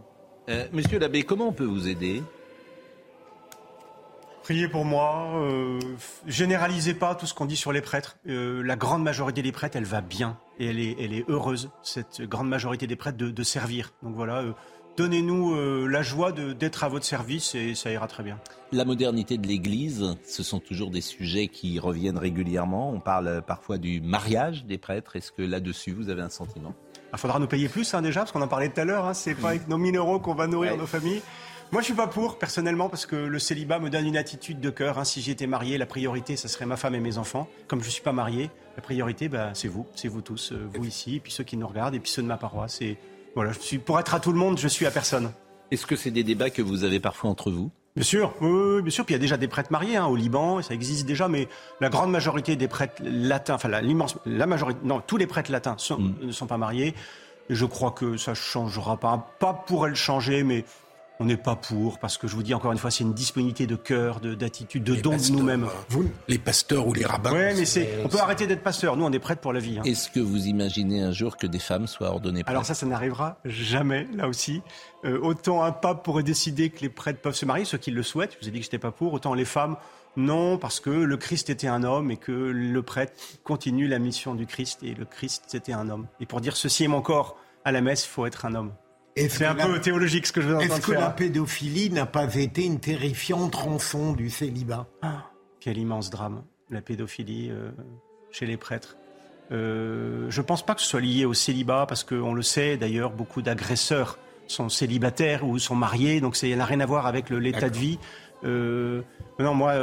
Euh, monsieur l'abbé, comment on peut vous aider? Priez pour moi. euh, généralisez pas tout ce qu'on dit sur les prêtres. Euh, la grande majorité des prêtres, elle va bien et elle est, elle est heureuse, cette grande majorité des prêtres, de, de servir. Donc voilà, euh, donnez-nous euh, la joie d'être à votre service et ça ira très bien. La modernité de l'Église, ce sont toujours des sujets qui reviennent régulièrement. On parle parfois du mariage des prêtres. Est-ce que là-dessus, vous avez un sentiment? Il faudra nous payer plus hein, déjà, parce qu'on en parlait tout à l'heure. Hein, c'est pas avec nos 1000 euros qu'on va nourrir nos familles. Moi, je suis pas pour, personnellement, parce que le célibat me donne une attitude de cœur. Hein. Si j'étais marié, la priorité, ce serait ma femme et mes enfants. Comme je suis pas marié, la priorité, bah, c'est vous, c'est vous tous, euh, vous ici, et puis ceux qui nous regardent, et puis ceux de ma paroisse. Et voilà, je suis pour être à tout le monde, je suis à personne. Est-ce que c'est des débats que vous avez parfois entre vous? Bien sûr, oui, bien sûr. Puis il y a déjà des prêtres mariés hein, au Liban, ça existe déjà, mais la grande majorité des prêtres latins, enfin l'immense, la, majorité, non, tous les prêtres latins mm. ne sont pas mariés. Et je crois que ça changera pas. Pas pour elle changer, mais on n'est pas pour, parce que je vous dis encore une fois, c'est une disponibilité de cœur, d'attitude, de, don de nous-mêmes. Vous, les pasteurs ou les rabbins. Oui, mais c'est, on peut arrêter d'être pasteur. Nous, on est prêts pour la vie. Hein. Est-ce que vous imaginez un jour que des femmes soient ordonnées prêtres Alors ça, ça n'arrivera jamais, là aussi. Euh, autant un pape pourrait décider que les prêtres peuvent se marier, ceux qui le souhaitent. Je vous ai dit que je n'étais pas pour. Autant les femmes, non, parce que le Christ était un homme et que le prêtre continue la mission du Christ et le Christ c'était un homme. Et pour dire ceci est mon corps à la messe, il faut être un homme. C'est un peu théologique ce que je veux Est-ce que la pédophilie n'a pas été une terrifiante rançon du célibat ah, Quel immense drame, la pédophilie euh, chez les prêtres. Euh, je ne pense pas que ce soit lié au célibat, parce qu'on le sait d'ailleurs, beaucoup d'agresseurs sont célibataires ou sont mariés, donc ça n'a rien à voir avec l'état de vie. Euh, non, moi,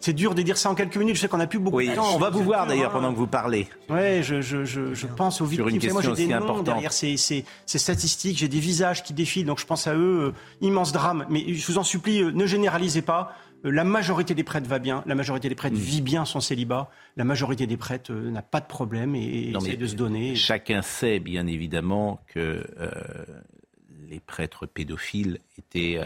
c'est dur de dire ça en quelques minutes. Je sais qu'on n'a plus beaucoup de temps. On va vous voir d'ailleurs pendant que vous parlez. Oui, je, je, je, je pense aux victimes. Sur une question moi, j'ai des noms derrière ces, ces, ces, statistiques. J'ai des visages qui défilent, donc je pense à eux. Euh, immense drame. Mais je vous en supplie, euh, ne généralisez pas. Euh, la majorité des prêtres va bien, la majorité des prêtres mm. vit bien son célibat, la majorité des prêtres n'a pas de problème et, essaie de se donner. Chacun sait bien évidemment que les prêtres pédophiles étaient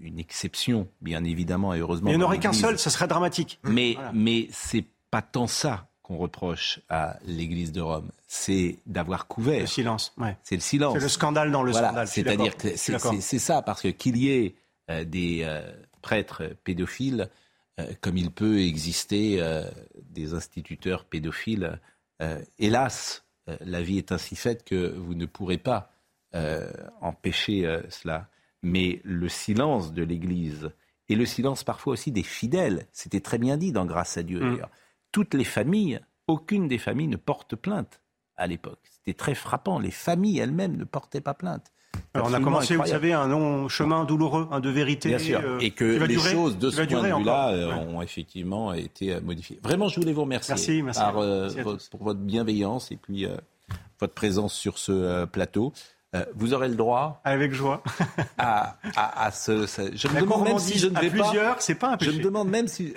une exception, bien évidemment, et heureusement. Mais il n'y en aurait qu'un seul, ça serait dramatique. Mais, mais c'est pas tant ça qu'on reproche à l'Église de Rome, c'est d'avoir couvert. Le silence, ouais. C'est le silence. C'est le scandale dans le scandale. C'est-à-dire que c'est ça, parce que qu'il y ait euh, des euh, prêtres pédophiles, euh, comme il peut exister des instituteurs pédophiles, hélas, la vie est ainsi faite que vous ne pourrez pas empêcher cela mais le silence de l'Église et le silence parfois aussi des fidèles, c'était très bien dit dans Grâce à Dieu mm. d'ailleurs. Toutes les familles, aucune des familles ne porte plainte à l'époque. C'était très frappant. Les familles elles-mêmes ne portaient pas plainte. Alors on a commencé, vous savez, un long chemin douloureux, un de vérité. Bien sûr. Euh, et que les choses de ce point de vue-là euh, ont effectivement été euh, modifiées. Vraiment, je voulais vous remercier pour votre bienveillance et puis votre présence sur ce plateau. Euh, vous aurez le droit. Avec joie. <laughs> à, à, ce, Je me demande même si je ne vais plusieurs, c'est pas un péché. Je me demande même si.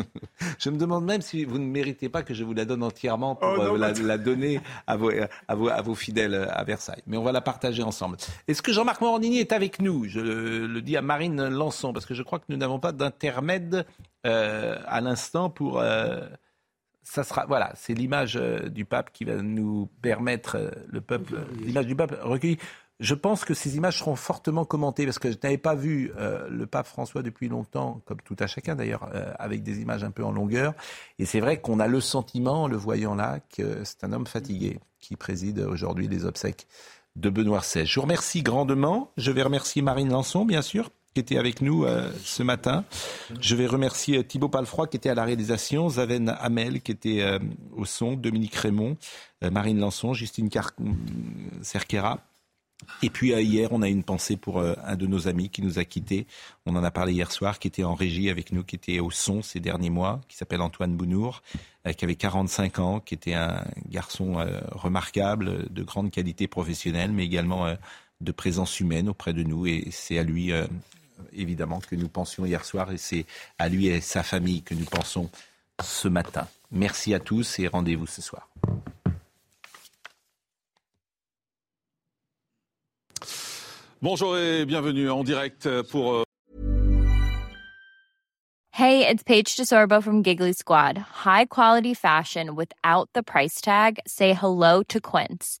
<laughs> je me demande même si vous ne méritez pas que je vous la donne entièrement pour oh, euh, la, donner à vos, à, vos, à vos fidèles à Versailles. Mais on va la partager ensemble. Est-ce que Jean-Marc Morandini est avec nous? Je le, dis à Marine Lançon parce que je crois que nous n'avons pas d'intermède euh, à l'instant pour ça sera, voilà, c'est l'image euh, du pape qui va nous permettre, euh, le peuple, l'image du pape recueillie. Je pense que ces images seront fortement commentées parce que je n'avais pas vu euh, le pape François depuis longtemps, comme tout à chacun d'ailleurs, avec des images un peu en longueur. Et c'est vrai qu'on a le sentiment, en le voyant là, que c'est un homme fatigué qui préside aujourd'hui les obsèques de Benoît XVI. Je vous remercie grandement. Je vais remercier Marine Lançon, bien sûr, qui était avec nous euh, ce matin. Je vais remercier Thibaut Palfroy qui était à la réalisation, Zaven Hamel qui était euh, au son, Dominique Raymond, euh, Marine Lançon, Justine Car Cerquera. Et puis hier, on a une pensée pour un de nos amis qui nous a quittés. On en a parlé hier soir, qui était en régie avec nous, qui était au son ces derniers mois, qui s'appelle Antoine Bounour, qui avait 45 ans, qui était un garçon remarquable, de grande qualité professionnelle, mais également de présence humaine auprès de nous. Et c'est à lui évidemment, que nous pensions hier soir et c'est à lui et sa famille que nous pensons ce matin. Merci à tous et rendez-vous ce soir. Bonjour et bienvenue en direct pour. Euh, hey, it's Paige DeSorbo from Giggly Squad. High quality fashion without the price tag. Say hello to Quince.